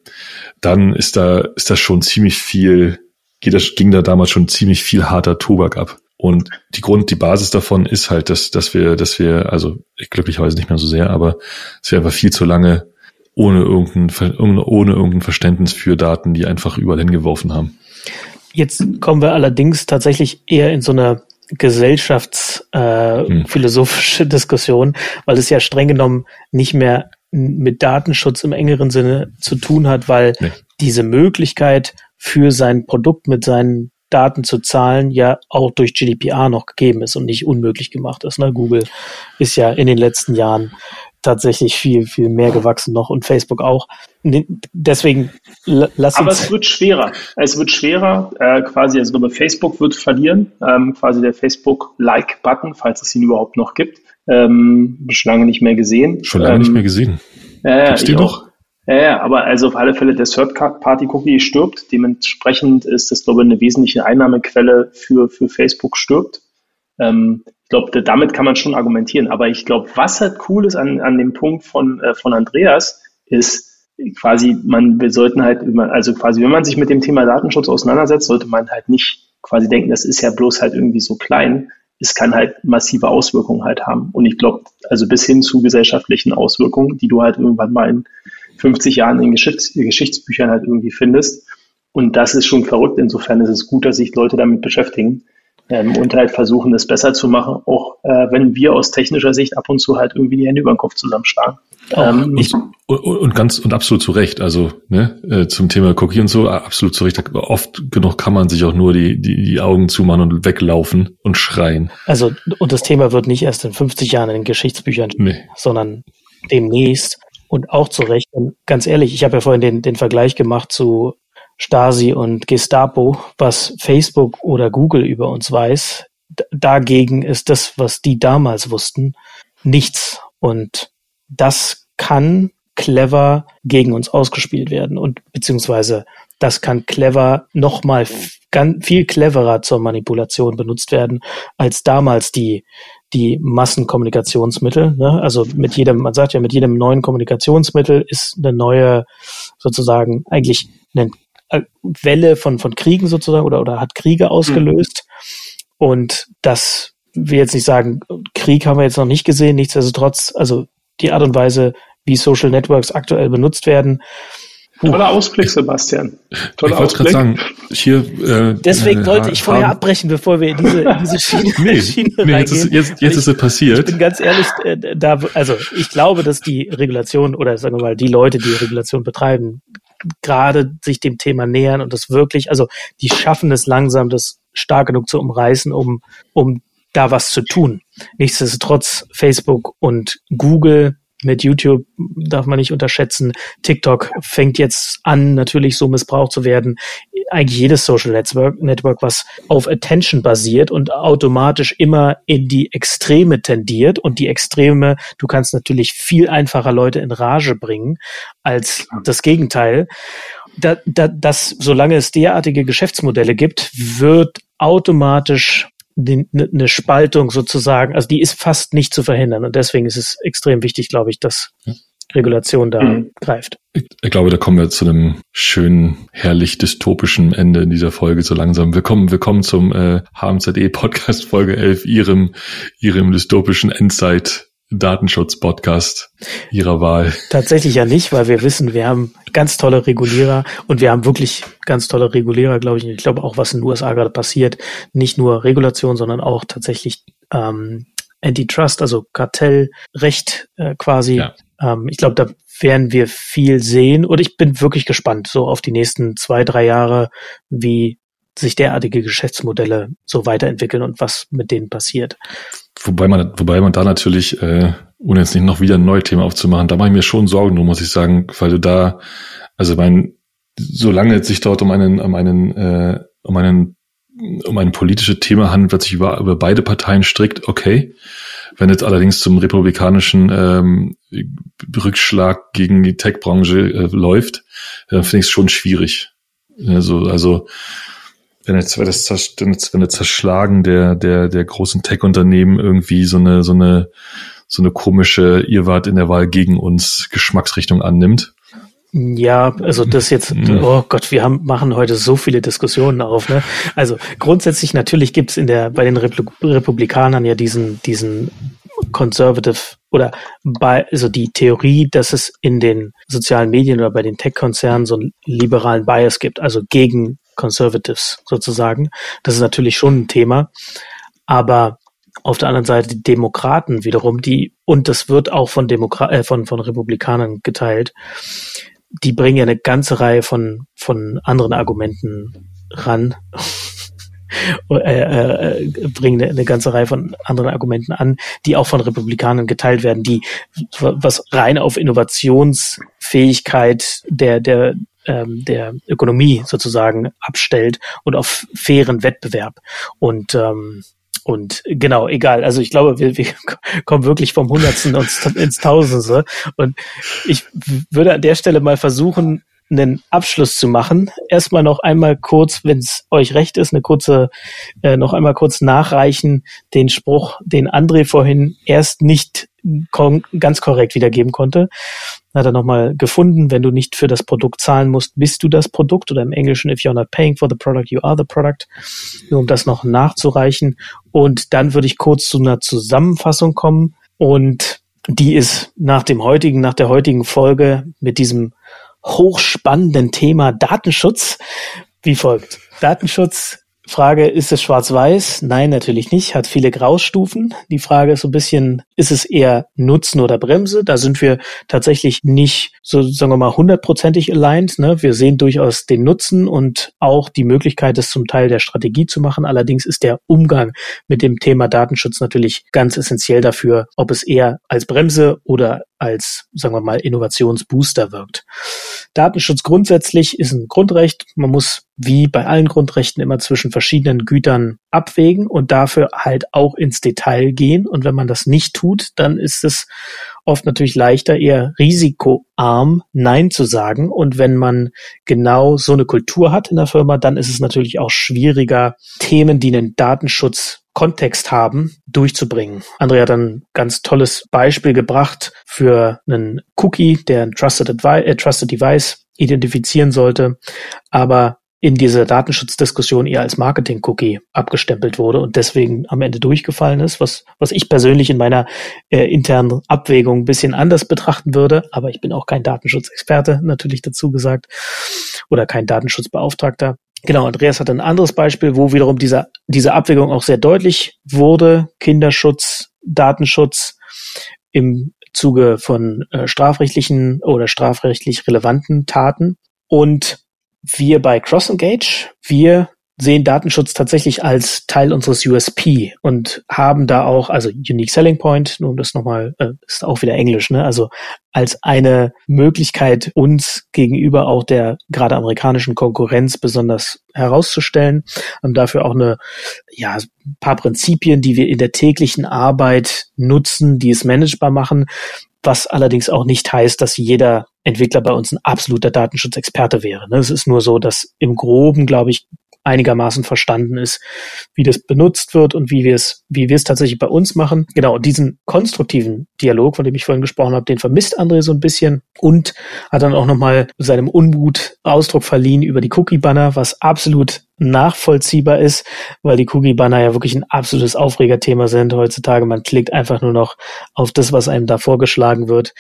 dann ist da, ist da schon ziemlich viel, geht das, ging da damals schon ziemlich viel harter Tobak ab. Und die Grund, die Basis davon ist halt, dass, dass wir, dass wir, also glücklicherweise nicht mehr so sehr, aber dass wir einfach viel zu lange ohne irgendein, ohne irgendein Verständnis für Daten, die einfach überall hingeworfen haben. Jetzt kommen wir allerdings tatsächlich eher in so eine gesellschaftsphilosophische äh, hm. Diskussion, weil es ja streng genommen nicht mehr mit Datenschutz im engeren Sinne zu tun hat, weil nee. diese Möglichkeit für sein Produkt mit seinen Daten zu zahlen ja auch durch GDPR noch gegeben ist und nicht unmöglich gemacht ist. Ne? Google ist ja in den letzten Jahren tatsächlich viel, viel mehr gewachsen noch und Facebook auch. Deswegen lass uns. Aber es wird schwerer. Es wird schwerer, äh, quasi, also glaube Facebook wird verlieren, ähm, quasi der Facebook-Like-Button, falls es ihn überhaupt noch gibt, Ähm, schon lange nicht mehr gesehen. Schon lange ähm, nicht mehr gesehen. Ja, Gibt's die noch? Ja, ja, aber also auf alle Fälle der Third-Party-Cookie stirbt. Dementsprechend ist das, glaube ich, eine wesentliche Einnahmequelle für, für Facebook stirbt. Ähm, ich glaube, damit kann man schon argumentieren. Aber ich glaube, was halt cool ist an, an dem Punkt von, äh, von Andreas, ist quasi, man, wir sollten halt, also quasi, wenn man sich mit dem Thema Datenschutz auseinandersetzt, sollte man halt nicht quasi denken, das ist ja bloß halt irgendwie so klein. Es kann halt massive Auswirkungen halt haben. Und ich glaube, also bis hin zu gesellschaftlichen Auswirkungen, die du halt irgendwann mal in 50 Jahren in Geschichts Geschichtsbüchern halt irgendwie findest. Und das ist schon verrückt. Insofern ist es gut, dass sich Leute damit beschäftigen ähm, und halt versuchen, es besser zu machen, auch äh, wenn wir aus technischer Sicht ab und zu halt irgendwie die Hände über den Kopf zusammenschlagen. Ähm, und, und, ganz und absolut zu Recht. Also ne, äh, zum Thema Cookie und so, absolut zu Recht. Oft genug kann man sich auch nur die, die, die Augen zumachen und weglaufen und schreien. Also, und das Thema wird nicht erst in 50 Jahren in den Geschichtsbüchern, nee. sondern demnächst. Und auch zu Recht. Und ganz ehrlich, ich habe ja vorhin den, den Vergleich gemacht zu Stasi und Gestapo, was Facebook oder Google über uns weiß. Dagegen ist das, was die damals wussten, nichts. Und das kann clever gegen uns ausgespielt werden und beziehungsweise das kann clever nochmal viel cleverer zur Manipulation benutzt werden als damals die die Massenkommunikationsmittel. Ne? Also mit jedem, man sagt ja, mit jedem neuen Kommunikationsmittel ist eine neue sozusagen eigentlich eine äh, Welle von, von Kriegen sozusagen oder, oder hat Kriege ausgelöst. Mhm. Und das will jetzt nicht sagen, Krieg haben wir jetzt noch nicht gesehen, nichtsdestotrotz, also die Art und Weise, wie Social Networks aktuell benutzt werden, Toller Ausblick, Sebastian. Toller ich wollte gerade sagen, hier. Äh, Deswegen äh, wollte ich vorher abbrechen, bevor wir in diese, in diese Schiene, nee, Schiene nee, jetzt ist, jetzt, jetzt ich, ist es passiert. Ich bin ganz ehrlich, äh, da, also ich glaube, dass die Regulation oder sagen wir mal die Leute, die Regulation betreiben, gerade sich dem Thema nähern und das wirklich, also die schaffen es langsam, das stark genug zu umreißen, um, um da was zu tun. Nichtsdestotrotz Facebook und Google mit YouTube darf man nicht unterschätzen. TikTok fängt jetzt an, natürlich so missbraucht zu werden. Eigentlich jedes Social Network, Network, was auf Attention basiert und automatisch immer in die Extreme tendiert. Und die Extreme, du kannst natürlich viel einfacher Leute in Rage bringen als das Gegenteil. Da, da, das, solange es derartige Geschäftsmodelle gibt, wird automatisch eine ne Spaltung sozusagen, also die ist fast nicht zu verhindern und deswegen ist es extrem wichtig, glaube ich, dass Regulation da mhm. greift. Ich, ich, glaube, da kommen wir zu einem schönen, herrlich dystopischen Ende in dieser Folge so langsam. Willkommen, willkommen zum äh, HMZE Podcast Folge 11, ihrem, ihrem dystopischen Endzeit Datenschutz-Podcast Ihrer Wahl. Tatsächlich ja nicht, weil wir wissen, wir haben ganz tolle Regulierer und wir haben wirklich ganz tolle Regulierer, glaube ich. Ich glaube auch, was in den USA gerade passiert, nicht nur Regulation, sondern auch tatsächlich ähm, Antitrust, also Kartellrecht äh, quasi. Ja. Ähm, ich glaube, da werden wir viel sehen und ich bin wirklich gespannt so auf die nächsten zwei, drei Jahre, wie sich derartige Geschäftsmodelle so weiterentwickeln und was mit denen passiert. Wobei man, wobei man da natürlich, äh, ohne jetzt nicht noch wieder ein neues Thema aufzumachen, da mache ich mir schon Sorgen drum, muss ich sagen, weil du da, also mein, solange es sich dort um einen, um einen, äh, um einen, um ein politisches Thema handelt, was sich über, über beide Parteien strickt, okay. Wenn es allerdings zum republikanischen ähm, Rückschlag gegen die Tech-Branche äh, läuft, dann finde ich es schon schwierig. Also, also wenn jetzt, wenn das, wenn das, Zerschlagen der, der, der großen Tech-Unternehmen irgendwie so eine, so eine, so eine komische, ihr wart in der Wahl gegen uns Geschmacksrichtung annimmt. Ja, also das jetzt, mhm. oh Gott, wir haben, machen heute so viele Diskussionen auf. Ne? Also grundsätzlich natürlich gibt's in der bei den Republikanern ja diesen diesen Conservative oder bei also die Theorie, dass es in den sozialen Medien oder bei den Tech-Konzernen so einen liberalen Bias gibt, also gegen Conservatives sozusagen. Das ist natürlich schon ein Thema. Aber auf der anderen Seite die Demokraten wiederum, die, und das wird auch von, Demokra äh, von, von Republikanern geteilt, die bringen ja eine ganze Reihe von, von anderen Argumenten ran. äh, äh, bringen eine ganze Reihe von anderen Argumenten an, die auch von Republikanern geteilt werden, die was rein auf Innovationsfähigkeit der, der, ähm, der Ökonomie sozusagen abstellt und auf fairen Wettbewerb. Und ähm, und genau, egal. Also ich glaube, wir, wir kommen wirklich vom Hundertsten ins, Tausendste. Und ich würde an der Stelle mal versuchen, einen Abschluss zu machen. Erstmal noch einmal kurz, wenn es euch recht ist, eine kurze, äh, noch einmal kurz nachreichen, den Spruch, den André vorhin erst nicht ganz korrekt wiedergeben konnte. Hat er nochmal gefunden, wenn du nicht für das Produkt zahlen musst, bist du das Produkt oder im Englischen, if you're not paying for the product, you are the product. Nur um das noch nachzureichen. Und dann würde ich kurz zu einer Zusammenfassung kommen und die ist nach dem heutigen, nach der heutigen Folge mit diesem hochspannenden Thema Datenschutz wie folgt. Datenschutz Frage, ist es schwarz-weiß? Nein, natürlich nicht. Hat viele Graustufen. Die Frage ist so ein bisschen, ist es eher Nutzen oder Bremse? Da sind wir tatsächlich nicht so, sagen wir mal, hundertprozentig aligned. Ne? Wir sehen durchaus den Nutzen und auch die Möglichkeit, es zum Teil der Strategie zu machen. Allerdings ist der Umgang mit dem Thema Datenschutz natürlich ganz essentiell dafür, ob es eher als Bremse oder als, sagen wir mal, Innovationsbooster wirkt. Datenschutz grundsätzlich ist ein Grundrecht. Man muss wie bei allen Grundrechten immer zwischen verschiedenen Gütern abwägen und dafür halt auch ins Detail gehen. Und wenn man das nicht tut, dann ist es oft natürlich leichter, eher risikoarm Nein zu sagen. Und wenn man genau so eine Kultur hat in der Firma, dann ist es natürlich auch schwieriger, Themen, die einen Datenschutz Kontext haben, durchzubringen. Andrea hat ein ganz tolles Beispiel gebracht für einen Cookie, der ein Trusted, Advi äh, Trusted Device identifizieren sollte, aber in dieser Datenschutzdiskussion eher als Marketing-Cookie abgestempelt wurde und deswegen am Ende durchgefallen ist, was, was ich persönlich in meiner äh, internen Abwägung ein bisschen anders betrachten würde. Aber ich bin auch kein Datenschutzexperte, natürlich dazu gesagt, oder kein Datenschutzbeauftragter. Genau, Andreas hat ein anderes Beispiel, wo wiederum dieser, diese Abwägung auch sehr deutlich wurde. Kinderschutz, Datenschutz im Zuge von äh, strafrechtlichen oder strafrechtlich relevanten Taten. Und wir bei CrossEngage, wir sehen Datenschutz tatsächlich als Teil unseres USP und haben da auch, also Unique Selling Point, um das nochmal, äh, ist auch wieder Englisch, ne? Also als eine Möglichkeit, uns gegenüber auch der gerade amerikanischen Konkurrenz besonders herauszustellen und dafür auch eine, ja, ein paar Prinzipien, die wir in der täglichen Arbeit nutzen, die es managebar machen, was allerdings auch nicht heißt, dass jeder Entwickler bei uns ein absoluter Datenschutzexperte wäre. Ne? Es ist nur so, dass im Groben, glaube ich, einigermaßen verstanden ist, wie das benutzt wird und wie wir es, wie wir es tatsächlich bei uns machen. Genau, diesen konstruktiven Dialog, von dem ich vorhin gesprochen habe, den vermisst André so ein bisschen und hat dann auch nochmal seinem Unmut Ausdruck verliehen über die Cookie-Banner, was absolut nachvollziehbar ist, weil die Cookie-Banner ja wirklich ein absolutes Aufregerthema sind heutzutage. Man klickt einfach nur noch auf das, was einem da vorgeschlagen wird.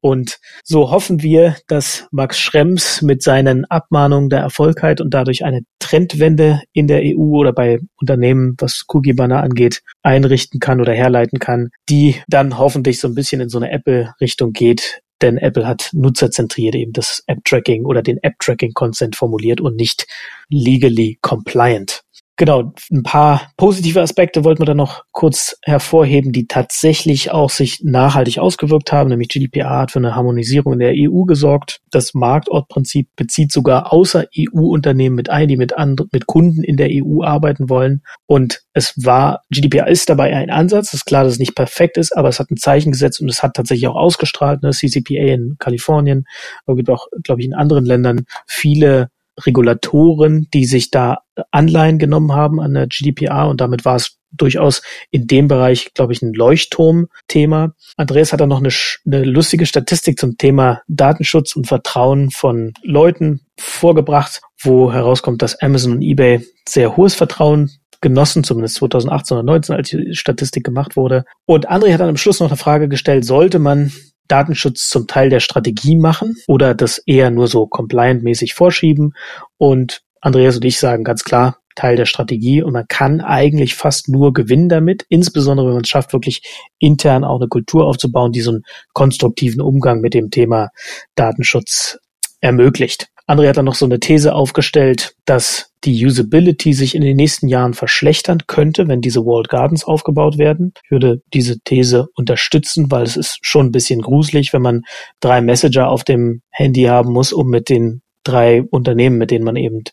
Und so hoffen wir, dass Max Schrems mit seinen Abmahnungen der Erfolg hat und dadurch eine Trendwende in der EU oder bei Unternehmen, was Cookie-Banner angeht, einrichten kann oder herleiten kann, die dann hoffentlich so ein bisschen in so eine Apple-Richtung geht, denn Apple hat nutzerzentriert eben das App-Tracking oder den App-Tracking-Consent formuliert und nicht legally compliant. Genau, ein paar positive Aspekte wollten wir dann noch kurz hervorheben, die tatsächlich auch sich nachhaltig ausgewirkt haben, nämlich GDPR hat für eine Harmonisierung in der EU gesorgt. Das Marktortprinzip bezieht sogar außer EU-Unternehmen mit ein, die mit, anderen, mit Kunden in der EU arbeiten wollen. Und es war, GDPR ist dabei ein Ansatz. Es ist klar, dass es nicht perfekt ist, aber es hat ein Zeichen gesetzt und es hat tatsächlich auch ausgestrahlt. Ne? CCPA in Kalifornien, aber gibt auch, glaube ich, in anderen Ländern viele Regulatoren, die sich da Anleihen genommen haben an der GDPR und damit war es durchaus in dem Bereich, glaube ich, ein Leuchtturm-Thema. Andreas hat da noch eine, eine lustige Statistik zum Thema Datenschutz und Vertrauen von Leuten vorgebracht, wo herauskommt, dass Amazon und eBay sehr hohes Vertrauen genossen, zumindest 2018 oder 2019, als die Statistik gemacht wurde. Und André hat dann am Schluss noch eine Frage gestellt, sollte man Datenschutz zum Teil der Strategie machen oder das eher nur so compliant-mäßig vorschieben. Und Andreas und ich sagen ganz klar, Teil der Strategie und man kann eigentlich fast nur gewinnen damit, insbesondere wenn man es schafft, wirklich intern auch eine Kultur aufzubauen, die so einen konstruktiven Umgang mit dem Thema Datenschutz ermöglicht. André hat dann noch so eine These aufgestellt, dass die Usability sich in den nächsten Jahren verschlechtern könnte, wenn diese Walled Gardens aufgebaut werden. Ich würde diese These unterstützen, weil es ist schon ein bisschen gruselig, wenn man drei Messenger auf dem Handy haben muss, um mit den drei Unternehmen, mit denen man eben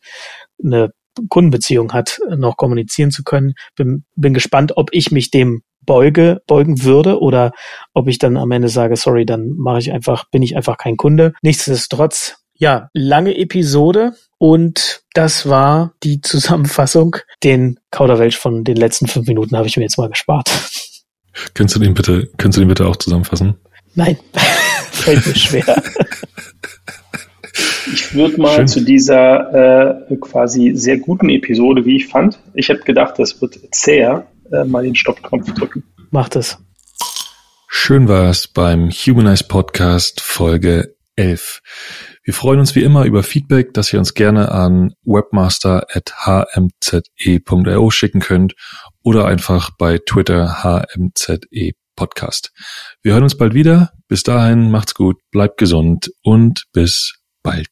eine Kundenbeziehung hat, noch kommunizieren zu können. Bin, bin gespannt, ob ich mich dem beuge, beugen würde oder ob ich dann am Ende sage, sorry, dann mache ich einfach, bin ich einfach kein Kunde. Nichtsdestotrotz, ja, lange Episode und das war die Zusammenfassung. Den Kauderwelsch von den letzten fünf Minuten habe ich mir jetzt mal gespart. Könntest du den bitte, könntest du den bitte auch zusammenfassen? Nein, fällt mir schwer. Ich würde mal Schön. zu dieser äh, quasi sehr guten Episode, wie ich fand, ich habe gedacht, das wird zäher, äh, mal den Stoppknopf drücken. Macht es. Schön war es beim Humanize Podcast Folge 11. Wir freuen uns wie immer über Feedback, das ihr uns gerne an webmaster.hmze.io schicken könnt oder einfach bei Twitter hmze Podcast. Wir hören uns bald wieder. Bis dahin macht's gut, bleibt gesund und bis bald.